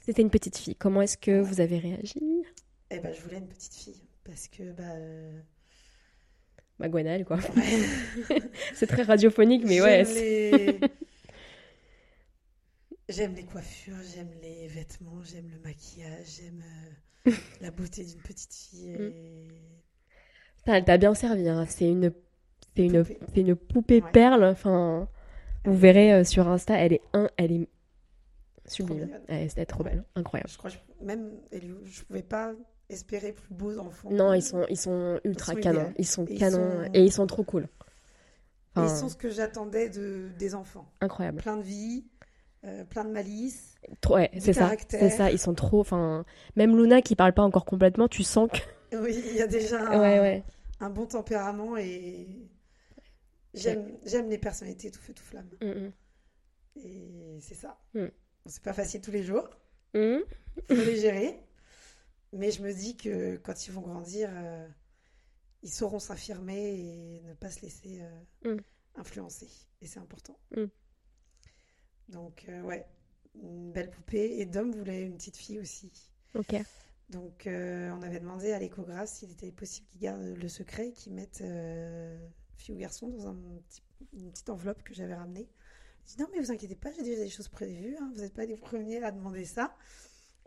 c'était une petite fille. Comment est-ce que vous avez réagi? Eh ben, je voulais une petite fille. Parce que, bah. euh, Bah, Gwenelle, quoi. ouais. c'est très radiophonique, mais ouais. J'aime les... J'aime les coiffures, j'aime les vêtements, j'aime le maquillage, j'aime euh, la beauté d'une petite fille. Mm. Et... elle t'a bien servi. hein. C'est une, c'est une, Poupée. c'est une poupée Ouais. perle. Enfin, vous verrez euh, sur Insta, elle est un, elle est sublime. Elle est trop belle, incroyable. Je crois que même Elio, je pouvais pas espérer plus beaux enfants. Non, ils sont, ils sont ultra Ils sont canons. Ils sont Et ils canons sont- et ils sont trop cool. Enfin, ils sont ce que j'attendais de, des enfants. incroyable. Plein de vie, euh, plein de malice. Trop, ouais, c'est ça, caractère. c'est ça. Ils sont trop. Enfin, même Luna qui parle pas encore complètement, tu sens que. Oui, il y a déjà un, Ouais, ouais. Un bon tempérament et j'aime j'aime les personnalités tout feu tout flamme. Mm, mm. Et c'est ça. Mm. C'est pas facile tous les jours, faut les gérer. Mais je me dis que quand ils vont grandir, euh, ils sauront s'affirmer et ne pas se laisser euh, influencer. Et c'est important. Donc, euh, ouais, une belle poupée. Et Dom voulait une petite fille aussi. Ok. Donc, euh, on avait demandé à l'échographe s'il était possible qu'il garde le secret et qu'il mette euh, fille ou garçon dans une petite enveloppe que j'avais ramenée. Il dit non, mais vous inquiétez pas, j'ai déjà des choses prévues. hein, vous n'êtes pas les premiers à demander ça.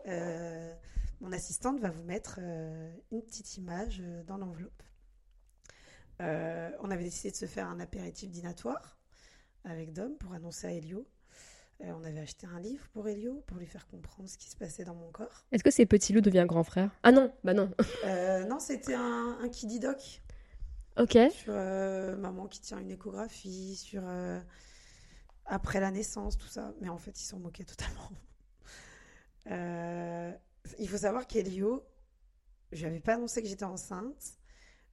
euh, mon assistante va vous mettre une petite image dans l'enveloppe. On avait décidé de se faire un apéritif dînatoire avec Dom pour annoncer à Elio. Euh, on avait acheté un livre pour Elio pour lui faire comprendre ce qui se passait dans mon corps. Est-ce que c'est Petit Loup devient grand frère? Ah non, bah non. Euh, non, c'était un, un kiddie doc ok. sur euh, maman qui tient une échographie, sur après la naissance, tout ça. Mais en fait, ils s'en moquaient totalement. Il faut savoir qu'Elio, je lui avais pas annoncé que j'étais enceinte,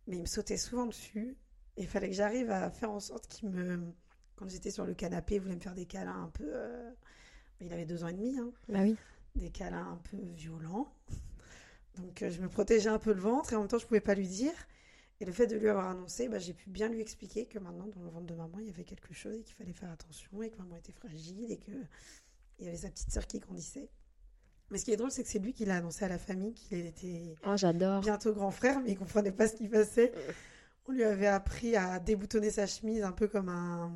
mais il me sautait souvent dessus. Et il fallait que j'arrive à faire en sorte qu'il me. Quand j'étais sur le canapé, il voulait me faire des câlins un peu. euh, Il avait deux ans et demi, hein Bah oui. des câlins un peu violents. Donc euh, je me protégeais un peu le ventre et en même temps je pouvais pas lui dire. Et le fait de lui avoir annoncé, bah, j'ai pu bien lui expliquer que maintenant dans le ventre de maman il y avait quelque chose et qu'il fallait faire attention et que maman était fragile et que il y avait sa petite sœur qui grandissait. Mais ce qui est drôle c'est que c'est lui qui l'a annoncé à la famille qu'il était Oh, j'adore. bientôt grand frère mais il comprenait pas ce qui passait. On lui avait appris à déboutonner sa chemise un peu comme un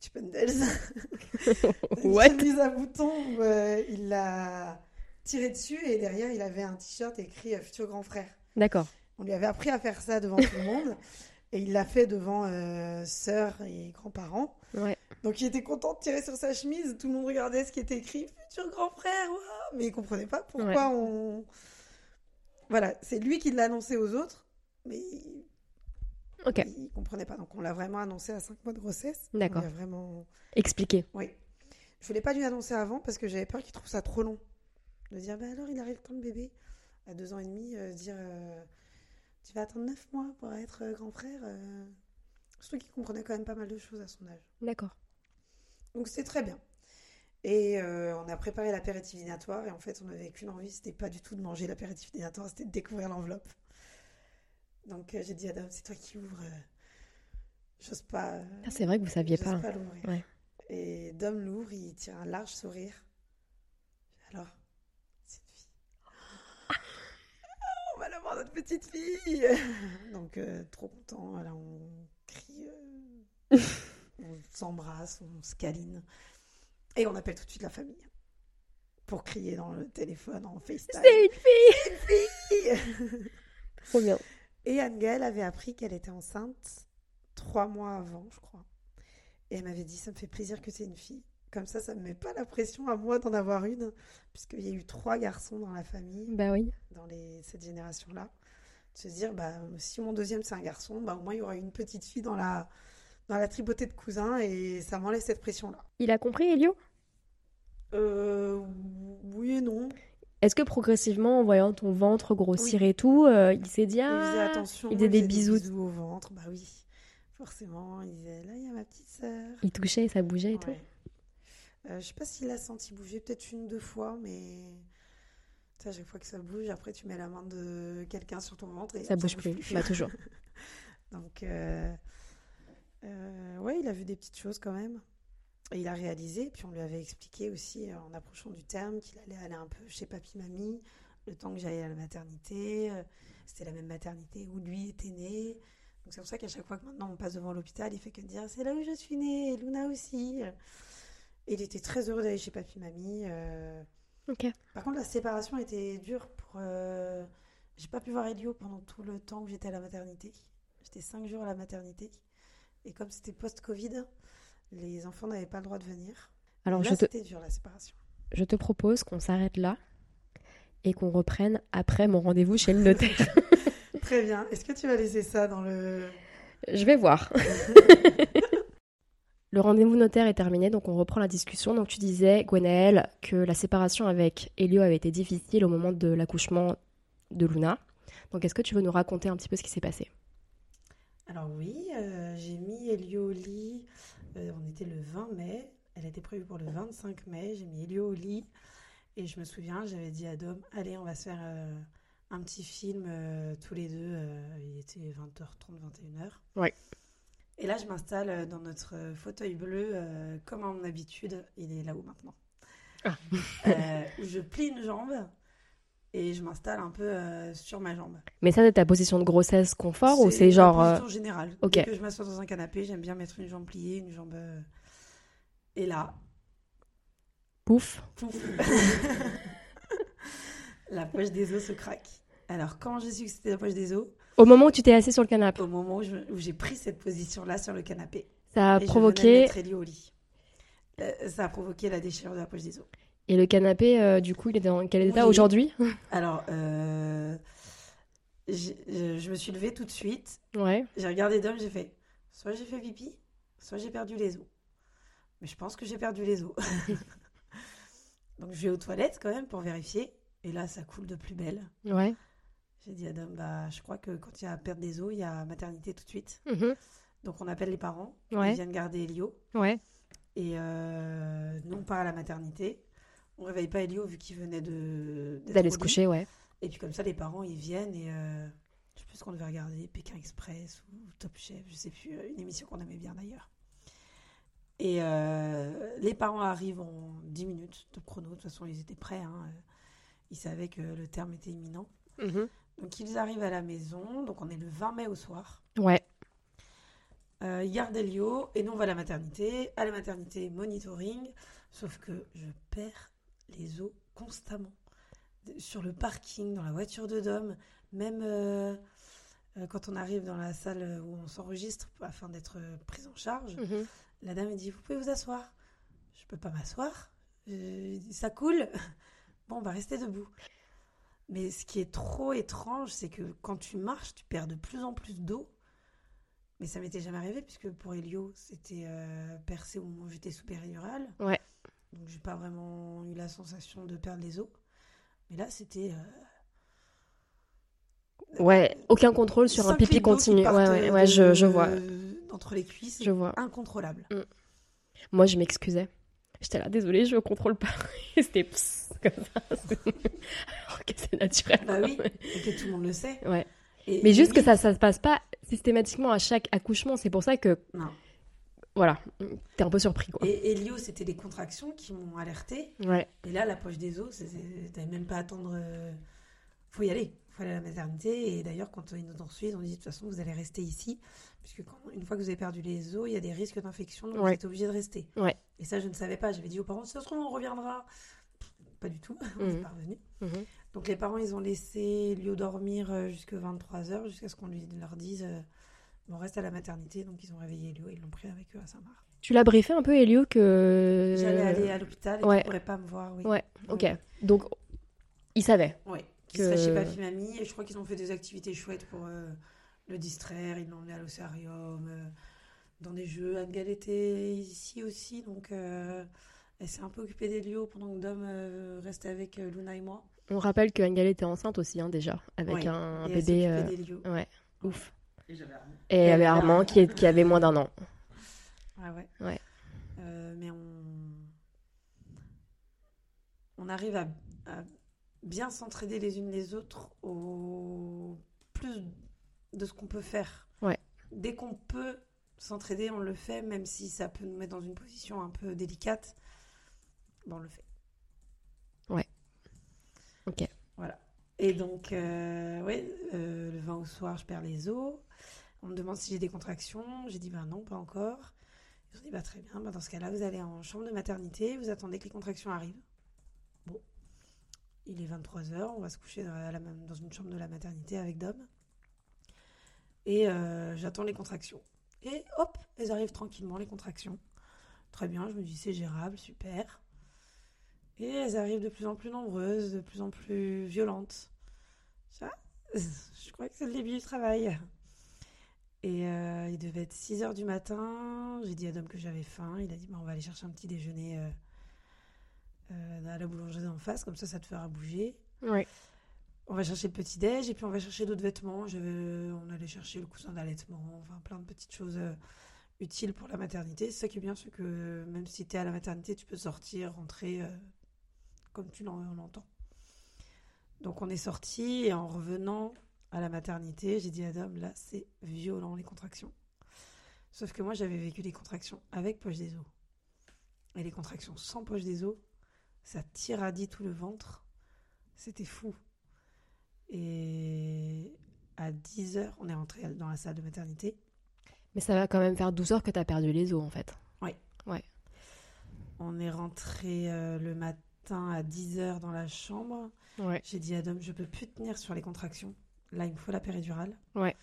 Chippendales. What Une chemise à boutons euh, il l'a tiré dessus et derrière il avait un t-shirt écrit euh, futur grand frère. D'accord. On lui avait appris à faire ça devant tout le monde et il l'a fait devant euh, sœurs et grands-parents. Ouais. Donc il était content de tirer sur sa chemise, tout le monde regardait ce qui était écrit futur grand frère, ouah mais il comprenait pas pourquoi on. Voilà, c'est lui qui l'a annoncé aux autres, mais Ok. il comprenait pas. Donc on l'a vraiment annoncé à 5 mois de grossesse. D'accord. On vraiment. Expliquez. Oui. Je voulais pas lui annoncer avant parce que j'avais peur qu'il trouve ça trop long. De dire, bah alors il arrive quand le bébé À deux ans et demi, euh, dire, euh, tu vas attendre neuf mois pour être euh, grand frère. euh. Surtout qu'il comprenait quand même pas mal de choses à son âge. D'accord. Donc c'était très bien. Et euh, on a préparé l'apéritif dînatoire et en fait on n'avait qu'une envie, c'était pas du tout de manger l'apéritif dînatoire, c'était de découvrir l'enveloppe. Donc euh, j'ai dit à Dom, c'est toi qui ouvres. euh, J'ose pas. euh, Ah, c'est vrai que vous saviez pas. pas l'ouvrir. Ouais. Et Dom l'ouvre, il tire un large sourire. Alors, c'est une fille. On va l'avoir notre petite fille. Donc euh, trop content. Là on crie, euh, on s'embrasse, on se câline. Et on appelle tout de suite la famille. Pour crier dans le téléphone en FaceTime. C'est une fille fille Trop bien. Et Anne-Gaëlle avait appris qu'elle était enceinte trois mois avant, je crois. Et elle m'avait dit, ça me fait plaisir que c'est une fille. Comme ça, ça ne me met pas la pression à moi d'en avoir une, puisqu'il y a eu trois garçons dans la famille, Bah oui. dans les, cette génération-là. De se dire, bah, si mon deuxième c'est un garçon, bah, au moins il y aura une petite fille dans la, dans la tripotée de cousins, et ça m'enlève cette pression-là. Il a compris, Elio? Euh, oui et non. Est-ce que progressivement, en voyant ton ventre grossir et tout, euh, il s'est dit Il faisait ah attention, il faisait des bisous. au ventre, bah oui. Forcément, il disait, là, il y a ma petite sœur. Il touchait, ça bougeait et tout. Euh, je sais pas s'il a senti bouger, peut-être une, deux fois, mais à chaque fois que ça bouge, après tu mets la main de quelqu'un sur ton ventre et Ça hop, bouge plus. Bah toujours. Donc, euh, euh, ouais, il a vu des petites choses quand même. Et il a réalisé, puis on lui avait expliqué aussi euh, en approchant du terme qu'il allait aller un peu chez papy-mamie, le temps que j'allais à la maternité. euh, C'était la même maternité où lui était né. Donc c'est pour ça qu'à chaque fois que maintenant on passe devant l'hôpital, il fait que de dire c'est là où je suis née, et Luna aussi. Et il était très heureux d'aller chez papy-mamie. euh. Par contre, la séparation était dure pour. euh, J'ai pas pu voir Elio pendant tout le temps que j'étais à la maternité. J'étais cinq jours à la maternité. Et comme c'était post-Covid, les enfants n'avaient pas le droit de venir. Alors Là, je te, c'était dur la séparation. je te propose qu'on s'arrête là et qu'on reprenne après mon rendez-vous chez le notaire. Très bien. Est-ce que tu vas laisser ça dans le. Je vais voir. Le rendez-vous notaire est terminé, donc on reprend la discussion. Donc tu disais, Gwenaëlle, que la séparation avec Elio avait été difficile au moment de l'accouchement de Luna. Donc est-ce que tu veux nous raconter un petit peu ce qui s'est passé? Alors, oui, euh, j'ai mis Elio au lit. Euh, on était le 20 mai. Elle était prévue pour le 25 mai. J'ai mis Elio au lit. Et je me souviens, j'avais dit à Dom Allez, on va se faire euh, un petit film euh, tous les deux. Il était 20h30, 21h. Ouais. Et là, je m'installe dans notre fauteuil bleu, comme à mon habitude. Il est là-haut maintenant. Ah. Où je plie une jambe et je m'installe un peu euh, sur ma jambe. Mais ça, c'est ta position de grossesse confort ou c'est genre... euh, position générale. ok. Dès que je m'assois dans un canapé, j'aime bien mettre une jambe pliée, une jambe. euh, Et là, Pouf. Pouf. la poche des os se craque. Alors, quand j'ai su que c'était la poche des os, Au moment où tu t'es assis sur le canapé, au moment où je- j'ai pris cette position-là sur le canapé, ça a et je venais de provoqué. Ellie au lit, euh, ça a provoqué la déchirure de la poche des os. Et le canapé, euh, du coup, il est dans quel état aujourd'hui? Alors, euh, je me suis levée tout de suite, Ouais. j'ai regardé Dom, j'ai fait soit j'ai fait pipi, soit j'ai perdu les os. Mais je pense que j'ai perdu les os. Donc je vais aux toilettes quand même pour vérifier. Et là, ça coule de plus belle. Ouais. J'ai dit à Dom, bah, je crois que quand il y a perte des os, il y a maternité tout de suite. Mhm. Donc on appelle les parents. Ouais. Ils viennent garder Elio. Ouais. Et euh, nous, on part à la maternité. On réveille pas Elio vu qu'il venait de D'aller se coucher, ouais. Et puis comme ça, les parents, ils viennent et euh, je sais plus ce qu'on devait regarder, Pékin Express ou Top Chef, je sais plus, une émission qu'on aimait bien d'ailleurs. Et euh, les parents arrivent en 10 minutes, top chrono, de toute façon ils étaient prêts, hein, ils savaient que le terme était imminent. Mhm. Donc ils arrivent à la maison, donc on est le 20 mai au soir. Ouais. Euh, ils gardent Elio et nous on va à la maternité. À la maternité, monitoring, sauf que je perds les os constamment. Sur le parking, dans la voiture de Dom, même euh, euh, quand on arrive dans la salle où on s'enregistre afin d'être euh, prise en charge, Mhm. la dame me dit Vous pouvez vous asseoir Je peux pas m'asseoir. Euh, ça coule. Bon, on va rester debout. Mais ce qui est trop étrange, c'est que quand tu marches, tu perds de plus en plus d'eau. Mais ça m'était jamais arrivé, puisque pour Elio, c'était euh, percé au moment où j'étais sous péridurale. Ouais. Donc, j'ai pas vraiment eu la sensation de perdre les os. Mais là, c'était. euh, Ouais. Aucun contrôle sur un pipi continu. Ouais, ouais, euh, ouais, je, je vois. Entre les cuisses, Je vois. incontrôlable. Moi, je m'excusais. J'étais là, désolée, je contrôle pas. Et C'était pss, comme ça. Alors que c'est naturel. Bah oui, et que tout le monde le sait. Ouais. Et- Mais juste que ça, ça se passe pas systématiquement à chaque accouchement. C'est pour ça que, Non. Voilà, t'es un peu surpris, quoi. Et Elio, c'était des contractions qui m'ont alerté. Ouais. Et là, la poche des os, t'avais même pas à attendre. euh, Faut y aller. Faut aller à la maternité. Et d'ailleurs, quand ils nous ont suivis, ils ont dit de toute façon, vous allez rester ici. Puisque quand- une fois que vous avez perdu les os, il y a des risques d'infection. Donc vous êtes obligé de rester. Ouais. Et ça, je ne savais pas. J'avais dit aux parents, si ça se trouve, on reviendra. Pff, Pas du tout. On Mhm. n'est pas revenus. Mhm. Donc les parents, ils ont laissé Elio dormir euh, jusque 23h, jusqu'à ce qu'on lui leur dise euh, on reste à la maternité. Donc ils ont réveillé Elio et ils l'ont pris avec eux à Saint-Marc. Tu l'as briefé un peu, Elio, que. J'allais aller à l'hôpital et ouais. qu'ils ne pourraient pas me voir. Oui. Ouais, ok. Donc, il savait. Ouais, qui Que- serait chez Papy Mamie. Et je crois qu'ils ont fait des activités chouettes pour euh, le distraire. Ils l'ont emmené à l'océarium, euh, dans des jeux. Anne-Gale était ici aussi. Donc euh, elle s'est un peu occupée d'Elio pendant que Dom restait avec Luna et moi. On rappelle que était enceinte aussi, hein, déjà, avec Ouais. un elle bébé. d'Elio. Ouais, ouf. Et j'avais Armand. Et il y avait Armand qui, est- qui avait moins d'un an. Ah ouais. Ouais. Euh, mais on... on arrive à, à bien s'entraider les unes les autres au plus de ce qu'on peut faire. Ouais. Dès qu'on peut s'entraider, on le fait, même si ça peut nous mettre dans une position un peu délicate. Ben, on le fait. Ok. Voilà. Et donc, euh, ouais, euh, le 20 au soir, je perds les os. On me demande si j'ai des contractions. J'ai dit, ben non, pas encore. Ils ont dit, bah très bien, bah, dans ce cas-là, vous allez en chambre de maternité, vous attendez que les contractions arrivent. Bon, il est 23h, on va se coucher dans une chambre de la maternité avec Dom. Et euh, j'attends les contractions. Et hop, elles arrivent tranquillement, les contractions. Très bien, je me dis, c'est gérable, super. Et elles arrivent de plus en plus nombreuses, de plus en plus violentes. Ça, je crois que c'est le début du travail. Et euh, il devait être 6 heures du matin. J'ai dit à Dom que j'avais faim. Il a dit bah, on va aller chercher un petit déjeuner euh, euh, à la boulangerie d'en face, comme ça, ça te fera bouger. Ouais. On va chercher le petit déj et puis on va chercher d'autres vêtements. Je on allait chercher le coussin d'allaitement, enfin plein de petites choses euh, utiles pour la maternité. C'est ça qui est bien, c'est que même si tu es à la maternité, tu peux sortir, rentrer comme tu l'en- l'entends. Donc on est sorti et en revenant à la maternité, j'ai dit à Dom, là c'est violent les contractions. Sauf que moi j'avais vécu les contractions avec poche des os. Et les contractions sans poche des os, ça tiradit tout le ventre. C'était fou. Et à 10h, on est rentré dans la salle de maternité. Mais ça va quand même faire 12 heures que t'as perdu les os, en fait. On est rentré euh, le matin à 10h dans la chambre. Ouais. J'ai dit à Dom, je peux plus tenir sur les contractions. Là, il me faut la péridurale. Ouais.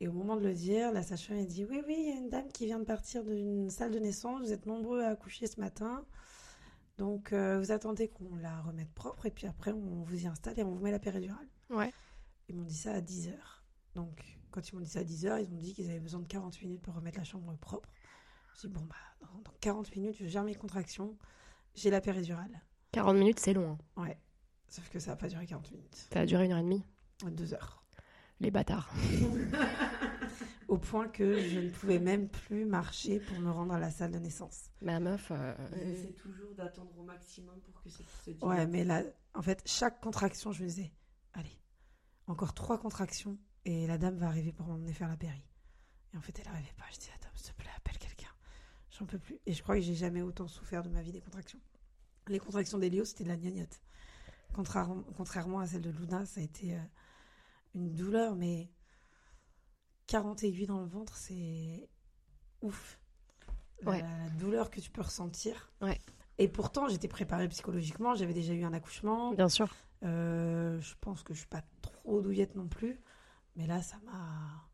Et au moment de le dire, la sage-femme dit Oui, oui, il y a une dame qui vient de partir d'une salle de naissance. Vous êtes nombreux à accoucher ce matin. Donc, euh, vous attendez qu'on la remette propre. Et puis après, on vous y installe et on vous met la péridurale. Ouais. Ils m'ont dit ça à 10h. Donc, quand ils m'ont dit ça à 10h, ils ont dit qu'ils avaient besoin de 40 minutes pour remettre la chambre propre. Je dis Bon, bah, dans, dans 40 minutes, je gère mes contractions. J'ai la péridurale. 40 minutes, c'est long. hein. Ouais. Sauf que ça n'a pas duré 40 minutes. Ça a duré une heure et demie. Deux heures. Les bâtards. Au point que je ne pouvais même plus marcher pour me rendre à la salle de naissance. Ma meuf. euh, J'essaie toujours d'attendre au maximum pour que ça se dilate. Ouais, mais là, en fait, chaque contraction, je me disais, allez, encore trois contractions et la dame va arriver pour m'emmener faire la péri. Et en fait, elle n'arrivait pas. Je dis, dame, s'il te plaît, appelle quelqu'un. J'en peux plus. Et je crois que j'ai jamais autant souffert de ma vie des contractions. Les contractions d'Elio, c'était de la. Contrairement, contrairement à celle de Luna, ça a été euh, une douleur, mais 40 aiguilles dans le ventre, c'est ouf. La, Ouais. la douleur que tu peux ressentir. Ouais. Et pourtant, j'étais préparée psychologiquement. J'avais déjà eu un accouchement. Bien sûr. Euh, je pense que je suis pas trop douillette non plus. Mais là, ça m'a.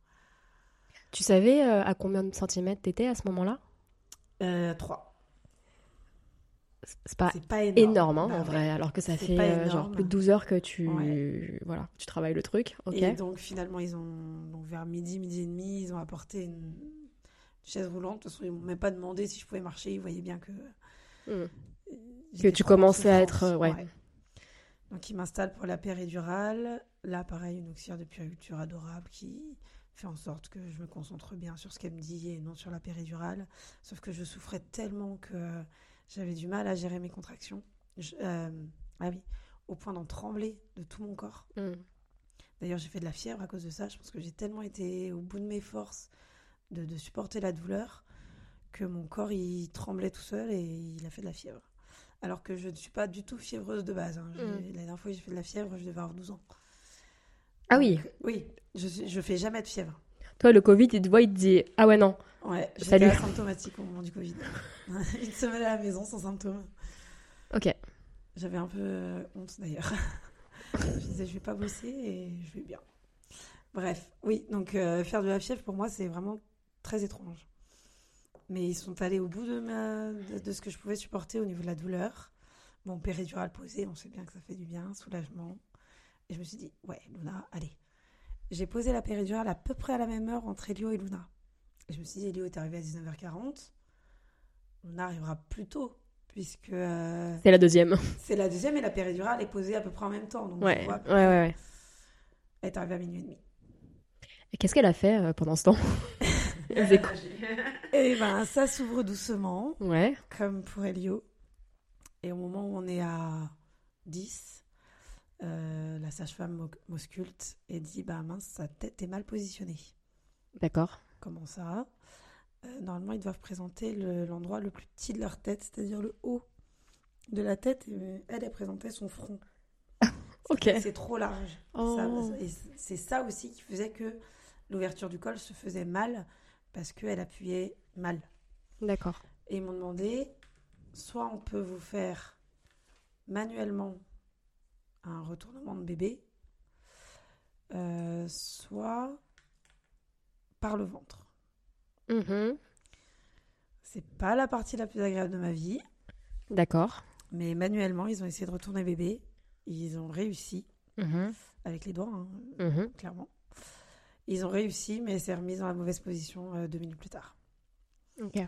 Tu savais euh, à combien de centimètres t'étais à ce moment-là? Euh, 3. C'est pas énorme. énorme, hein, Bah en ouais. vrai, alors que ça fait euh, genre plus de 12 heures que tu, Ouais. voilà, tu travailles le truc. Ok. Et donc, finalement, ils ont. Donc, vers midi, midi et demi, ils ont apporté une chaise roulante. De toute façon, ils m'ont même pas demandé si je pouvais marcher. Ils voyaient bien que. Hmm. j'étais tu commençais à être, euh, ouais. Donc, ils m'installent pour la péridurale. Là, pareil, une auxiliaire de puériculture adorable qui fait en sorte que je me concentre bien sur ce qu'elle me dit et non sur la péridurale. Sauf que je souffrais tellement que j'avais du mal à gérer mes contractions. Je- euh, ah oui, au point d'en trembler de tout mon corps. Hmm. D'ailleurs, j'ai fait de la fièvre à cause de ça. Je pense que j'ai tellement été au bout de mes forces de, de supporter la douleur que mon corps il tremblait tout seul et il a fait de la fièvre. Alors que je ne suis pas du tout fiévreuse de base. hein. Mm. La dernière fois que j'ai fait de la fièvre, je devais avoir 12 ans. Ah oui, Donc, oui, je, je fais jamais de fièvre. Toi le Covid, il te voit, il te dit ah ouais non. Ouais, j'étais asymptomatique au moment du Covid. Une semaine à la maison sans symptômes. Ok. J'avais un peu euh, honte d'ailleurs. je me disais, je vais pas bosser et je vais bien. Bref, oui, donc euh, faire de la fièvre pour moi, c'est vraiment très étrange. Mais ils sont allés au bout de, ma, de, de ce que je pouvais supporter au niveau de la douleur. Bon, péridurale posée, on sait bien que ça fait du bien, soulagement. Et je me suis dit, ouais, Luna, allez. J'ai posé la péridurale à peu près à la même heure entre Elio et Luna. Et je me suis dit, Elio est arrivé à 19h40. Luna arrivera plus tôt, puisque euh, C'est la deuxième. c'est la deuxième et la péridurale est posée à peu près en même temps. Donc Ouais, vois ouais, ouais, ouais. Elle est arrivée à minuit et demi. Et qu'est-ce qu'elle a fait euh, pendant ce temps? Et ben, ça s'ouvre doucement, Ouais. comme pour Elio. Et au moment où on est à 10, euh, la sage-femme m'au- m'ausculte et dit Bah mince, sa tête est mal positionnée. D'accord. Comment ça? Euh, Normalement, ils doivent présenter le- l'endroit le plus petit de leur tête, c'est-à-dire le haut de la tête. Et elle, elle présentait son front. Ok. C'est trop large. Oh. C'est ça aussi qui faisait que l'ouverture du col se faisait mal parce qu'elle appuyait mal. D'accord. Et ils m'ont demandé, soit on peut vous faire manuellement un retournement de bébé, euh, soit par le ventre. Mhm. C'est pas la partie la plus agréable de ma vie, D'accord. mais manuellement, ils ont essayé de retourner bébé. Ils ont réussi, Mhm. avec les doigts, hein, Mhm. clairement. Ils ont réussi, mais elle s'est remise dans la mauvaise position euh, deux minutes plus tard. Ok.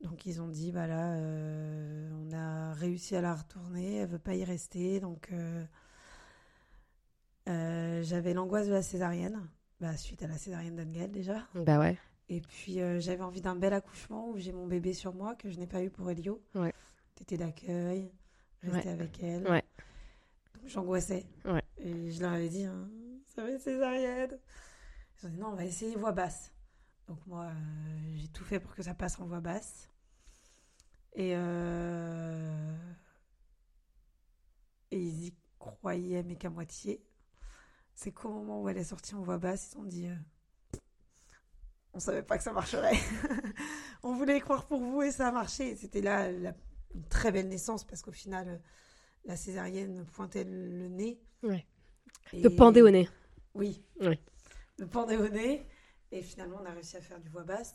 Donc ils ont dit, bah là, euh, on a réussi à la retourner, elle veut pas y rester. Donc euh, euh, j'avais l'angoisse de la césarienne, bah, suite à la césarienne d'Angel déjà. Bah ouais. Et puis euh, j'avais envie d'un bel accouchement où j'ai mon bébé sur moi, que je n'ai pas eu pour Elio. Ouais. Tété d'accueil, rester Ouais. avec elle. Ouais. Donc j'angoissais. Ouais. Et je leur avais dit, hein, ça va être césarienne. Ils ont dit, non, on va essayer voix basse. Donc moi, euh, j'ai tout fait pour que ça passe en voix basse. Et, euh, et ils y croyaient, mais qu'à moitié. C'est qu'au moment où elle est sortie en voix basse, ils ont dit, euh, on savait pas que ça marcherait. on voulait y croire pour vous et ça a marché. C'était là la- une très belle naissance parce qu'au final, euh, la césarienne pointait le, le nez. Ouais. Et- Te pendait au nez. Oui. Me pendait au nez. Et finalement, on a réussi à faire du voix basse.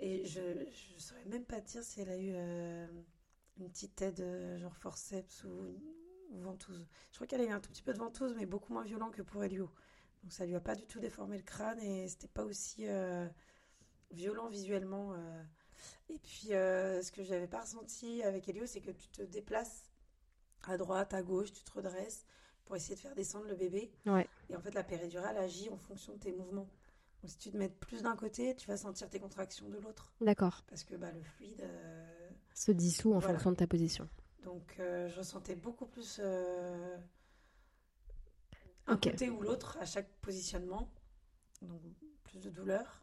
Et je ne saurais même pas dire si elle a eu euh, une petite aide, euh, genre forceps ou ventouse. Je crois qu'elle a eu un tout petit peu de ventouse, mais beaucoup moins violent que pour Elio. Donc ça lui a pas du tout déformé le crâne et c'était pas aussi euh, violent visuellement. euh. Et puis, euh, ce que j'avais pas ressenti avec Elio, c'est que tu te déplaces à droite, à gauche, tu te redresses pour essayer de faire descendre le bébé. Ouais. Et en fait, la péridurale agit en fonction de tes mouvements. Donc, si tu te mets plus d'un côté, tu vas sentir tes contractions de l'autre. D'accord. Parce que bah, le fluide. Se dissout en Voilà. fonction de ta position. Donc, euh, je ressentais beaucoup plus euh, un côté ou l'autre à chaque positionnement. Donc, plus de douleur.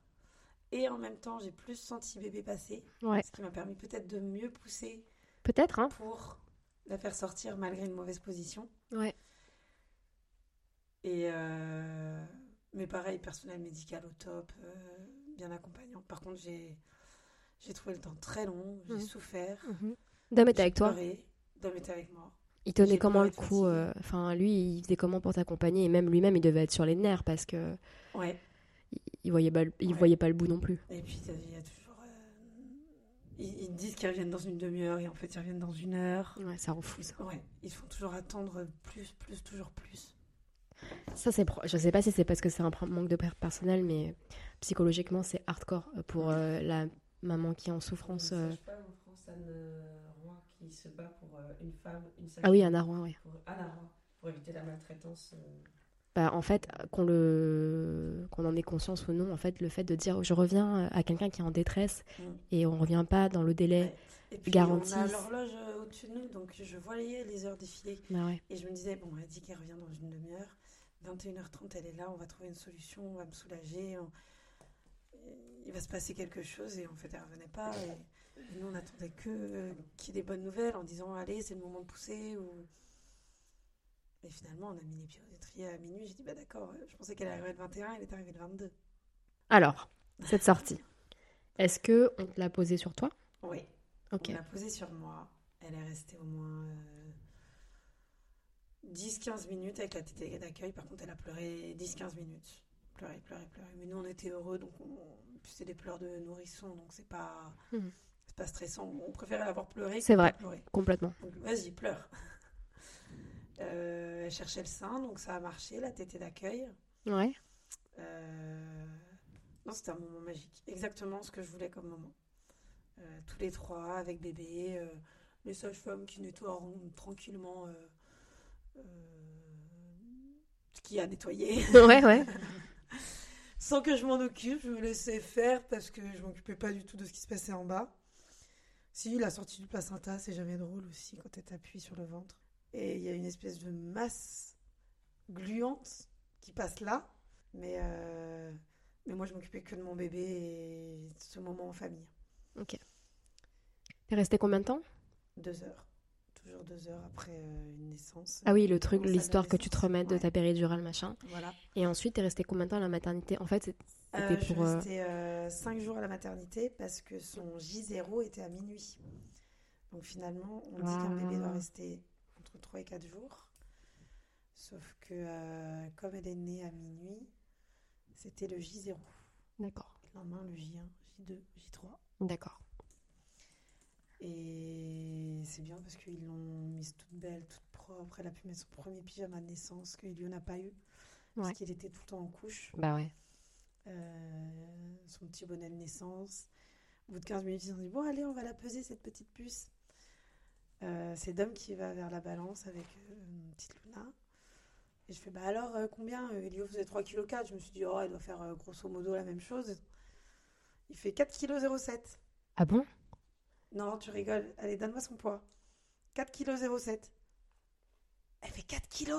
Et en même temps, j'ai plus senti bébé passer. Ouais. Ce qui m'a permis peut-être de mieux pousser Peut-être, hein pour la faire sortir malgré une mauvaise position. Ouais. Et euh, mais pareil, personnel médical au top, euh, bien accompagnant. Par contre, j'ai j'ai trouvé le temps très long, j'ai Mhm. souffert. Était j'ai avec toi avec moi. Il tenait comment le coup euh, Enfin, lui, il faisait comment pour t'accompagner? Et même lui-même, il devait être sur les nerfs parce que Ouais. il- voyait pas, le- il Ouais. voyait pas le bout non plus. Et puis, il y a toujours. euh, ils, ils disent qu'ils reviennent dans une demi-heure et en fait, ils reviennent dans une heure. Ouais, ça rend fou ça. Ouais, ils font toujours attendre plus, plus, toujours plus. Ça, c'est. pro- Je sais pas si c'est parce que c'est un manque de per- personnel, mais psychologiquement, c'est hardcore pour euh, la maman qui est en souffrance. Une euh. sage-femme en France, euh, Roy, qui se bat pour euh, une femme, une Ah oui, Anna Roy, oui. Pour, Anna Roy, pour éviter la maltraitance. euh, Bah, en fait, qu'on le qu'on en ait conscience ou non, en fait, le fait de dire je reviens euh, à quelqu'un qui est en détresse Mm. et on revient pas dans le délai. Ouais. Et puis, Garantie. on a l'horloge au-dessus de nous, donc je voyais les heures défiler. Bah ouais. Et je me disais, bon, elle dit qu'elle revient dans une demi-heure. 21h30, elle est là, on va trouver une solution, on va me soulager. on- Il va se passer quelque chose. Et en fait, elle revenait pas. Et nous, on attendait que euh, qu'il y ait des bonnes nouvelles en disant, allez, c'est le moment de pousser. Ou... Et finalement, on a mis les pieds au étrier à minuit. J'ai dit, bah d'accord, euh, je pensais qu'elle arriverait le 21, elle est arrivée le 22. Alors, cette sortie, est-ce que on te l'a posée sur toi? Oui. Ok. On l'a posée sur moi. Elle est restée au moins euh, 10-15 minutes avec la tétée d'accueil. Par contre, elle a pleuré 10-15 minutes. Pleurer, pleurer, pleurer. Mais nous, on était heureux. Donc, on... c'est des pleurs de nourrisson. Donc, c'est pas... Mhm. Pas stressant. On préférait l'avoir pleuré. C'est vrai. pleurer. Complètement. Donc, vas-y, pleure. Euh, elle cherchait le sein. Donc, ça a marché, la tétée d'accueil. Ouais. Euh, Non, c'était un moment magique. Exactement ce que je voulais comme moment. Euh, tous les trois avec bébé, les sages-femmes qui nettoient tranquillement ce qu'il y a à nettoyer. ouais, ouais. Sans que je m'en occupe, je me laissais faire parce que je m'occupais pas du tout de ce qui se passait en bas. Si, la sortie du placenta, c'est jamais drôle aussi quand elle t'appuie sur le ventre. Et il y a une espèce de masse gluante qui passe là. Mais, euh, mais moi, je m'occupais que de mon bébé et de ce moment en famille. Ok. T'es resté combien de temps? Deux heures. Toujours deux heures après euh, une naissance. Ah oui, le truc, l'histoire que tu te remettes de Ouais. ta péridurale, machin. Voilà. Et ensuite, t'es resté combien de temps à la maternité? En fait, Euh, c'était je suis pour. euh, restée euh, cinq jours à la maternité parce que son J0 était à minuit. Donc finalement, on dit qu'un bébé doit Ah. rester entre 3 et 4 jours. Sauf que euh, comme elle est née à minuit, c'était le J0. D'accord. Le lendemain, le J1, J2, J3. D'accord. Et c'est bien parce qu'ils l'ont mise toute belle, toute propre. Elle a pu mettre son premier pyjama de naissance que Elio n'a pas eu. Parce qu'il était tout le temps en couche. Bah ouais. Euh, son petit bonnet de naissance. Au bout de 15 minutes, ils ont dit Bon, allez, on va la peser, cette petite puce. Euh, c'est Dom qui va vers la balance avec euh, une petite Luna. Et je fais Bah alors, combien Elio faisait 3,4 kg. Je me suis dit Oh, elle doit faire grosso modo la même chose. Il fait 4,07 kg. Ah bon? Non, tu rigoles. Allez, donne-moi son poids. 4,07 kg. Elle fait 4 kg.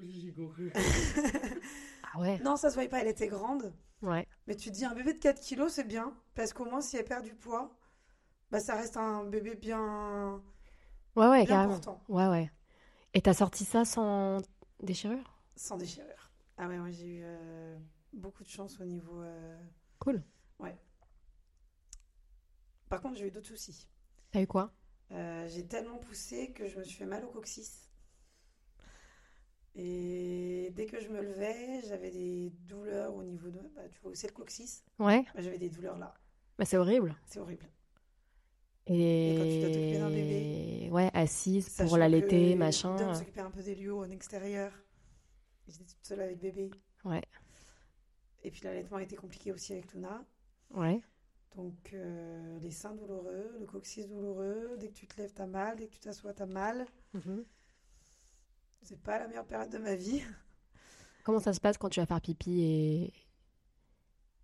J'ai couru. Ah ouais. Non, ça se voyait pas, elle était grande. Ouais. Mais tu te dis, un bébé de 4 kilos, c'est bien. Parce qu'au moins, si elle perd du poids, bah, ça reste un bébé bien, Ouais, ouais, bien carrément. important, Ouais, ouais. Et t'as sorti ça sans déchirure? Sans déchirure. Ah ouais, moi, j'ai eu euh, beaucoup de chance au niveau. euh, Cool. Ouais. Par contre, j'ai eu d'autres soucis. T'as eu quoi? Euh, j'ai tellement poussé que je me suis fait mal au coccyx. Et dès que je me levais, j'avais des douleurs au niveau de. Bah, tu vois c'est le coccyx? Ouais, Bah, J'avais des douleurs là. bah, c'est horrible. C'est horrible. Et, quand tu dois t'occuper d'un bébé, ouais, assise pour l'allaiter, machin. Dom s'occupait un peu des lieux en extérieur. J'étais toute seule avec bébé. Ouais. Et puis l'allaitement a été compliqué aussi avec Luna. Ouais. Donc euh, les seins douloureux, le coccyx douloureux, dès que tu te lèves t'as mal, dès que tu t'assois t'as mal. Mhm. C'est pas la meilleure période de ma vie. Comment ça se passe quand tu vas faire pipi et,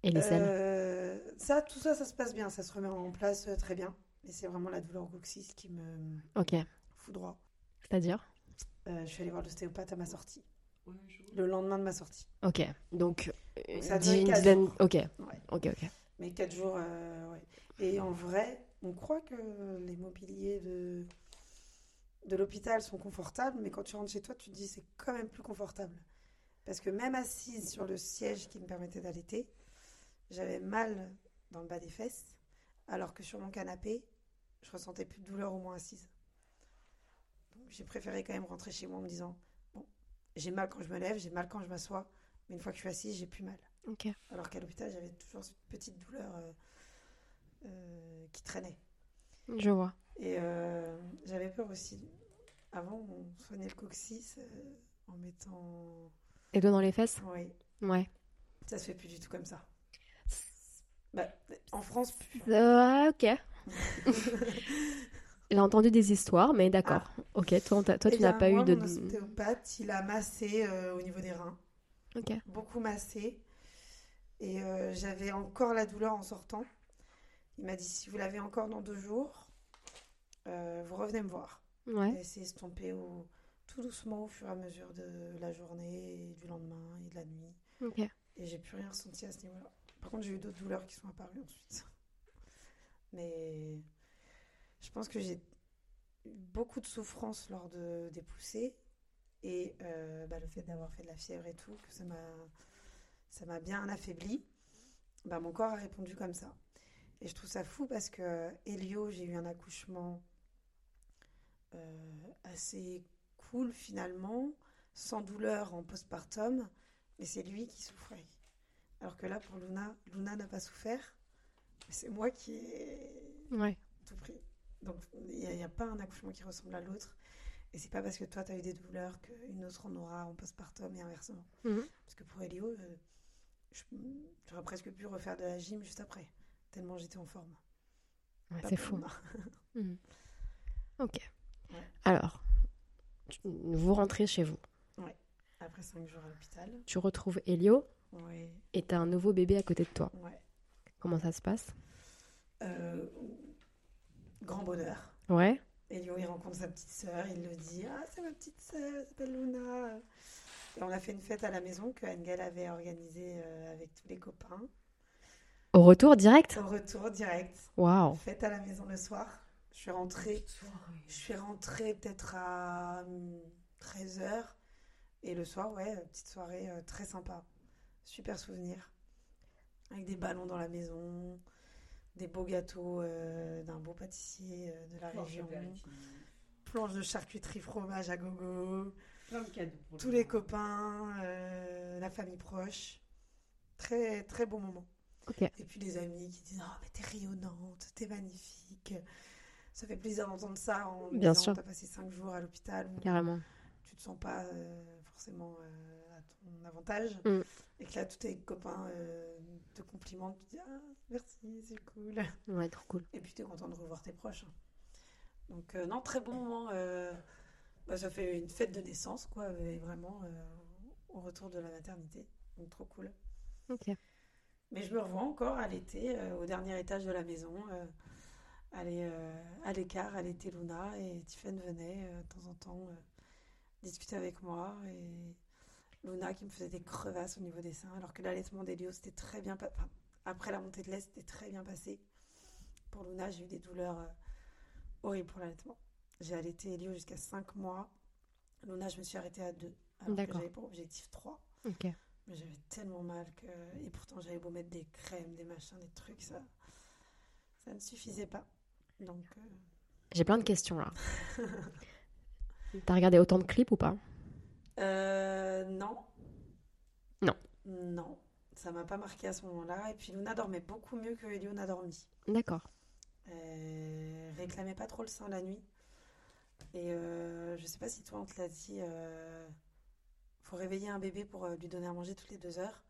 et les selles Euh, ça, tout ça, ça se passe bien, ça se remet en place euh, très bien. Mais c'est vraiment la douleur au coccyx qui me Ok. fout droit. C'est-à-dire Euh, je suis allée voir l'ostéopathe à ma sortie, le lendemain de ma sortie. Ok. Donc, Donc, ça a une duré quatre dizaine. Ok. Ouais. Ok, ok. Mais quatre jours, euh. Et en vrai, on croit que les mobiliers de, l'hôpital sont confortables, mais quand tu rentres chez toi, tu te dis c'est quand même plus confortable. Parce que même assise sur le siège qui me permettait d'allaiter, j'avais mal dans le bas des fesses, alors que sur mon canapé, je ressentais plus de douleur au moins assise. J'ai préféré quand même rentrer chez moi en me disant bon, j'ai mal quand je me lève, j'ai mal quand je m'assois, mais une fois que je suis assise, j'ai plus mal. Alors qu'à l'hôpital, j'avais toujours cette petite douleur euh, euh, qui traînait. Je vois. Et euh, j'avais peur aussi. Avant, on soignait le coccyx en mettant. Les doigts dans les fesses? Oui, Ouais. ça se fait plus du tout comme ça. Bah, en France, plus. Ok. J'ai entendu des histoires, mais d'accord. Ok, toi, toi Eh tu n'as bien, pas moi, eu de. Mon ostéopathe, il a massé au niveau des reins. Ok. Beaucoup massé. Et euh, j'avais encore la douleur en sortant. Il m'a dit si vous l'avez encore dans deux jours, euh, vous revenez me voir. Ouais. Et c'est estompé au, tout doucement au fur et à mesure de la journée, et du lendemain et de la nuit. Ok. Et j'ai plus rien ressenti à ce niveau-là. Par contre, j'ai eu d'autres douleurs qui sont apparues ensuite. Mais je pense que j'ai eu beaucoup de souffrance lors de, des poussées. Et euh, bah, le fait d'avoir fait de la fièvre et tout, que ça m'a, ça m'a bien affaibli, bah, mon corps a répondu comme ça. Et je trouve ça fou parce que Elio, j'ai eu un accouchement euh, assez cool finalement, sans douleur en postpartum, mais c'est lui qui souffrait. Alors que là, pour Luna, Luna n'a pas souffert, c'est moi qui ai Ouais. tout pris. Donc il n'y a, pas un accouchement qui ressemble à l'autre. Et c'est pas parce que toi, tu as eu des douleurs qu'une autre en aura en postpartum et inversement. Mhm. Parce que pour Elio, euh, j'aurais presque pu refaire de la gym juste après, tellement j'étais en forme. Ouais, c'est fou. Mhm. Ok. Ouais. Alors, tu- vous rentrez chez vous. Après cinq jours à l'hôpital. Tu retrouves Elio Ouais, et t'as un nouveau bébé à côté de toi. ouais. Comment ça se passe? Euh, grand bonheur. Ouais. Elio, il rencontre sa petite sœur, il le dit Ah, c'est ma petite sœur, elle s'appelle Luna. Et on a fait une fête à la maison que Angel avait organisée euh, avec tous les copains. Au retour direct? Au retour direct, Waouh. fête à la maison le soir. Je suis rentrée, Soirée. je suis rentrée peut-être à 13h. Et le soir, ouais, petite soirée euh, très sympa. Super souvenir. Avec des ballons dans la maison, des beaux gâteaux euh, d'un beau pâtissier euh, de la Planche région. planche de charcuterie fromage à gogo, Plein de cadeaux pour tous le les moment. copains, euh, la famille proche. Très, très bon moment. Et puis les amis qui disent Oh, mais t'es rayonnante, t'es magnifique. Ça fait plaisir d'entendre ça en Bien disant sûr. T'as passé cinq jours à l'hôpital Carrément. tu te sens pas euh, forcément euh, à ton avantage. Mm. Et que là, tous tes copains euh, te complimentent, tu dis Ah, merci, c'est cool. Ouais, trop cool. Et puis tu es content de revoir tes proches. Donc euh, non, très bon moment. Bah, ça fait une fête de naissance, quoi, et vraiment euh, au retour de la maternité. Donc trop cool. Ok. Mais je me revois encore à l'été, euh, au dernier étage de la maison, euh, aller à l'écart, à l'été Luna, et Tiffen venait de temps en temps discuter avec moi, et Luna qui me faisait des crevasses au niveau des seins, alors que l'allaitement d'Elio, c'était très bien, pa- enfin, après la montée de lait, c'était très bien passé. Pour Luna, j'ai eu des douleurs horribles pour l'allaitement. J'ai allaité Elio jusqu'à 5 mois. Luna, je me suis arrêtée à 2, alors que j'avais pour objectif 3. Ok. Mais j'avais tellement mal que. Et pourtant, j'avais beau mettre des crèmes, des machins, des trucs, ça. Ça ne suffisait pas. Donc, euh, J'ai plein de questions là. T'as regardé autant de clips ou pas? Euh, non. Non. Non. Ça m'a pas marqué à ce moment-là. Et puis Luna dormait beaucoup mieux que Elio n'a dormi. D'accord. Elle réclamait pas trop le sein la nuit. Et euh, je sais pas si toi on te l'a dit, euh, faut réveiller un bébé pour euh, lui donner à manger toutes les deux heures.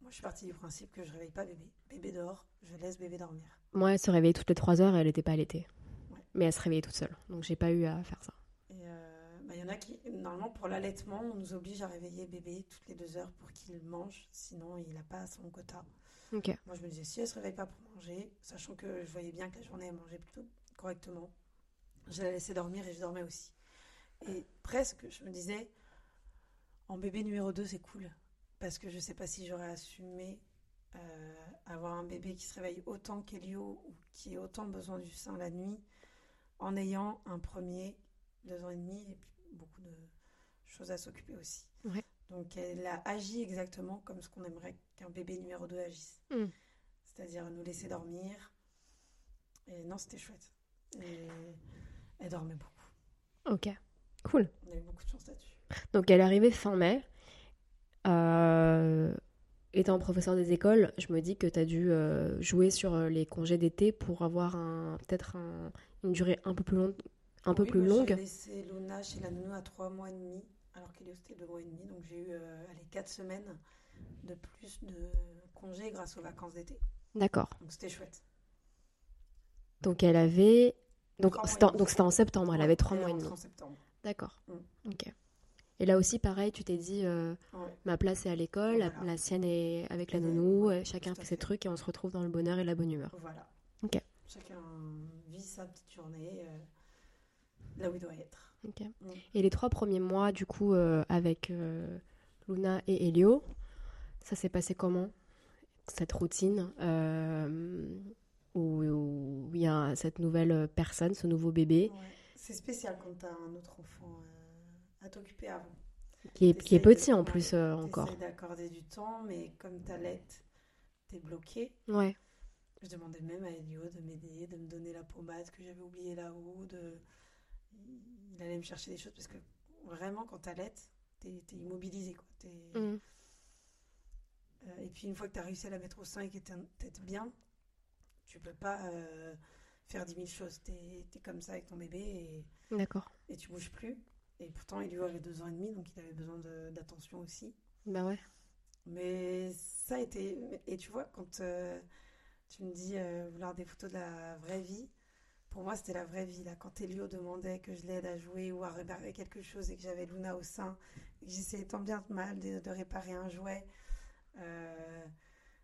Moi je suis partie du principe que je réveille pas bébé. Bébé dort, je laisse bébé dormir. Moi, elle se réveillait toutes les 3 heures et elle n'était pas allaitée. Ouais. Mais elle se réveillait toute seule. Donc j'ai pas eu à faire ça. Et euh, bah, il y en a qui, normalement pour l'allaitement, on nous oblige à réveiller bébé toutes les deux heures pour qu'il mange, sinon il n'a pas son quota. Moi, je me disais, si elle se réveille pas pour manger, sachant que je voyais bien que la journée, elle mangeait plutôt correctement, je la laissais dormir et je dormais aussi. Et presque, je me disais, en bébé numéro 2, c'est cool. Parce que je sais pas si j'aurais assumé euh, avoir un bébé qui se réveille autant qu'Elio ou qui ait autant besoin du sein la nuit en ayant un premier, deux ans et demi et puis beaucoup de choses à s'occuper aussi. Ouais. Donc elle a agi exactement comme ce qu'on aimerait qu'un bébé numéro 2 agisse. Mm. C'est-à-dire nous laisser dormir. Et non, c'était chouette. Et elle dormait beaucoup. Ok. Cool. On a eu beaucoup de chance là-dessus. Donc elle est arrivée fin mai. Euh, étant professeur des écoles, je me dis que tu as dû euh, jouer sur euh, les congés d'été pour avoir un, peut-être un- une durée un peu plus longue. Un peu plus moi, longue. J'ai laissé Luna chez la nounou à trois mois et demi, alors qu'Elio c'était deux mois et demi. Donc j'ai eu euh, allez, quatre semaines de plus de congés grâce aux vacances d'été. D'accord. Donc c'était chouette. Donc elle avait. Donc c'était en, en septembre, elle avait trois mois et demi. en septembre. D'accord. Mm. Ok. Et là aussi, pareil, tu t'es dit, euh, Ouais. ma place est à l'école, la- Voilà. la, sienne est avec la nounou, ouais, euh, chacun fait ses trucs et on se retrouve dans le bonheur et la bonne humeur. Voilà. Ok. Chacun vit sa petite journée euh, là où il doit être. Ok. Mm. Et les trois premiers mois, du coup, euh, avec Luna et Elio, ça s'est passé comment Cette routine où où il y a cette nouvelle personne, ce nouveau bébé, Ouais. C'est spécial quand tu as un autre enfant euh, à t'occuper avant. qui est, qui est T'essayes de- petit en plus euh, encore. D'accorder du temps, mais comme t'allaites, t'es bloqué. Ouais. Je demandais même à Elio de m'aider, de me donner la pommade que j'avais oubliée là-haut. De... Il allait me chercher des choses parce que vraiment, quand t'allaites, t'es t'es immobilisé. Quoi. T'es- Mm. Euh, et puis une fois que t'as réussi à la mettre au sein et qu'elle t'aide bien, tu peux pas euh, faire 10 000 choses. T'es es comme ça avec ton bébé et, D'accord. et tu bouges plus. Et pourtant, Elio avait deux ans et demi, donc il avait besoin de- d'attention aussi. Bah ouais. Mais ça a été. Et tu vois, quand euh, tu me dis euh, vouloir des photos de la vraie vie, pour moi, c'était la vraie vie. Là. Quand Elio demandait que je l'aide à jouer ou à réparer quelque chose et que j'avais Luna au sein, j'essayais tant bien que mal de, de réparer un jouet, euh,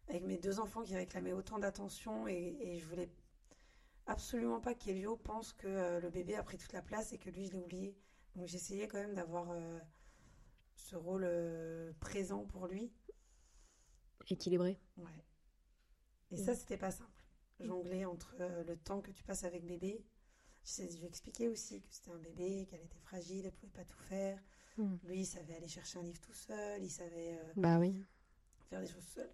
avec mes deux enfants qui réclamaient autant d'attention, et, et je voulais absolument pas qu'Elio pense que euh, le bébé a pris toute la place et que lui, je l'ai oublié. Donc j'essayais quand même d'avoir euh, ce rôle euh, présent pour lui. Équilibré. Ouais. Et ça, c'était pas simple. Jongler entre le temps que tu passes avec bébé. Je lui ai expliqué aussi que c'était un bébé, qu'elle était fragile, elle pouvait pas tout faire. Mm. Lui, il savait aller chercher un livre tout seul, il savait Bah oui. faire des choses seul.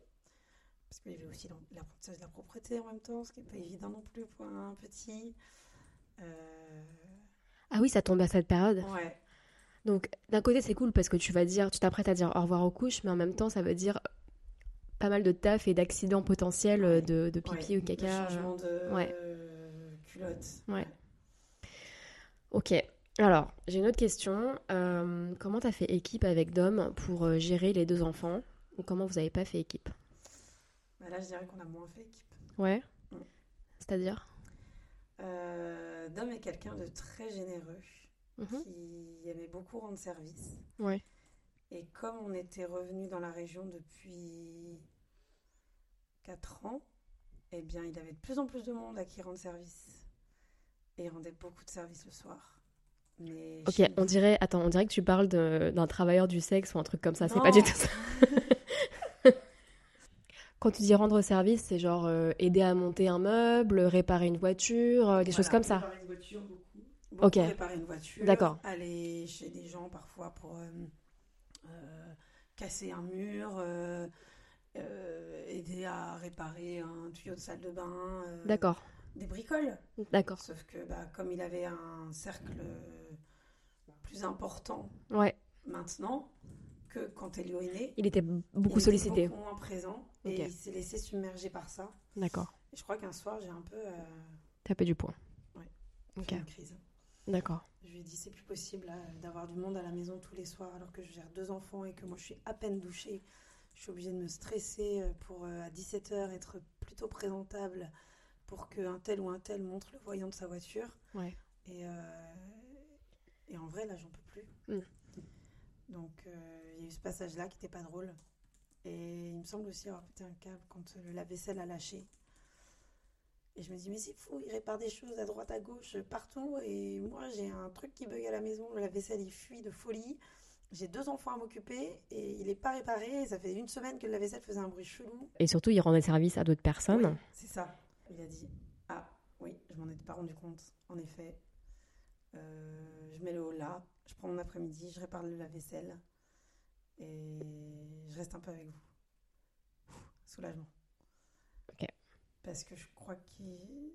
Parce qu'il y avait aussi l'en- l'apprentissage de la propreté en même temps, ce qui n'est pas évident non plus pour un petit. Euh, Ah oui, ça tombe à cette période. Ouais. Donc, d'un côté, c'est cool parce que tu vas dire, tu t'apprêtes à dire au revoir aux couches, mais en même temps, ça veut dire pas mal de taf et d'accidents potentiels de, de pipi Ouais. ou caca. Changement de ouais. culotte. Ouais. Ok. Alors, j'ai une autre question. Euh, comment t'as fait équipe avec Dom pour euh, gérer les deux enfants? Ou comment vous avez pas fait équipe? Bah là, je dirais qu'on a moins fait équipe. Ouais. Mm. C'est-à-dire Euh, Dom est quelqu'un de très généreux, Mhm. qui aimait beaucoup rendre service. Ouais. Et comme on était revenu dans la région depuis 4 ans, eh bien, il avait de plus en plus de monde à qui rendre service. Et il rendait beaucoup de services le soir. Mais Ok, on dirait, attends, on dirait que tu parles d'un travailleur du sexe ou un truc comme ça. C'est pas du tout ça. Quand tu dis rendre service, c'est genre euh, aider à monter un meuble, réparer une voiture, euh, des choses comme ça. Une voiture, beaucoup. beaucoup Ok. réparer une voiture, D'accord. aller chez des gens parfois pour euh, casser un mur, aider à réparer un tuyau de salle de bain, D'accord. des bricoles. D'accord. Sauf que bah, comme il avait un cercle plus important Ouais. maintenant que quand Elio est né, Il était beaucoup il sollicité. était beaucoup moins présent et il s'est laissé submerger par ça. D'accord. Je crois qu'un soir, j'ai un peu euh, Tapé du poing. Ouais. Ok. une crise. D'accord. Je lui ai dit c'est plus possible là, d'avoir du monde à la maison tous les soirs alors que je gère deux enfants et que moi je suis à peine douchée. Je suis obligée de me stresser euh, pour euh, à 17h être plutôt présentable pour qu'un tel ou un tel montre le voyant de sa voiture. Ouais. Et, euh, et en vrai là j'en peux plus. Mm. Donc euh, il y a eu ce passage là qui n'était pas drôle. Et il me semble aussi avoir pété un câble quand le lave-vaisselle a lâché. Et je me dis, mais c'est fou, il répare des choses à droite, à gauche, partout. Et moi, j'ai un truc qui bug à la maison. Le lave-vaisselle, il fuit de folie. J'ai deux enfants à m'occuper et il n'est pas réparé. Et ça fait une semaine que le lave-vaisselle faisait un bruit chelou. Et surtout, il rendait service à d'autres personnes. Oui, c'est ça. Il a dit, ah oui, je m'en étais pas rendu compte. En effet, Euh, je mets le haut là, je prends mon après-midi, je répare le lave-vaisselle et je reste un peu avec vous. Ouh, soulagement. Ok. Parce que je crois qu'ils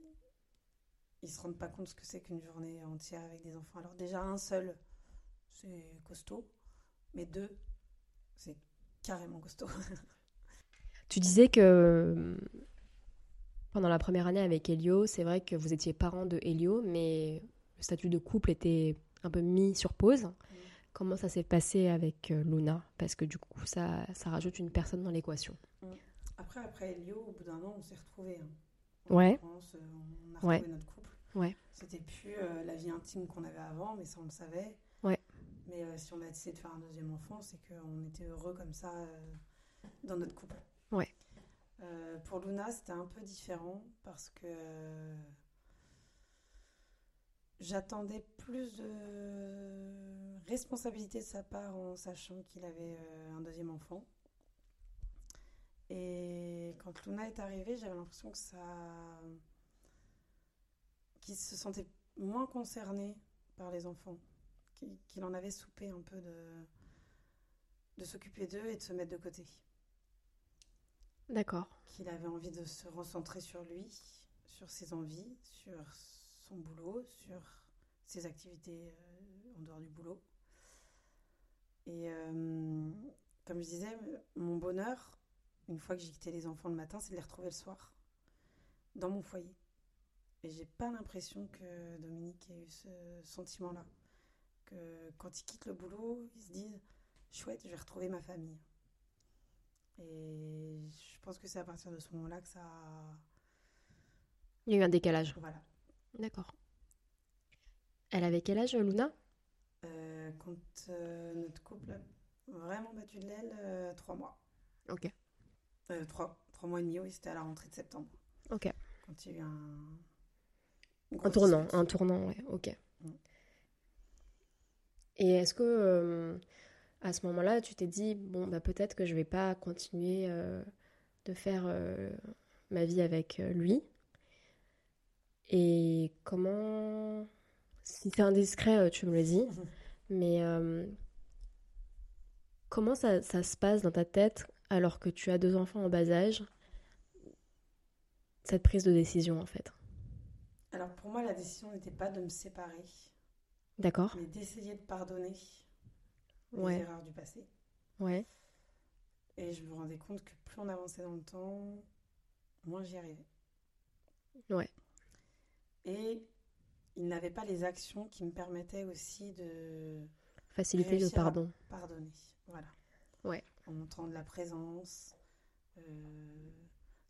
ils se rendent pas compte ce que c'est qu'une journée entière avec des enfants. Alors déjà un seul, c'est costaud, mais deux, c'est carrément costaud. Tu disais que euh, pendant la première année avec Elio, c'est vrai que vous étiez parents de Elio, mais le statut de couple était un peu mis sur pause. Comment ça s'est passé avec euh, Luna? Parce que du coup, ça, ça rajoute une personne dans l'équation. Après, après Elio, au bout d'un an, on s'est retrouvés. hein. Ouais. France, euh, on a retrouvé Ouais. notre couple. Ouais. C'était plus euh, la vie intime qu'on avait avant, mais ça on le savait. Ouais. Mais euh, si on a décidé de faire un deuxième enfant, c'est qu'on était heureux comme ça euh, dans notre couple. Ouais. Euh, pour Luna, c'était un peu différent parce que j'attendais plus de responsabilité de sa part en sachant qu'il avait euh, un deuxième enfant. Et quand Luna est arrivée, j'avais l'impression que ça. qu'il se sentait moins concerné par les enfants, qu'il qu'il en avait soupé un peu de, de s'occuper d'eux et de se mettre de côté. D'accord. Qu'il avait envie de se recentrer sur lui, sur ses envies, sur son boulot, sur ses activités euh, en dehors du boulot. Et euh, comme je disais, mon bonheur, une fois que j'ai quitté les enfants le matin, c'est de les retrouver le soir, dans mon foyer. Et j'ai pas l'impression que Dominique ait eu ce sentiment-là. Que quand ils quittent le boulot, ils se disent chouette, je vais retrouver ma famille. Et je pense que c'est à partir de ce moment-là que ça. Il y a eu un décalage. Voilà. D'accord. Elle avait quel âge, Luna? Euh, quand euh, notre couple a vraiment battu de l'aile, euh, trois mois. Ok. Trois, trois mois et demi, oui, c'était à la rentrée de septembre. Ok. Quand il y a eu un. tournant, un tournant, ouais, ok. Mm. Et est-ce que à ce moment-là, tu t'es dit, bon, bah, peut-être que je vais pas continuer de faire ma vie avec lui? Et comment, si c'est indiscret, euh, tu me le dis, mais euh, comment ça, ça se passe dans ta tête alors que tu as deux enfants en bas âge, cette prise de décision en fait? Alors pour moi, la décision n'était pas de me séparer, D'accord mais d'essayer de pardonner les erreurs du passé. Ouais. Et je me rendais compte que plus on avançait dans le temps, moins j'y arrivais. Ouais. Et il n'avait pas les actions qui me permettaient aussi de Faciliter le pardon. pardonner. Voilà. Ouais. En montrant de la présence, euh,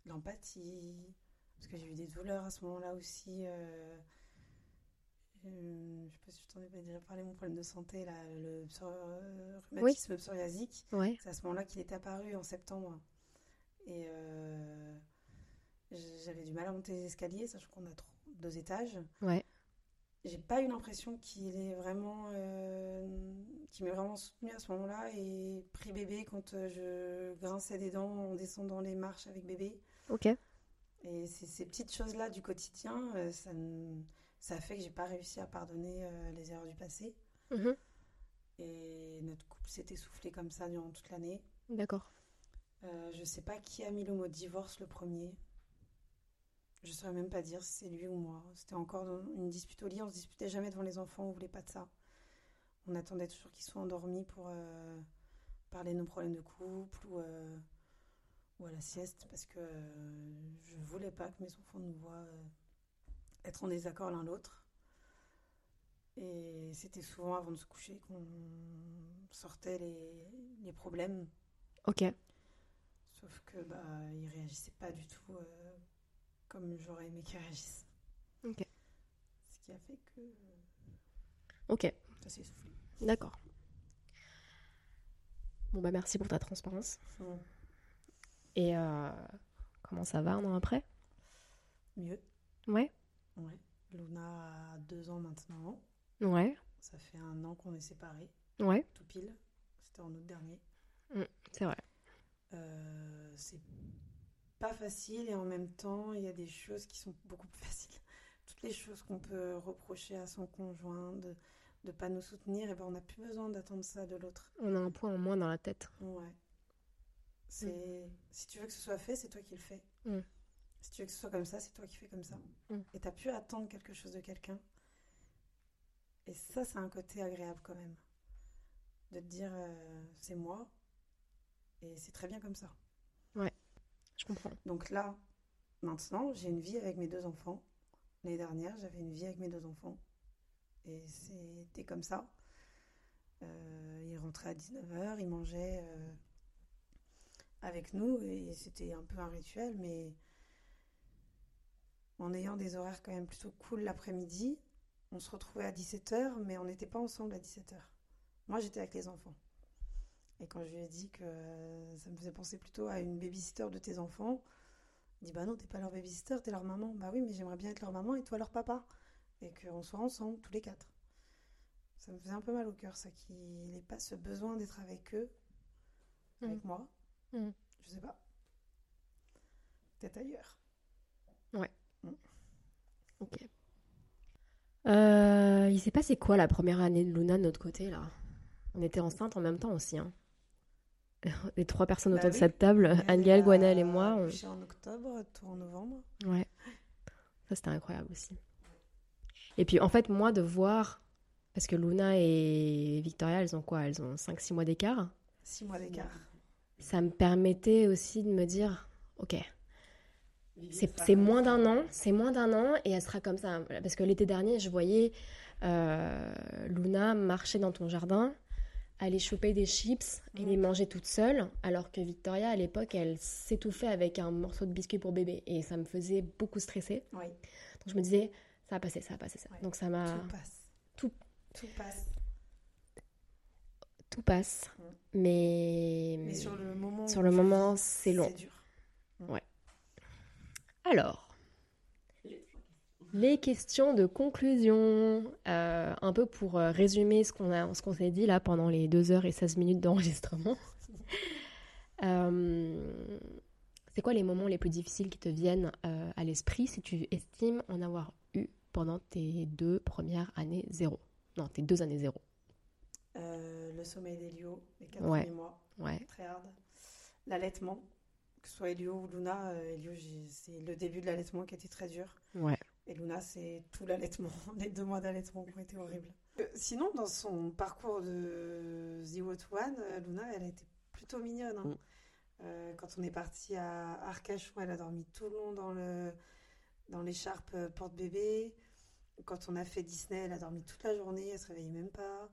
de l'empathie, parce que j'ai eu des douleurs à ce moment-là aussi. euh, euh, je sais pas si je t'en ai pas déjà parlé, mon problème de santé, là, le psor- euh, rhumatisme psoriasique. Ouais. C'est à ce moment-là qu'il est apparu en septembre. Et euh, j'avais du mal à monter les escaliers, sachant qu'on a trop- deux étages. Ouais. J'ai pas eu l'impression qu'il est vraiment, euh, qu'il m'ait vraiment soutenu à ce moment-là et pris bébé quand euh, je grinçais des dents en descendant les marches avec bébé. Ok. Et c'est ces petites choses-là du quotidien, euh, ça, ça fait que j'ai pas réussi à pardonner les erreurs du passé. Mhm. Et notre couple s'est essoufflé comme ça durant toute l'année. D'accord. Euh, je sais pas qui a mis le mot divorce le premier. Je saurais même pas dire si c'est lui ou moi. C'était encore une dispute au lit. On se disputait jamais devant les enfants. On voulait pas de ça. On attendait toujours qu'ils soient endormis pour euh, parler de nos problèmes de couple ou, euh, ou à la sieste parce que euh, je voulais pas que mes enfants nous voient euh, être en désaccord l'un l'autre. Et c'était souvent avant de se coucher qu'on sortait les, les problèmes. Ok. Sauf que bah ils réagissaient pas du tout comme j'aurais aimé qu'ils réagissent. Ok. Ce qui a fait que Ok. ça s'est soufflé. D'accord. Bon bah merci pour ta transparence. Mm. Et euh, comment ça va un an après? Mieux. Ouais. Ouais. Luna a deux ans maintenant. Ouais. Ça fait un an qu'on est séparés, Ouais. tout pile. C'était en août dernier. C'est vrai. Euh, c'est pas facile et en même temps, il y a des choses qui sont beaucoup plus faciles. Toutes les choses qu'on peut reprocher à son conjoint de ne pas nous soutenir, et ben on n'a plus besoin d'attendre ça de l'autre. On a un point en moins dans la tête. Ouais. C'est si tu veux que ce soit fait, c'est toi qui le fais. Mm. Si tu veux que ce soit comme ça, c'est toi qui fais comme ça. Mm. Et t'as pu attendre quelque chose de quelqu'un. Et ça, c'est un côté agréable quand même. De te dire, euh, c'est moi. Et c'est très bien comme ça. Je comprends. Donc là, maintenant, j'ai une vie avec mes deux enfants. L'année dernière, j'avais une vie avec mes deux enfants. Et c'était comme ça. Euh, ils rentraient à 19h, ils mangeaient euh, avec nous. Et c'était un peu un rituel, mais en ayant des horaires quand même plutôt cool l'après-midi, on se retrouvait à 17h, mais on n'était pas ensemble à 17h. Moi, j'étais avec les enfants. Et quand je lui ai dit que ça me faisait penser plutôt à une babysitter de tes enfants, il dit Bah non, t'es pas leur babysitter, t'es leur maman. Bah oui, mais j'aimerais bien être leur maman et toi leur papa. Et qu'on soit ensemble, tous les quatre. Ça me faisait un peu mal au cœur, ça, qu'il n'ait pas ce besoin d'être avec eux, avec moi. Mhm. Je sais pas. Peut-être ailleurs. Ok. Euh, il s'est passé quoi la première année de Luna de notre côté là? On était enceintes en même temps aussi. Hein. Les trois personnes Bah autour de oui. cette table, Anne-Gaëlle, Gwenaëlle et moi. on- en octobre, toi en novembre. Ouais. Ça, c'était incroyable aussi. Et puis, en fait, moi, de voir. Parce que Luna et Victoria, elles ont quoi? Elles ont 5-6 mois d'écart. Six mois d'écart. Ça me permettait aussi de me dire ok, c'est c'est moins d'un an, c'est moins d'un an et elle sera comme ça. Parce que l'été dernier, je voyais euh, Luna marcher dans ton jardin, aller choper des chips et les manger toute seule, alors que Victoria, à l'époque, elle s'étouffait avec un morceau de biscuit pour bébé et ça me faisait beaucoup stresser. Donc je me disais, ça va passer, ça va passer ça. Ouais. Donc ça m'a... tout passe. tout- Tout passe. Tout passe. Mm. Mais... Mais sur le moment. sur le c'est long. dur. Alors, les questions de conclusion, euh, un peu pour euh, résumer ce qu'on a, ce qu'on s'est dit là pendant les 2 heures et 16 minutes d'enregistrement. Euh, c'est quoi les moments les plus difficiles qui te viennent euh, à l'esprit si tu estimes en avoir eu pendant tes deux premières années zéro? Non, tes deux années zéro. Le sommeil d'Elio, les quatre Ouais. premiers mois, Ouais. très hard. L'allaitement, que ce soit Elio ou Luna, Elio, c'est le début de l'allaitement qui était très dur. Ouais. Et Luna, c'est tout l'allaitement, les deux mois d'allaitement qui ont été horribles. Euh, sinon, dans son parcours de Zero to One, euh, Luna, elle a été plutôt mignonne. hein. Mm. Euh, quand on est parti à Arcachon, elle a dormi tout le long dans le dans l'écharpe porte-bébé. Quand on a fait Disney, elle a dormi toute la journée, elle se réveillait même pas.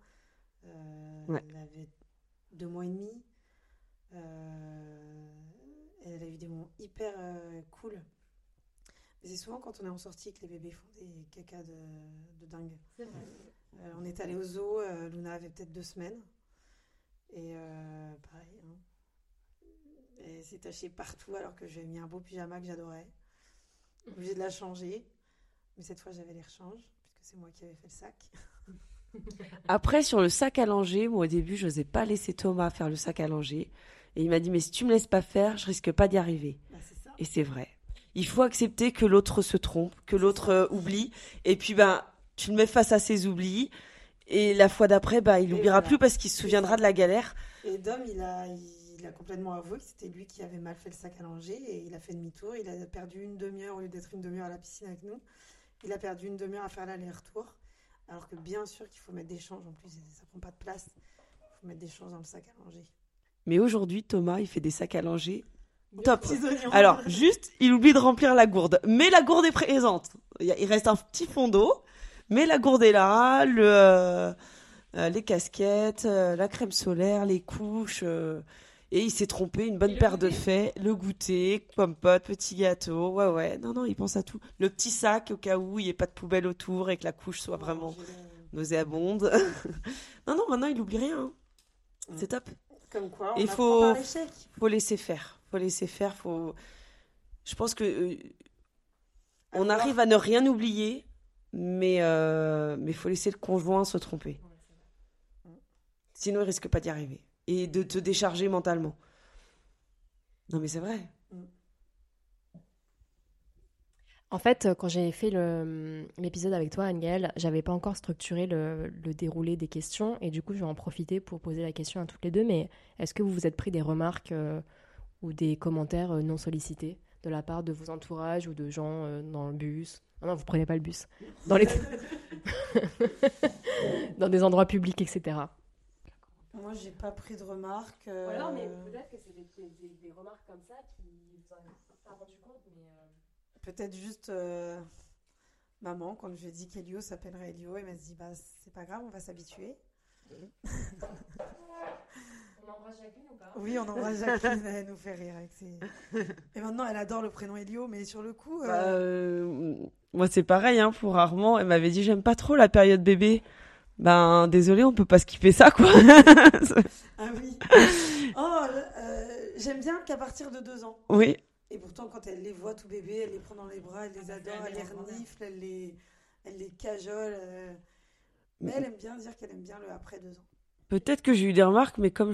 Euh, Ouais. Elle avait deux mois et demi. Euh, elle a eu des moments hyper cool. Mais c'est souvent quand on est en sortie que les bébés font des cacas de, de dingue. Euh, on est allé au zoo, euh, Luna avait peut-être deux semaines. Et euh, pareil, hein. Elle s'est tachée partout alors que j'ai mis un beau pyjama que j'adorais. Obligée de la changer. Mais cette fois, j'avais les rechanges, puisque c'est moi qui avais fait le sac. Après, sur le sac à langer, moi au début, je n'osais pas laisser Thomas faire le sac à langer. Et il m'a dit, mais si tu me laisses pas faire, je risque pas d'y arriver. Bah, c'est ça. Et c'est vrai. Il faut accepter que l'autre se trompe, que l'autre euh, oublie. Et puis, ben, tu le mets face à ses oublis. Et la fois d'après, ben, il n'oubliera voilà. plus parce qu'il se souviendra de la galère. Et Dom, il a, il, il a complètement avoué que c'était lui qui avait mal fait le sac à langer et il a fait demi-tour. Il a perdu une demi-heure au lieu d'être une demi-heure à la piscine avec nous. Il a perdu une demi-heure à faire l'aller-retour. Alors que bien sûr qu'il faut mettre des changes. En plus, ça prend pas de place. Il faut mettre des changes dans le sac à langer. Mais aujourd'hui, Thomas, il fait des sacs à langer top. Alors, juste, il oublie de remplir la gourde. Mais la gourde est présente. Il reste un petit fond d'eau. Mais la gourde est là, le, euh, euh, les casquettes, euh, la crème solaire, les couches. euh, et il s'est trompé, une bonne paire de faits, le goûter, pomme-pote, petit gâteau. Ouais, ouais. Non, non, il pense à tout. Le petit sac au cas où il n'y ait pas de poubelle autour et que la couche soit vraiment nauséabonde. non, non, maintenant il oublie rien. hein. C'est top. Comme quoi, on Il faut, faut laisser faire. Faut laisser faire. Faut. Je pense que euh, on arrive à ne rien oublier, mais euh, mais faut laisser le conjoint se tromper. Sinon, il risque pas d'y arriver et de te décharger mentalement. Non, mais c'est vrai. En fait, quand j'ai fait l'épisode avec toi, Anne-Gaëlle, j'avais pas encore structuré le, le déroulé des questions et du coup, je vais en profiter pour poser la question à toutes les deux. Mais est-ce que vous vous êtes pris des remarques euh, ou des commentaires euh, non sollicités de la part de vos entourages ou de gens euh, dans le bus Ah Non, vous prenez pas le bus. Dans, les... dans des endroits publics, etc. Moi, j'ai pas pris de remarques. euh, peut-être que c'est des, remarques comme ça qui vous en avez pas rendu compte, mais... Peut-être juste euh, maman, quand je lui ai dit qu'Elio s'appellerait Elio, elle m'a dit bah c'est pas grave, on va s'habituer. On embrasse Jacqueline ou pas Oui, on embrasse Jacqueline, elle nous fait rire avec ses... Et maintenant, elle adore le prénom Elio, mais sur le coup, euh, Bah, euh, moi, c'est pareil. Hein, pour Armand, elle m'avait dit j'aime pas trop la période bébé. Ben désolé, on peut pas skipper ça quoi. ah oui. Oh, euh, j'aime bien qu'à partir de deux ans. oui. Et pourtant, quand elle les voit tout bébé, elle les prend dans les bras, elle les adore, elle les renifle, elle les, elle les cajole. euh. Mais elle aime bien dire qu'elle aime bien le après deux ans. Peut-être que j'ai eu des remarques, mais comme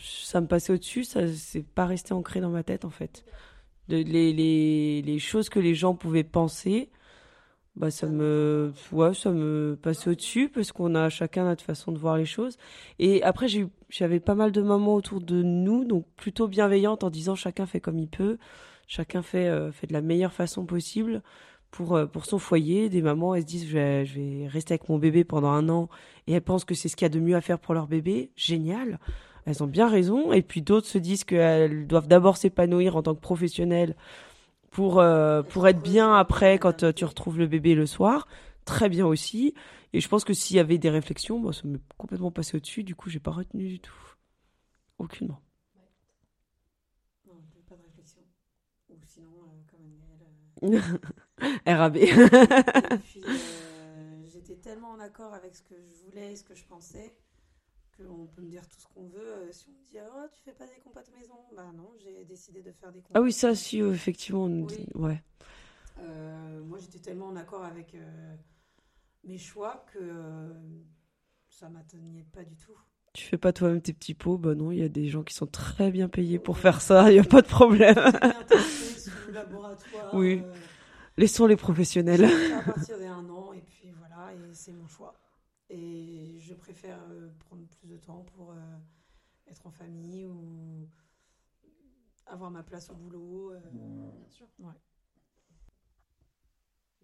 ça me passait au-dessus, ça c'est pas resté ancré dans ma tête en fait. De, les, choses que les gens pouvaient penser, bah ça me, ouais, ça me passait au-dessus parce qu'on a chacun notre façon de voir les choses. Et après j'avais pas mal de mamans autour de nous, donc plutôt bienveillantes en disant chacun fait comme il peut, chacun fait euh, fait de la meilleure façon possible pour euh, pour son foyer. Des mamans elles se disent je vais, je vais rester avec mon bébé pendant un an et elles pensent que c'est ce qu'il y a de mieux à faire pour leur bébé. Génial. Elles ont bien raison. Et puis d'autres se disent qu'elles doivent d'abord s'épanouir en tant que professionnelles pour, euh, pour être bien après quand euh, tu retrouves le bébé le soir. Très bien aussi. Et je pense que s'il y avait des réflexions, moi, ça m'est complètement passé au-dessus. Du coup, j'ai pas retenu du tout. Aucunement. Non, pas de réflexion. Ou sinon, euh, comme euh, RAB. Et puis, euh, j'étais tellement en accord avec ce que je voulais et ce que je pensais qu'on peut me dire tout ce qu'on veut. Euh, si on me dit, oh, tu fais pas des compotes maison, bah non, j'ai décidé de faire des compotes. ah oui, ça, si, euh, effectivement. on Oui. Ouais. Euh, moi, j'étais tellement en accord avec euh, mes choix que ça m'atteignait pas du tout. Tu fais pas toi-même tes petits pots Bah non, il y a des gens qui sont très bien payés pour faire ça. Il y a pas de problème. Bien sous le laboratoire. Oui. Laissons les professionnels. À partir d'un an et puis voilà et c'est mon choix et je préfère euh, prendre plus de temps pour euh, être en famille ou avoir ma place au boulot euh, Bien sûr. Ouais.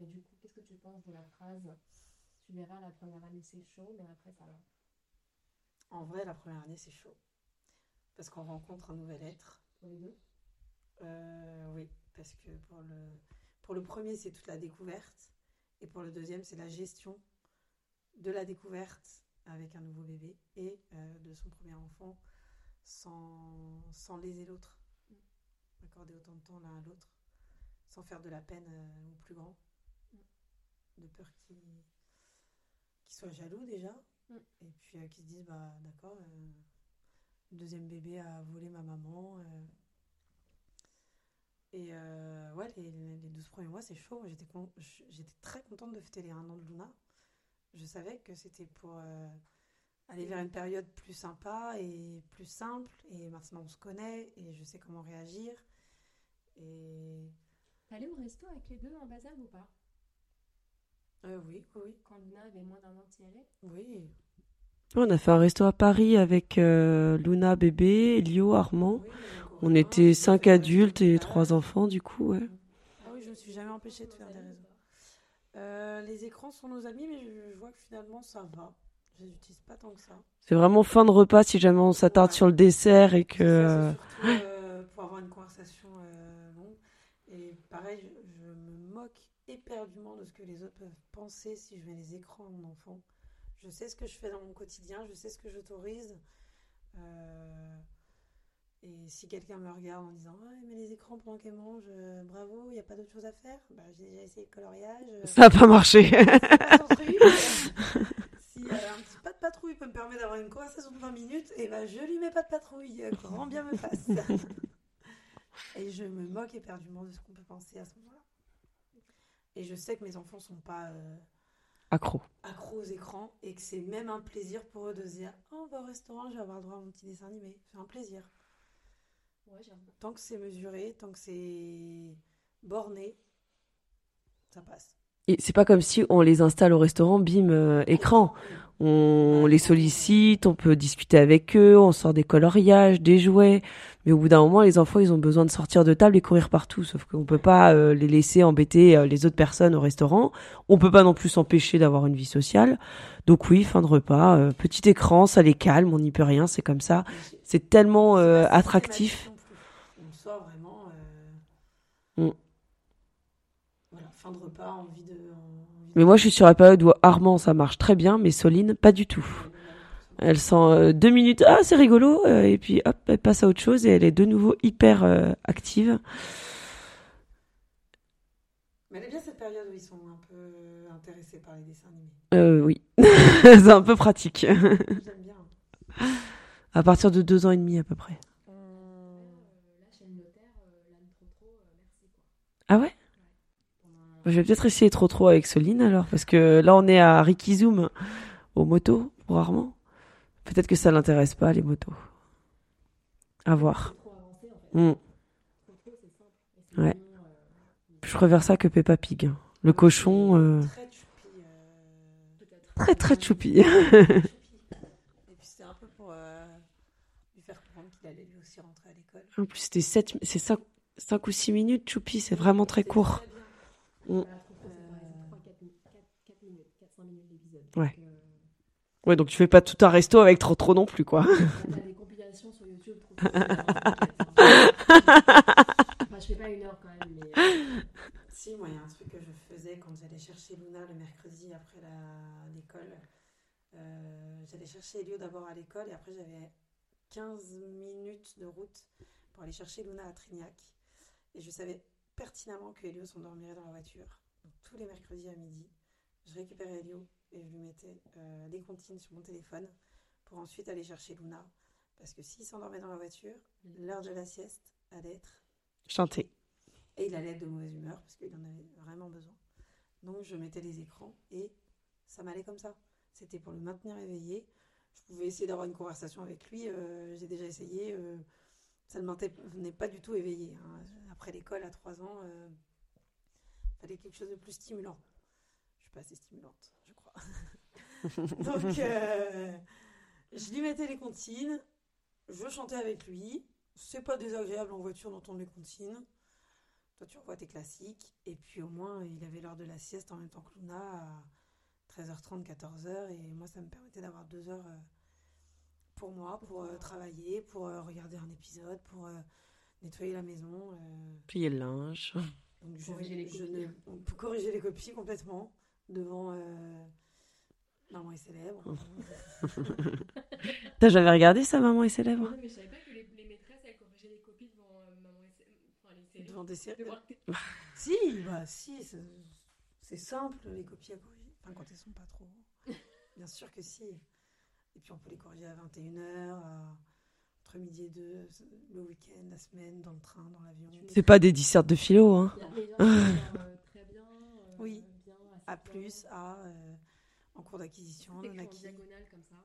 Mais du coup, qu'est-ce que tu penses de la phrase Tu verras, la première année c'est chaud, mais après ça va en vrai la première année c'est chaud parce qu'on rencontre un nouvel être Pour les deux? Euh, oui parce que pour le pour le premier c'est toute la découverte et pour le deuxième c'est la gestion de la découverte avec un nouveau bébé et euh, de son premier enfant sans, sans léser l'autre. Accorder autant de temps l'un à l'autre sans faire de la peine euh, au plus grand. De peur qu'il soit jaloux déjà Mm. et puis euh, qu'il se dise bah d'accord, euh, le deuxième bébé a volé ma maman. Et euh, ouais, les, les 12 premiers mois, c'est chaud. J'étais con- j'étais très contente de fêter les 1 an de Luna. Je savais que c'était pour euh, aller vers une période plus sympa et plus simple. Et maintenant, on se connaît et je sais comment réagir. Et T'allais au resto avec les deux en âge ou pas? Euh, oui, oui, Quand Luna avait moins d'un an, t'y allais oui. On a fait un resto à Paris avec euh, Luna, bébé, Elio, Armand. On était cinq adultes et trois enfants, du coup, ouais. Ah oui, je me suis jamais empêchée de faire des réseaux. Euh, les écrans sont nos amis, mais je, vois que finalement ça va. Je les utilise pas tant que ça. C'est vraiment fin de repas si jamais on s'attarde Ouais. sur le dessert et que. Ça, euh, surtout, euh, pour avoir une conversation longue. Et pareil, je, je me moque éperdument de ce que les autres peuvent penser si je mets les écrans à mon enfant. Je sais ce que je fais dans mon quotidien, je sais ce que j'autorise. Euh, et si quelqu'un me regarde en disant Ouais, mais les écrans pendant qu'elle mange, euh, bravo, il n'y a pas d'autre chose à faire, bah, j'ai déjà essayé le coloriage. euh, Ça n'a pas marché. pas son truc. si un petit pas de patrouille peut me permettre d'avoir une conversation de 20 minutes, et ben je lui mets pas de patrouille, grand bien me fasse. et je me moque éperdument de ce qu'on peut penser à ce moment-là. Et je sais que mes enfants sont pas Accro. accros aux écrans et que c'est même un plaisir pour eux de se dire Oh, on va au restaurant, je vais avoir le droit à mon petit dessin animé. C'est un plaisir. Tant que c'est mesuré, tant que c'est borné, ça passe. Et c'est pas comme si on les installe au restaurant, bim, euh, écran. On les sollicite, on peut discuter avec eux, on sort des coloriages, des jouets. Mais au bout d'un moment, les enfants, ils ont besoin de sortir de table et courir partout. Sauf qu'on peut pas euh, les laisser embêter euh, les autres personnes au restaurant. On peut pas non plus s'empêcher d'avoir une vie sociale. Donc oui, fin de repas, euh, petit écran, ça les calme, on n'y peut rien, c'est comme ça. C'est tellement euh, attractif. systématique non plus. On sort vraiment. euh, Mm. Voilà, fin de repas, envie de. envie Mais de- moi, je suis sur la période où Armand, ça marche très bien, mais Soline, pas du tout. Elle sent euh, deux minutes, ah c'est rigolo, euh, et puis hop, elle passe à autre chose et elle est de nouveau hyper euh, active. Mais elle est bien cette période où ils sont un peu intéressés par les dessins animés. Euh, oui, c'est un peu pratique. J'aime bien. à partir de deux ans et demi à peu près. Ah ouais? Je vais peut-être essayer trop trop avec Soline alors, parce que là on est à Ricky Zoom aux motos Armand. Peut-être que ça l'intéresse pas les motos. À voir. Mm. Ouais. Je préfère ça que Peppa Pig. Le cochon, euh, Très choupi. euh, très très choupi. Et puis c'était un peu pour lui faire comprendre qu'il allait lui aussi rentrer à l'école. En plus, c'était 7, c'est 5, ou 6 minutes, choupi, c'est vraiment très court. Mm. Ouais. Ouais, donc tu fais pas tout un resto avec trop trop non plus, quoi. T'as des compilations sur YouTube. trop cool, enfin, je fais pas une heure quand même, mais. euh, Si, moi, il y a un truc que je faisais quand j'allais chercher Luna le mercredi après la- l'école. Euh, j'allais chercher Elio d'abord à l'école et après j'avais 15 minutes de route pour aller chercher Luna à Trignac. Et je savais pertinemment que Elio s'endormirait dans la voiture. Donc, tous les mercredis à midi, je récupérais Elio et je lui mettais euh, les comptines sur mon téléphone pour ensuite aller chercher Luna. Parce que s'il s'endormait dans la voiture, l'heure de la sieste allait être Chanter. et il allait être de mauvaise humeur parce qu'il en avait vraiment besoin. Donc je mettais les écrans et ça m'allait comme ça. C'était pour le maintenir éveillé. Je pouvais essayer d'avoir une conversation avec lui. euh, J'ai déjà essayé. euh, ça ne maintenait pas du tout éveillé. hein. Après l'école, à 3 ans, il fallait quelque chose de plus stimulant. Je suis pas assez stimulante, je crois. Donc euh, je lui mettais les comptines. Je chantais avec lui. C'est pas désagréable en voiture d'entendre les comptines. Toi, tu revois tes classiques. Et puis au moins, il avait l'heure de la sieste en même temps que Luna à 13h30, 14h. Et moi, ça me permettait d'avoir deux heures euh, pour moi, pour euh, travailler, pour euh, regarder un épisode, pour euh, nettoyer la maison. euh. Plier le linge. Donc, je, Corriger les je copies. ne- on peut corriger les copies complètement devant euh, Maman est célèbre. T'as jamais regardé ça, Maman et ses lèvres mais je savais pas que les, les maîtresses, elles corrigeaient les copies devant euh, maman enfin, les séries. devant des séries. Devant- Si, bah si, c'est c'est simple les copies à corriger. Enfin, quand elles sont pas trop. Bien sûr que si. Et puis on peut les corriger à 21h, à- entre midi et 2, le week-end, la semaine, dans le train, dans l'avion. C'est pas des dissertes de philo, hein. Il y a des gens qui sont, très bien. Oui. A, forts, A, euh, en cours d'acquisition, non acquis. comme ça,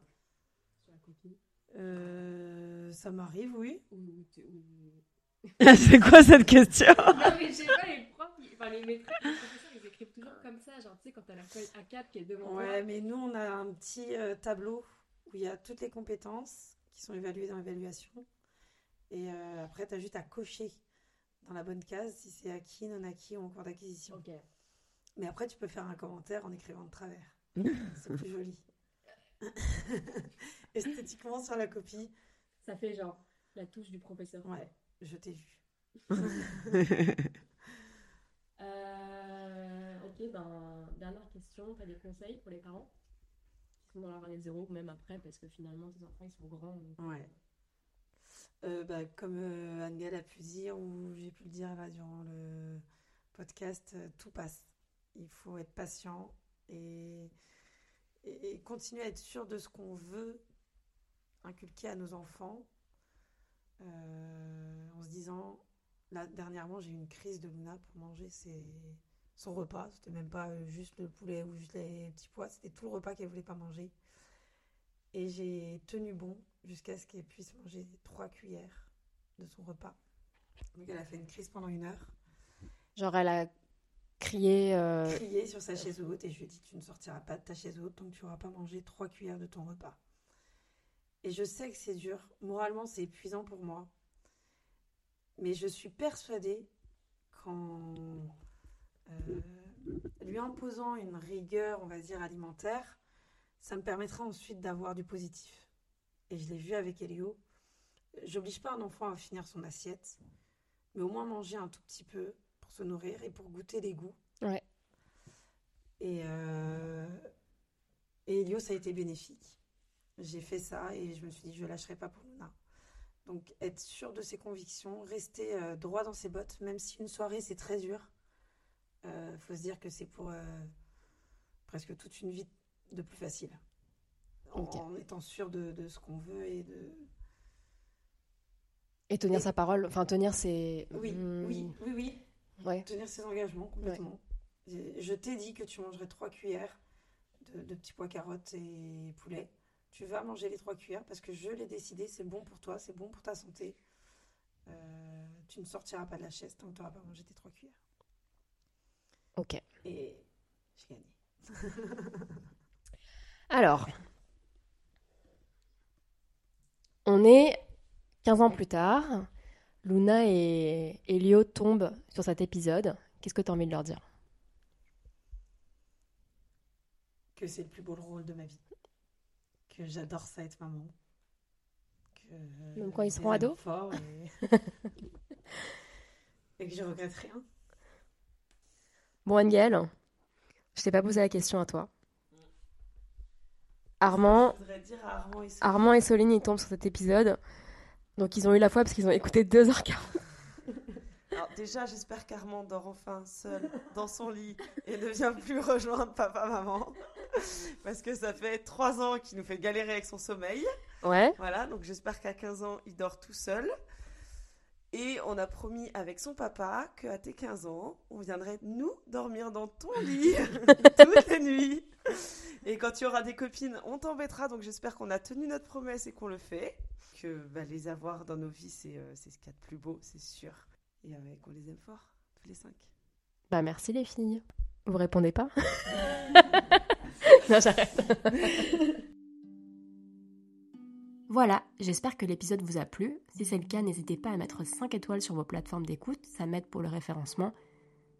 sur la copie. Euh, ça m'arrive, oui. Ou, ou tu- ou- c'est quoi cette question Non, mais je sais pas, les profs, ils- enfin les maîtresses, les professeurs, ils écrivent toujours comme ça. Genre, tu sais, quand t'as la feuille A4 qui est devant Ouais, toi. mais nous, on a un petit euh, tableau où il y a toutes les compétences qui sont évaluées dans l'évaluation. Et euh, après, tu as juste à cocher dans la bonne case si c'est acquis, non acquis ou en cours d'acquisition. Mais après, tu peux faire un commentaire en écrivant de travers. c'est plus joli. Esthétiquement, sur la copie, Ça fait genre la touche du professeur. ouais, je t'ai vu. Euh, ok, ben, dernière question. Tu as des conseils pour les parents? Dans leur année zéro, ou même après, parce que finalement, tes enfants, ils sont grands. donc- Ouais. Euh, bah, comme euh, a pu dire, ou j'ai pu le dire durant le podcast, euh, tout passe. Il faut être patient et, et, et continuer à être sûr de ce qu'on veut inculquer à nos enfants euh, en se disant, là dernièrement j'ai eu une crise de Luna pour manger ses- son repas, c'était même pas euh, juste le poulet ou juste les petits pois, c'était tout le repas qu'elle voulait pas manger. Et j'ai tenu bon jusqu'à ce qu'elle puisse manger trois cuillères de son repas. Donc elle a fait une crise pendant une heure, Genre, elle a crié. euh, crié sur sa chaise haute et je lui ai dit tu ne sortiras pas de ta chaise haute tant que tu n'auras pas mangé trois cuillères de ton repas. Et je sais que c'est dur, moralement c'est épuisant pour moi, mais je suis persuadée qu'en lui imposant une rigueur, on va dire, alimentaire, ça me permettra ensuite d'avoir du positif. Et je l'ai vu avec Elio. J'oblige pas un enfant à finir son assiette, mais au moins manger un tout petit peu pour se nourrir et pour goûter les goûts. Ouais. Et, euh, et Elio, ça a été bénéfique. J'ai fait ça et je me suis dit, je ne lâcherai pas pour Luna. Donc, être sûr de ses convictions, rester euh, droit dans ses bottes, même si une soirée, c'est très dur. Il faut se dire que c'est pour euh, presque toute une vie de plus facile. En, étant sûr de, de ce qu'on veut et de... Et tenir sa parole. Enfin, tenir ses. Oui, Hmm, oui, oui, oui. Ouais. Tenir ses engagements complètement. Je t'ai dit que tu mangerais trois cuillères de, de petits pois carottes et poulet. Tu vas manger les trois cuillères parce que je l'ai décidé, c'est bon pour toi, c'est bon pour ta santé. Euh, tu ne sortiras pas de la chaise tant que tu n'auras pas mangé tes trois cuillères. Ok. Et j'ai gagné. Alors, on est 15 ans plus tard. Luna et Elio tombent sur cet épisode. Qu'est-ce que tu as envie de leur dire? Que c'est le plus beau rôle de ma vie. Que j'adore ça être maman. Que Même quand ils seront ados fort et... et que je regrette rien. Bon, Angel, je t'ai pas posé la question à toi. Armand, dire à Armand et Sophie- Armand et Soline, ils tombent sur cet épisode. Donc, ils ont eu la foi parce qu'ils ont écouté 2h40. Alors déjà, j'espère qu'Armand dort enfin seul dans son lit et ne vient plus rejoindre papa, maman. Parce que ça fait trois ans qu'il nous fait galérer avec son sommeil. Ouais. Voilà, donc j'espère qu'à 15 ans, il dort tout seul. Et on a promis avec son papa qu'à tes 15 ans, on viendrait nous dormir dans ton lit toutes les nuits. Et quand tu auras des copines, on t'embêtera. Donc j'espère qu'on a tenu notre promesse et qu'on le fait. Que bah, les avoir dans nos vies, c'est euh, c'est ce qu'il y a de plus beau, c'est sûr. Et avec, on les aime fort, tous les cinq. Bah, merci les filles. Vous répondez pas? Non, j'arrête. Voilà, j'espère que l'épisode vous a plu. Si c'est le cas, n'hésitez pas à mettre 5 étoiles sur vos plateformes d'écoute, ça m'aide pour le référencement.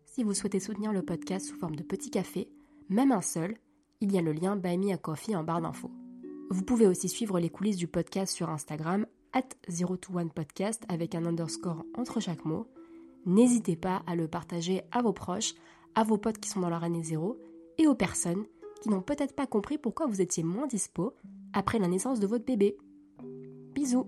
Si vous souhaitez soutenir le podcast sous forme de petit café, même un seul, il y a le lien Buy Me a Coffee en barre d'infos. Vous pouvez aussi suivre les coulisses du podcast sur Instagram, at 021podcast avec un underscore entre chaque mot. N'hésitez pas à le partager à vos proches, à vos potes qui sont dans leur année zéro et aux personnes qui n'ont peut-être pas compris pourquoi vous étiez moins dispo après la naissance de votre bébé. Bisous